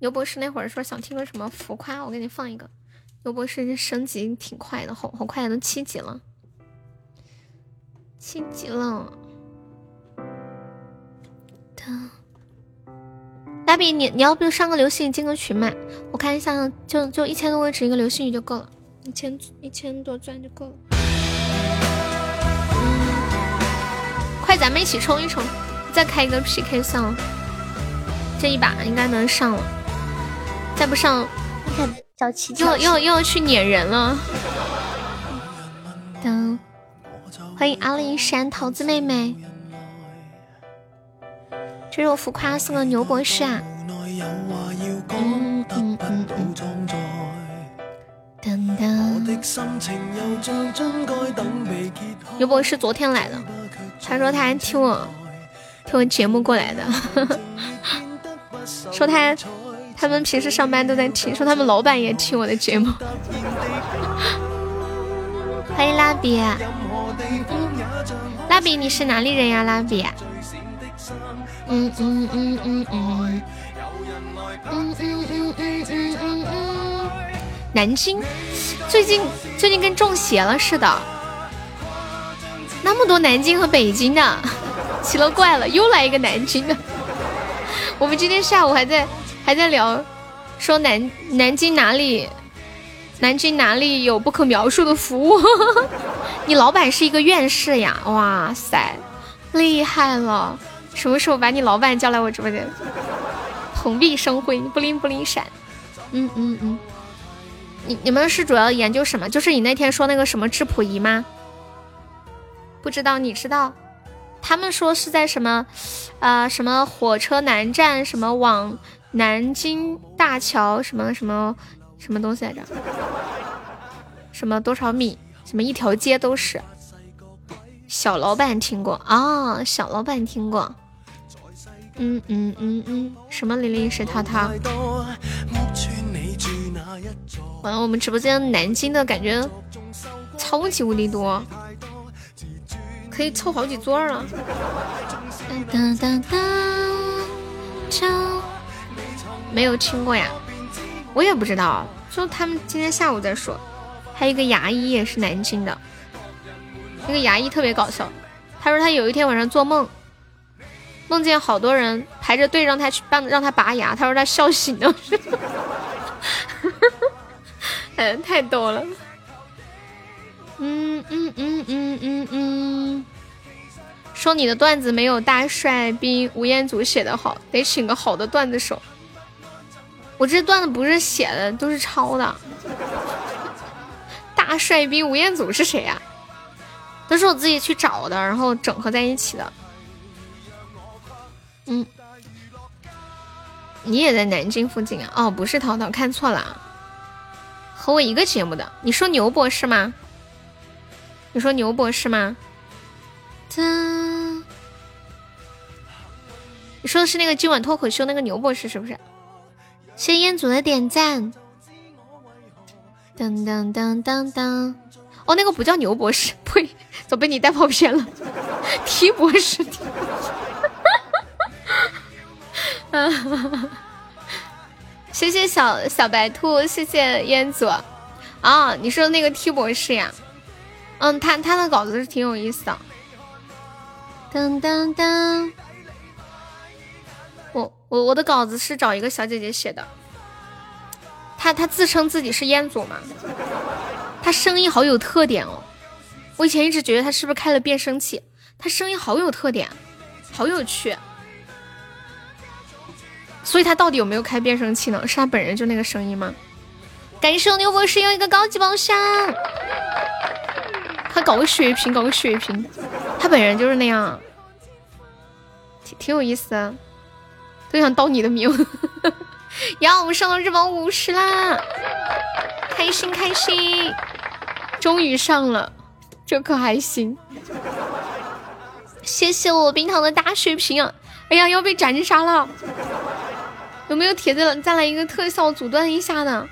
Speaker 1: 牛博士那会儿说想听个什么浮夸，我给你放一个。牛博士升级挺快的，好好快，都七级了，七级了。你你要不就上个流星雨进个群嘛？我看一下，就就一千多个值一个流星雨就够了，一千一千多钻就够了。嗯快，咱们一起冲一冲，再开一个 PK 算了。这一把应该能上了，再不上，你看小七又又又要去撵人了。等，欢迎阿里山桃子妹妹。这是我浮夸送的牛博士啊！嗯嗯嗯嗯。等等。牛博士昨天来的，他说他还听我听我节目过来的，说他他们平时上班都在听，说他们老板也听我的节目。欢迎蜡笔，蜡笔你是哪里人呀？蜡笔。嗯嗯嗯嗯嗯，南京最近最近跟中邪了似的，那么多南京和北京的，奇了怪了，又来一个南京的。我们今天下午还在还在聊，说南南京哪里，南京哪里有不可描述的服务？你老板是一个院士呀？哇塞，厉害了！什么时候把你老板叫来我直播间？蓬荜生辉，不灵不灵闪。嗯嗯嗯，你你们是主要研究什么？就是你那天说那个什么质谱仪吗？不知道，你知道？他们说是在什么啊？什么火车南站？什么往南京大桥？什么什么什么东西来着？什么多少米？什么一条街都是？小老板听过啊？小老板听过。嗯嗯嗯嗯，什么零零是涛涛？完了，我们直播间南京的感觉超级无敌多，可以凑好几座了。当当当当，没有听过呀，我也不知道。就他们今天下午在说，还有一个牙医也是南京的，那个牙医特别搞笑，他说他有一天晚上做梦。梦见好多人排着队让他去帮让他拔牙，他说他笑醒了，嗯，太逗了。嗯嗯嗯嗯嗯嗯，说你的段子没有大帅兵吴彦祖写的好，得请个好的段子手。我这段子不是写的，都是抄的。大帅兵吴彦祖是谁呀？都是我自己去找的，然后整合在一起的。嗯，你也在南京附近啊？哦，不是淘淘，看错了，和我一个节目的。你说牛博士吗？你说牛博士吗？你说的是那个今晚脱口秀那个牛博士是不是？谢彦祖的点赞。噔噔噔噔噔，哦，那个不叫牛博士，呸，早被你带跑偏了。T 博士。谢谢小小白兔，谢谢烟祖啊！你说那个 T 博士呀？嗯，他他的稿子是挺有意思的。噔噔噔，我我我的稿子是找一个小姐姐写的，他他自称自己是彦祖嘛，他声音好有特点哦。我以前一直觉得他是不是开了变声器，他声音好有特点，好有趣。所以他到底有没有开变声器呢？是他本人就那个声音吗？感谢牛博士又一个高级宝箱，他搞个血瓶，搞个血瓶，他本人就是那样，挺挺有意思的，都想盗你的名。呀，我们上了日榜五十啦，开心开心，终于上了，这可还行。谢谢我冰糖的大血瓶啊！哎呀，要被斩杀了。有没有铁子再来一个特效阻断一下的？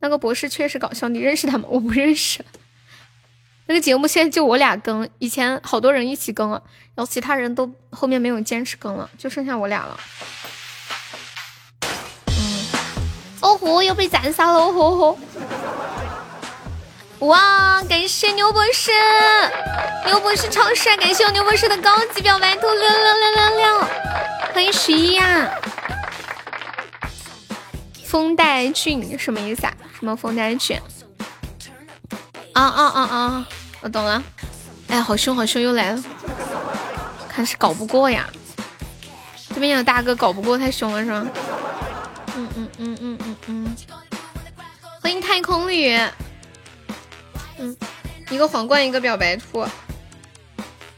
Speaker 1: 那个博士确实搞笑，你认识他吗？我不认识。那个节目现在就我俩更，以前好多人一起更了，然后其他人都后面没有坚持更了，就剩下我俩了。嗯，哦豁，又被斩杀了，哦豁豁！哇，感谢牛博士，牛博士超帅，感谢我牛博士的高级表白图，六六六六六，欢迎十一呀。风带俊什么意思啊？什么风带俊？啊啊啊啊！我懂了。哎，好凶好凶，又来了。看是搞不过呀。这边有大哥搞不过，太凶了是吗？嗯嗯嗯嗯嗯嗯。欢迎太空旅。嗯，一个皇冠，一个表白兔。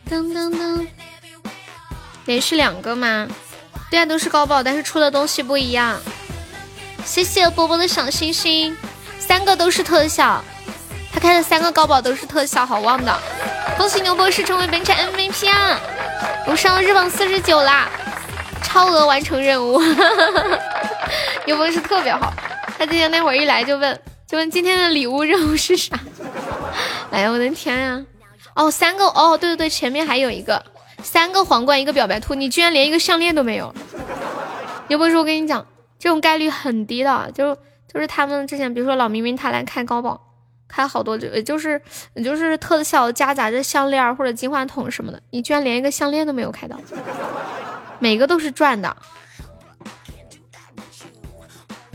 Speaker 1: 噔噔噔。连续两个吗？对啊，都是高爆，但是出的东西不一样。谢谢波波的小心心，三个都是特效，他开的三个高保都是特效，好旺的！恭喜牛博士成为本场 MVP 啊！我上了日榜四十九啦，超额完成任务，牛博士特别好。他今天那会儿一来就问，就问今天的礼物任务是啥？哎呀，我的天呀！哦，三个哦，对对对，前面还有一个，三个皇冠，一个表白兔，你居然连一个项链都没有！牛博士，我跟你讲。这种概率很低的，就就是他们之前，比如说老明明他来开高保，开好多就就是就是特效夹杂着项链或者金话筒什么的，你居然连一个项链都没有开到，每个都是赚的。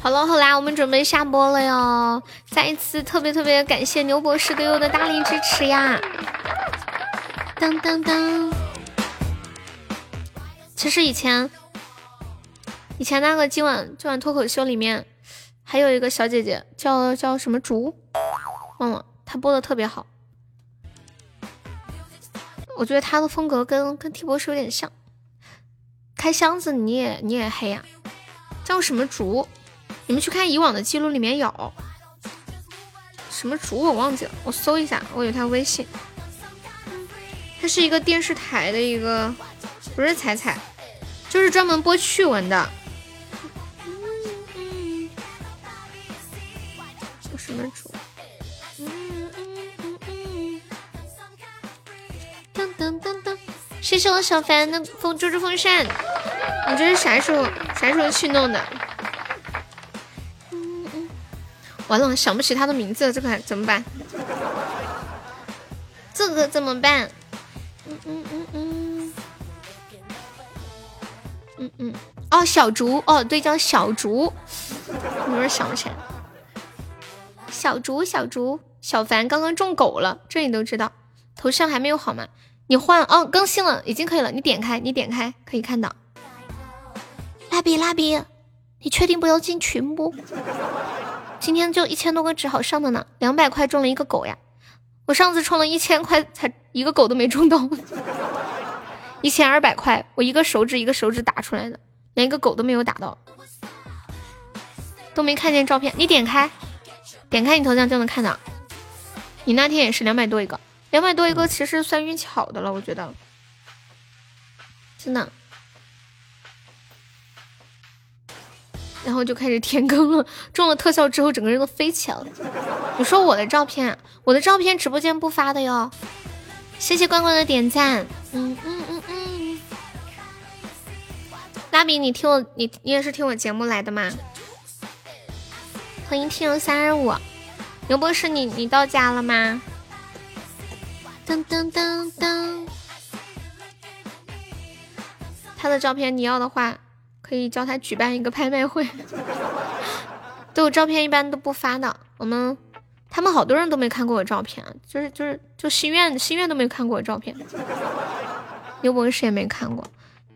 Speaker 1: 好了后来，我们准备下播了哟！再一次特别特别感谢牛博士对我的大力支持呀！当当当，其实以前。以前那个今晚今晚脱口秀里面，还有一个小姐姐叫叫什么竹，忘了，她播的特别好。我觉得她的风格跟跟 T 博士有点像。开箱子你也你也黑呀？叫什么竹？你们去看以往的记录里面有。什么竹我忘记了，我搜一下，我有她微信。她是一个电视台的一个，不是彩彩，就是专门播趣闻的。什么主？噔噔噔噔！谢谢我小凡的风猪猪风扇，你这是啥时候啥时候去弄的？嗯嗯，完了，想不起他的名字，这个怎么办？这个怎么办？嗯嗯嗯嗯嗯嗯，哦，小竹，哦对，叫小竹，有点想不起来。小竹，小竹，小凡刚刚中狗了，这你都知道。头像还没有好吗？你换哦，更新了，已经可以了。你点开，你点开可以看到。蜡笔，蜡笔，你确定不要进群不？今天就一千多个纸好上的呢，两百块中了一个狗呀。我上次充了一千块，才一个狗都没中到。一千二百块，我一个手指一个手指打出来的，连一个狗都没有打到，都没看见照片。你点开。点开你头像就能看到，你那天也是两百多一个，两百多一个其实算运气好的了，我觉得，真的。然后就开始填坑了，中了特效之后，整个人都飞起来了。你说我的照片，我的照片直播间不发的哟。谢谢关关的点赞，嗯嗯嗯嗯。蜡笔，你听我，你你也是听我节目来的吗？欢迎听友三二五，牛博士，你你到家了吗？噔噔噔噔，他的照片你要的话，可以叫他举办一个拍卖会。对我照片一般都不发的。我们他们好多人都没看过我照片，就是就是就心愿心愿都没看过我照片，牛博士也没看过，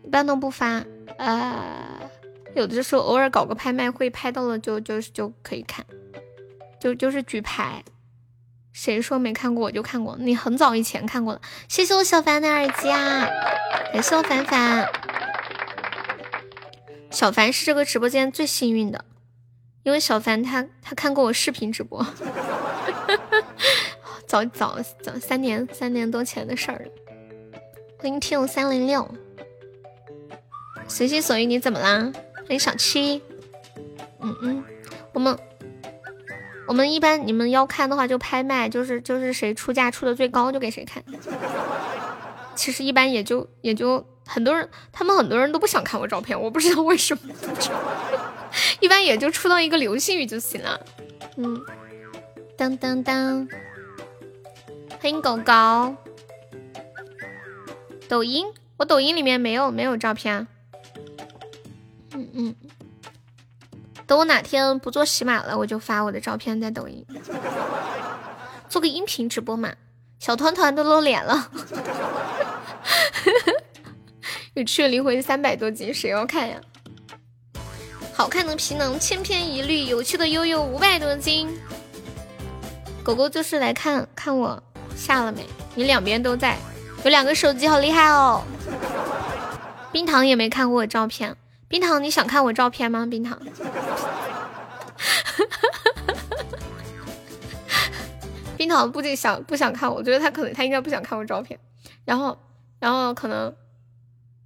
Speaker 1: 一般都不发。呃，有的时候偶尔搞个拍卖会，拍到了就就就可以看，就就是举牌。谁说没看过我就看过？你很早以前看过了。谢谢我小凡的耳机啊，感谢我凡凡。小凡是这个直播间最幸运的，因为小凡他他看过我视频直播，早早早三年三年多前的事儿了。欢迎 T 三零六，随心所欲你怎么啦？欢迎小七，嗯嗯，我们。我们一般你们要看的话就拍卖，就是就是谁出价出的最高就给谁看。其实一般也就也就很多人，他们很多人都不想看我照片，我不知道为什么。一般也就出到一个流星雨就行了。嗯，当当当，欢迎狗狗。抖音，我抖音里面没有没有照片。嗯嗯。等我哪天不做喜马了，我就发我的照片在抖音，做个音频直播嘛。小团团都露脸了，有趣的灵魂三百多斤，谁要看呀？好看的皮囊千篇一律，有趣的悠悠五百多斤。狗狗就是来看看我下了没？你两边都在，有两个手机，好厉害哦。冰糖也没看过我照片。冰糖，你想看我照片吗？冰糖，冰糖不仅想不想看，我觉得他可能他应该不想看我照片。然后，然后可能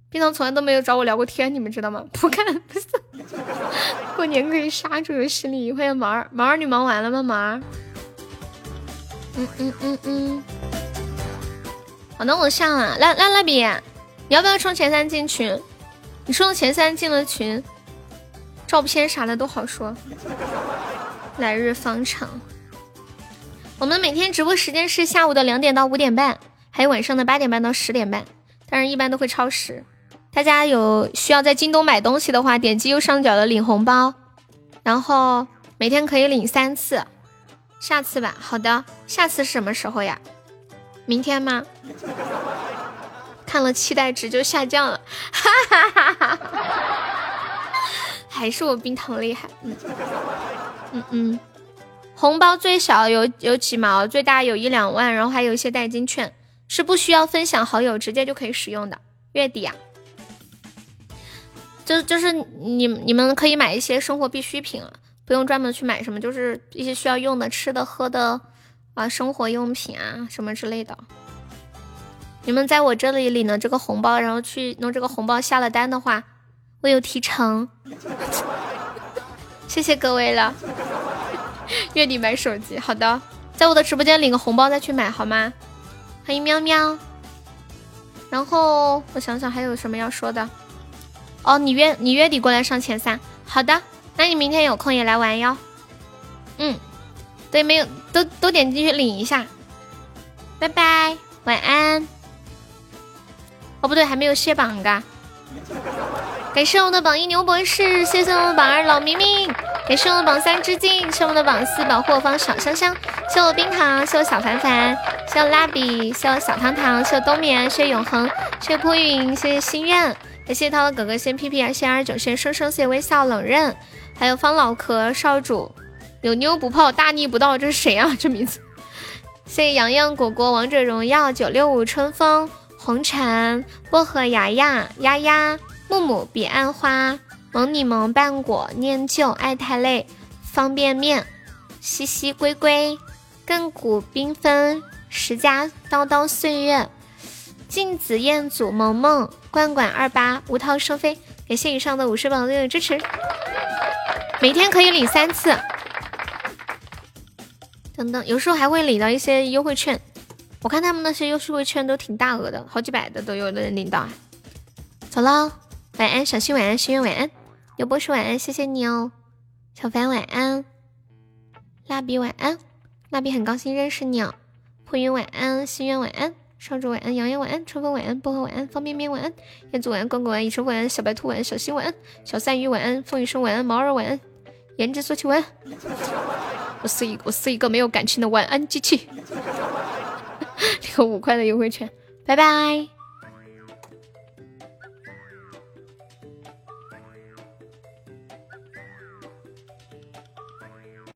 Speaker 1: 冰糖从来都没有找我聊过天，你们知道吗？不看，不是。过年可以杀猪游戏里，欢迎毛儿，毛儿你忙完了吗？毛儿，嗯嗯嗯嗯。好，那我上了，来来来比，你要不要冲前三进群？你说的前三进了群，照片啥的都好说。来日方长，我们每天直播时间是下午的两点到五点半，还有晚上的八点半到十点半，但是一般都会超时。大家有需要在京东买东西的话，点击右上角的领红包，然后每天可以领三次。下次吧，好的，下次是什么时候呀？明天吗？看了期待值就下降了，哈哈哈哈哈！还是我冰糖厉害，嗯嗯嗯。红包最小有有几毛，最大有一两万，然后还有一些代金券，是不需要分享好友，直接就可以使用的。月底啊，就就是你你们可以买一些生活必需品啊，不用专门去买什么，就是一些需要用的吃的喝的啊，生活用品啊什么之类的。你们在我这里领了这个红包，然后去弄这个红包下了单的话，我有提成。谢谢各位了。月底买手机，好的，在我的直播间领个红包再去买好吗？欢迎喵喵。然后我想想还有什么要说的。哦，你月你月底过来上前三，好的，那你明天有空也来玩哟。嗯，对，没有都都点进去领一下。拜拜，晚安。哦，不对，还没有卸榜嘎！感谢我的榜一牛博士，谢谢我的榜二老明明，感谢我的榜三致敬，谢我的榜四保护我方小香香，谢我冰糖，谢我小凡凡，谢我蜡笔，谢我小糖糖，谢我冬眠，谢永恒，谢谢扑云，谢谢心愿，感谢涛哥哥，谢谢屁屁，谢谢二九，谢生生，谢谢微笑冷刃，还有方老壳少主，有妞不泡，大逆不道，这是谁啊？这名字？谢谢洋洋果果，王者荣耀九六五春风。红尘薄荷牙牙丫丫木木彼岸花。萌你萌半果念旧爱太累方便面西西龟龟亘古缤纷十佳叨叨岁月。镜子彦祖萌萌罐罐二八无套生飞感谢以上的五十榜六的支持，每天可以领三次，等等，有时候还会领到一些优惠券。我看他们那些优势会券都挺大额的，好几百的都有的人领到。走了，晚安，小新晚安，心愿晚安，刘博士晚安，谢谢你哦，小凡晚安，蜡笔晚安，蜡笔很高兴认识你哦，破云晚安，心愿晚安，少主晚安，洋洋晚安，春风晚安，薄荷晚安，方便面晚安，燕子晚安，滚滚晚安，以晨晚安，小白兔晚安，小新晚安，小三鱼晚安，风雨声晚安，毛儿晚安，颜值说起晚安，我是一我是一个没有感情的晚安机器。领个五块的优惠券拜拜。